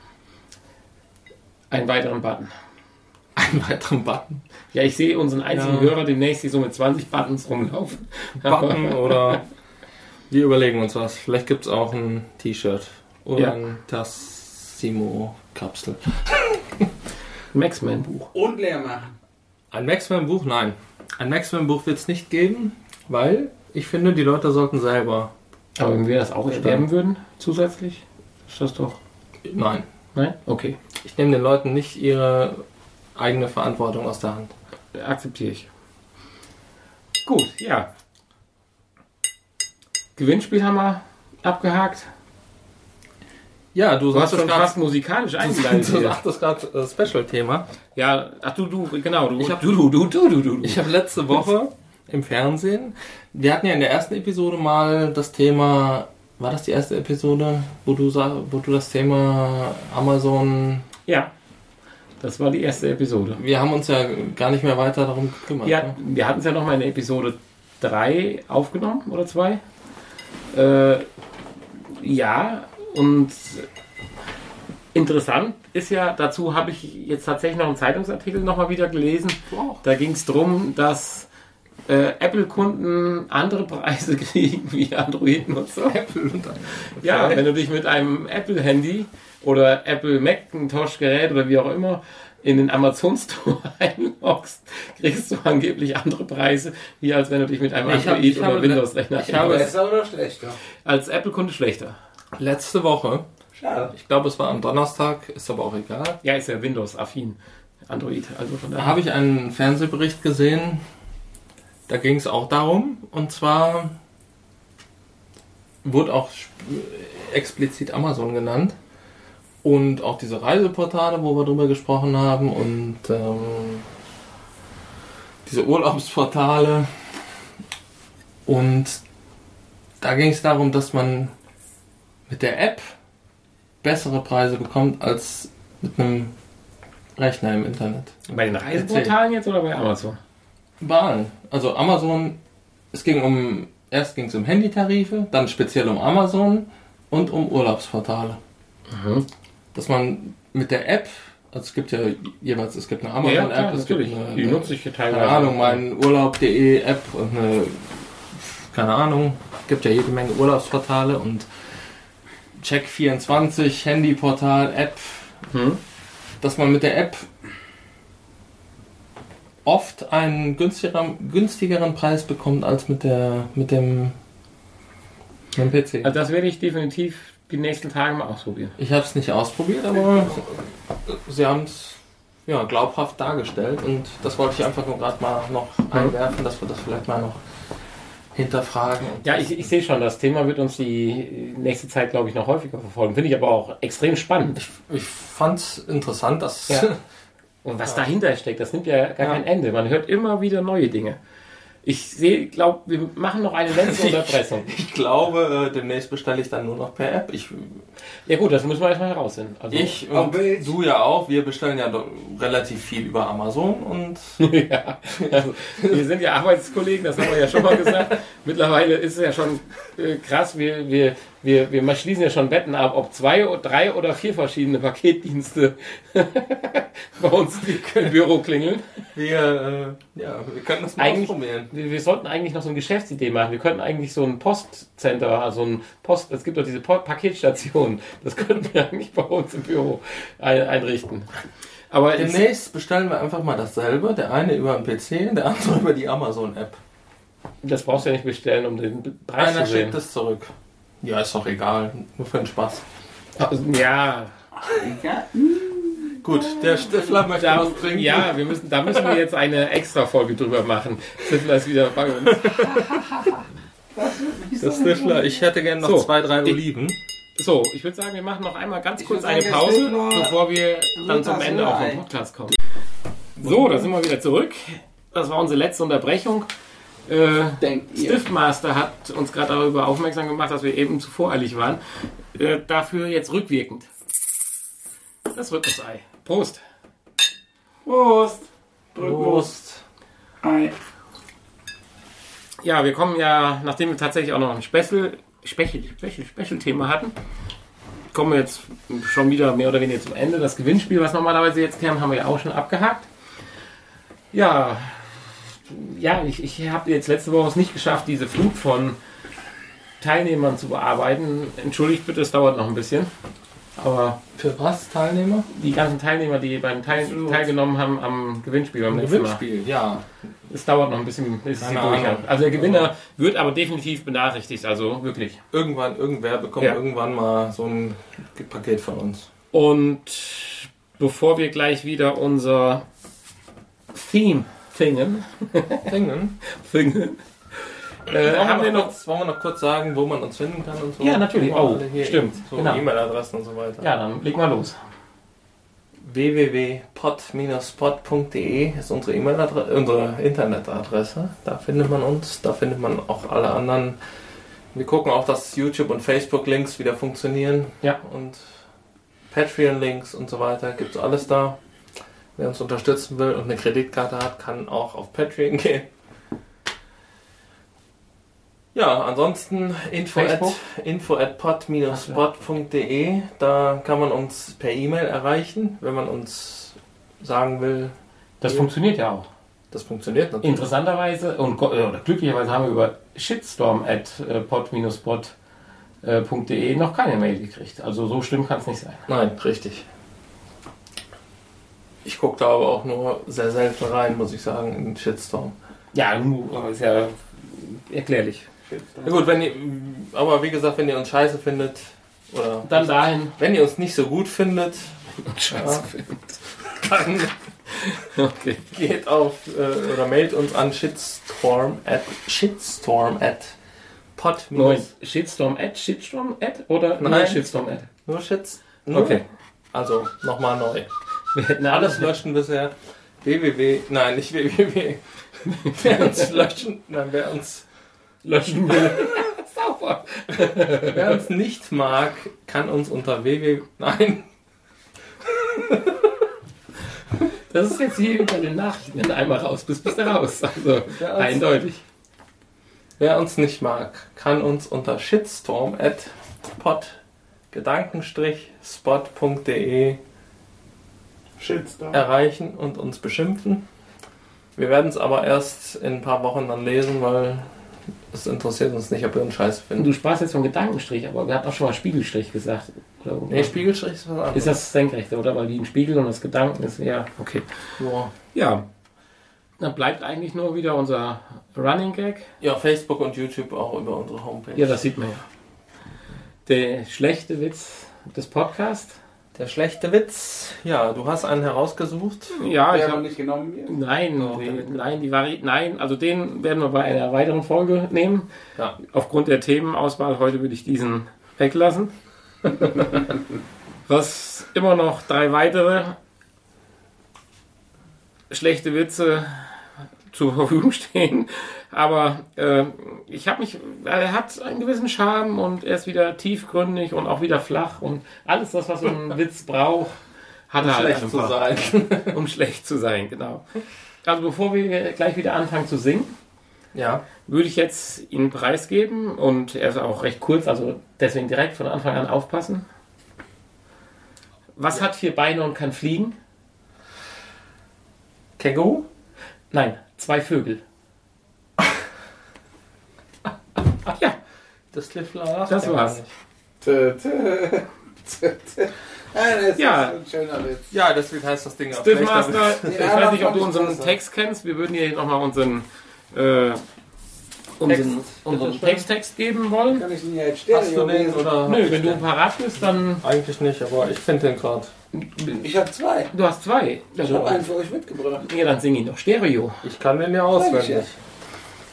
einen weiteren Button. einen weiteren Button, Ja, ich sehe unseren einzigen Ja. Hörer demnächst hier so mit 20 Buttons rumlaufen. Button oder wir überlegen uns was. Vielleicht gibt es auch ein T-Shirt oder Ja. ein Tassimo-Kapsel. Maxman-Buch. Und leer machen. Ein Maxman-Buch? Nein. Ein Maxman-Buch wird es nicht geben, weil ich finde, die Leute sollten selber. Aber wenn wir das auch erwerben würden, zusätzlich? Ist das doch. Nein. Nein? Okay. Ich nehme den Leuten nicht ihre eigene Verantwortung aus der Hand. Akzeptiere ich. Gut, ja. Gewinnspiel haben wir abgehakt. Ja, du Du hast schon fast musikalisch eingeleitet. Du sagtest gerade äh, Special-Thema. Ja, ach du, du, genau. Du, Ich hab- du, du, du, du, du, du. Ich habe letzte Woche im Fernsehen, wir hatten ja in der ersten Episode mal das Thema, war das die erste Episode, wo du, wo du das Thema Amazon, Ja, das war die erste Episode. wir haben uns ja gar nicht mehr weiter darum gekümmert. Ja, ne? wir hatten es ja noch mal in Episode 3 aufgenommen oder 2. Äh, ja, und interessant ist ja, dazu habe ich jetzt tatsächlich noch einen Zeitungsartikel noch mal wieder gelesen. Wow. Da ging es darum, dass äh, Apple-Kunden andere Preise kriegen wie Android-Nutzer. Apple und Ja, wenn du dich mit einem Apple-Handy oder Apple Macintosh-Gerät oder wie auch immer in den Amazon Store einloggst, kriegst du angeblich andere Preise, wie als wenn du dich mit einem Ich hab- Android ich oder Windows-Rechner ich habe-. Besser oder schlechter? Als Apple-Kunde schlechter. letzte Woche, Schade. ich glaube es war am Donnerstag, ist aber auch egal, Ja, ist ja Windows-affin. Android, also von da daher. habe ich einen Fernsehbericht gesehen, da ging es auch darum, und zwar wurde auch explizit Amazon genannt und auch diese Reiseportale, wo wir drüber gesprochen haben und ähm, diese Urlaubsportale und da ging es darum, dass man mit der App bessere Preise bekommt als mit einem Rechner im Internet. Bei den Reiseportalen jetzt oder bei Amazon? Wahlen. Also Amazon, es ging um, erst ging es um Handytarife, dann speziell um Amazon und um Urlaubsportale. Mhm. Dass man mit der App, also es gibt ja jeweils, es gibt eine Ja, ja, Amazon-App, klar, es gibt eine, Die nutze ich hier teilweise. keine Ahnung, mein Urlaub.de App und eine, keine Ahnung, gibt ja jede Menge Urlaubsportale und Check24, Handyportal, App, Hm? dass man mit der App oft einen günstigeren, günstigeren Preis bekommt als mit der mit dem, mit dem PC. Also das werde ich definitiv die nächsten Tage mal ausprobieren. Ich habe es nicht ausprobiert, aber sie haben es ja, glaubhaft dargestellt und das wollte ich einfach nur gerade mal noch einwerfen, dass wir das vielleicht mal noch hinterfragen. Ja, ich, ich sehe schon, das Thema wird uns die nächste Zeit, glaube ich, noch häufiger verfolgen. Finde ich aber auch extrem spannend. Ich fand es interessant, dass Ja. Und was dahinter steckt, das nimmt ja gar Ja. kein Ende. Man hört immer wieder neue Dinge. Ich sehe, glaube, wir machen noch eine letzte Unterbrechung. ich glaube, äh, demnächst bestelle ich dann nur noch per App. Ich, Ja gut, das müssen wir erstmal herausfinden. Also, ich und du ja auch, wir bestellen ja doch relativ viel über Amazon und ja, also, wir sind ja Arbeitskollegen, das haben wir ja schon mal gesagt. Mittlerweile ist es ja schon äh, krass, wir, wir, wir, wir schließen ja schon Wetten ab, ob zwei, oder drei oder vier verschiedene Paketdienste bei uns im Büro klingeln. wir, äh, ja, wir können das mal Eigentlich- ausprobieren. Wir, wir sollten eigentlich noch so eine Geschäftsidee machen. Wir könnten eigentlich so ein Postcenter, also ein Post, es gibt doch diese Po- Paketstationen, das könnten wir eigentlich bei uns im Büro ein, einrichten. Aber Demnächst bestellen wir einfach mal dasselbe. Der eine über den PC, der andere über die Amazon-App. das brauchst du ja nicht bestellen, um den Preis Einer zu sehen. schickt es zurück. Ja, ist doch egal. Nur für den Spaß. Also, ja, Gut, der Stifler möchte da, trinken. ja, wir müssen, da müssen wir jetzt eine extra Folge drüber machen. Stifler ist wieder bei uns. Der Stifler, ich hätte gerne noch So, zwei, drei ich- Oliven. So, ich würde sagen, wir machen noch einmal ganz kurz eine sagen, Pause, bevor wir dann zum Ende auch Ei. vom Podcast kommen. So, da sind wir wieder zurück. Das war unsere letzte Unterbrechung. Äh? Stiftmaster hat uns gerade darüber aufmerksam gemacht, dass wir eben zu voreilig waren. Äh, dafür jetzt rückwirkend. Das Rhythmusei. Prost. Prost. Prost. Ei. Ja, wir kommen ja, nachdem wir tatsächlich auch noch ein Special, Special, Special, Special Thema hatten, kommen wir jetzt schon wieder mehr oder weniger zum Ende. Das Gewinnspiel, was normalerweise jetzt käme, haben wir ja auch schon abgehakt. Ja, ja, ich, ich habe jetzt letzte Woche es nicht geschafft, diese Flut von Teilnehmern zu bearbeiten. Entschuldigt bitte, es dauert noch ein bisschen. Aber Für was, Teilnehmer? die ganzen Teilnehmer, die beim Teil, teilgenommen haben am Gewinnspiel beim letzten Mal, Gewinnspiel, ja. es dauert noch ein bisschen, bis Keine durch. Also der Gewinner wird aber definitiv benachrichtigt, also wirklich. Irgendwann, irgendwer bekommt Ja. irgendwann mal so ein Paket von uns. Und bevor wir gleich wieder unser Theme fingen, Fingen. fingen äh, Wollen, haben wir noch kurz, wollen wir noch kurz sagen, wo man uns finden kann und so? Ja, natürlich. Oh, stimmt. So Genau. E-Mail-Adressen und so weiter. Ja, dann leg mal los. www.pod-spot.de ist unsere E-Mail-Adresse, unsere Internetadresse. Da findet man uns, da findet man auch alle anderen. Wir gucken auch, dass YouTube und Facebook-Links wieder funktionieren. Ja. Und Patreon-Links und so weiter. Gibt es alles da. Wer uns unterstützen will und eine Kreditkarte hat, kann auch auf Patreon gehen. Ja, ansonsten info at, info at pod-spot.de. Da kann man uns per E-Mail erreichen, wenn man uns sagen will, Das Ja. funktioniert ja auch. das funktioniert natürlich. Interessanterweise und go- oder glücklicherweise haben wir über shitstorm at äh, pod-spot.de noch keine Mail gekriegt. Also so schlimm kann es nicht sein. Nein, richtig. Ich gucke da aber auch nur sehr selten rein, muss ich sagen, in den Shitstorm. Ja, ist ja erklärlich. Na gut, wenn ihr, aber wie gesagt, wenn ihr uns scheiße findet, oder Dann dahin. wenn ihr uns nicht so gut findet, Scheiße. dann Okay. geht auf äh, oder meldet uns an shitstorm at shitstorm at pod Neun. Shitstorm at Shitstorm at oder Nein. Shitstorm at? nur shits nur, Okay. also nochmal neu Wir hätten alles löschen bisher www nein nicht www wer uns löschen nein wer uns löschen will. Sauber. wer uns nicht mag kann uns unter www nein Das ist jetzt hier über den Nachrichten, wenn du einmal raus bist, bist du raus. Also wer uns, eindeutig. wer uns nicht mag kann uns unter shitstorm at pod gedankenstrich spot.de Shitstorm. erreichen und uns beschimpfen. Wir werden es aber erst in ein paar Wochen dann lesen, weil es interessiert uns nicht, ob wir uns scheiße finden. Du sprachst jetzt vom Gedankenstrich, aber wir hatten auch schon mal Spiegelstrich gesagt. Oder? Nee, Spiegelstrich ist was anderes. Ist das senkrechte, oder? Weil die ein Spiegel und das Gedanken ist, ja, okay. Ja. Ja. Dann bleibt eigentlich nur wieder unser Running Gag. ja, Facebook und YouTube auch über unsere Homepage. Ja, das sieht man ja. Der schlechte Witz des Podcasts. Der schlechte Witz. Ja, du hast einen herausgesucht. Ja, ich Der noch hab, nicht genommen wird. Nein, Doch, die, den- nein, die Vari nein, also den werden wir bei einer weiteren Folge nehmen. Ja. Aufgrund der Themenauswahl heute würde ich diesen weglassen. Was immer noch drei weitere schlechte Witze zur Verfügung stehen. Aber äh, ich habe mich, er hat einen gewissen Charme und er ist wieder tiefgründig und auch wieder flach und alles das, was so ein Witz braucht, hat er halt Schlecht zu einfach sein. um schlecht zu sein, genau. Also bevor wir gleich wieder anfangen zu singen, Ja. würde ich jetzt Ihnen preisgeben und er ist auch recht kurz, also deswegen direkt von Anfang an aufpassen. Was hat vier Beine und kann fliegen? Känguru? Nein, zwei Vögel. ja, Das Cliff Lara? Das war's. Tö, tö, das Ja. ist ein schöner Witz. Ja, deswegen heißt das Ding auch Stiff Master, ich Ja, weiß nicht, ob du unseren besser. Text kennst. Wir würden hier nochmal unseren, äh, unseren, Text, unseren. Texttext geben wollen. Kann ich den ja jetzt Stereo Hast du den oder? Nö, wenn du parat bist, dann. Eigentlich nicht, aber ich finde den gerade. Ich habe zwei. Du hast zwei. Ich habe einen für euch mitgebracht. Ja, dann sing ihn doch Stereo. Ich kann den ja auswendig. ja.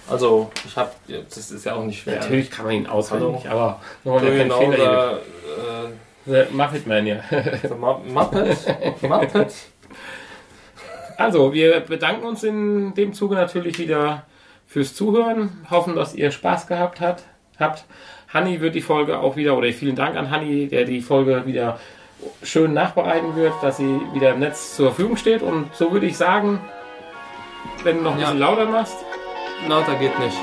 Also, ich habe, das ist ja auch nicht schwer. Natürlich kann man ihn auswendig, aber wir So wollen ja genau keinen Fehler der, äh. The Muppet Man, ja. der Ma- Muppet. Muppet. Also, wir bedanken uns in dem Zuge natürlich wieder fürs Zuhören. Hoffen, dass ihr Spaß gehabt hat, habt. Hanni wird die Folge auch wieder, oder vielen Dank an Hanni, der die Folge wieder schön nachbereiten wird, dass sie wieder im Netz zur Verfügung steht. Und so würde ich sagen, wenn du noch ein Ja. bisschen lauter machst, Lauter geht nicht.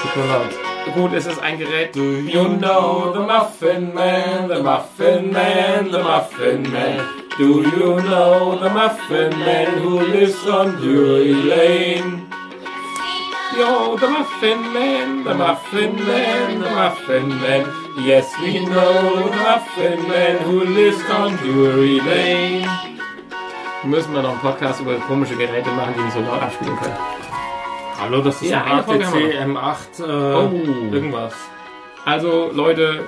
Tut mir leid. Gut, es ist ein Gerät. Do you know the Muffin Man, the Muffin Man, the Muffin Man? Do you know the Muffin Man who lives on Drury Lane? You're the Muffin Man, the Muffin Man, the Muffin Man. Yes, we know the Muffin Man who lives on Drury Lane. Müssen wir noch einen Podcast über komische Geräte machen, die nicht so laut abspielen können. Hallo, das ist Ja, ein HTC M8 äh, Oh. irgendwas. Also, Leute,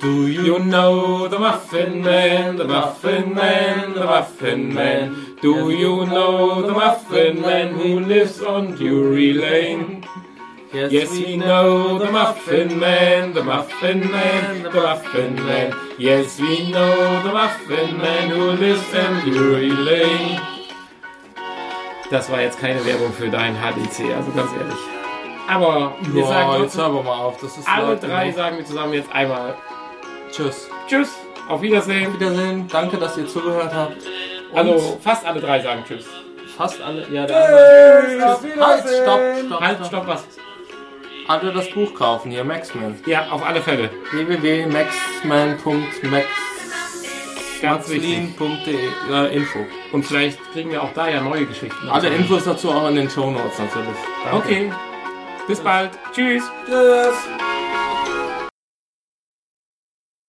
Do You know the Muffin Man, the Muffin Man, the Muffin Man. Do you know the Muffin Man who lives on Drury Lane? Yes, we know the Muffin Man, the Muffin Man, the Muffin Man. Yes, we know the Muffin Man who lives on Drury Lane. Das war jetzt keine Werbung für dein HDC, also ganz ehrlich. Aber wir Ja, sagen jetzt hör aber mal auf. Das ist alle drei genug. sagen wir zusammen jetzt einmal Tschüss. Tschüss, auf Wiedersehen. Wiedersehen. Danke, dass ihr zugehört habt. Und Also fast alle drei sagen Tschüss. fast alle. Ja, der andere. Tschüss, auf Halt, stopp, Wiedersehen. stopp, Halt, stopp. stopp, was? Alle das Buch kaufen hier, Maxman. Ja, auf alle Fälle. www.maxman.max Ganz äh, Info. Und vielleicht kriegen wir auch da ja neue Geschichten. Alle Infos dazu auch in den Show Notes natürlich. Danke. Okay. Bis bald. Tschüss. Tschüss.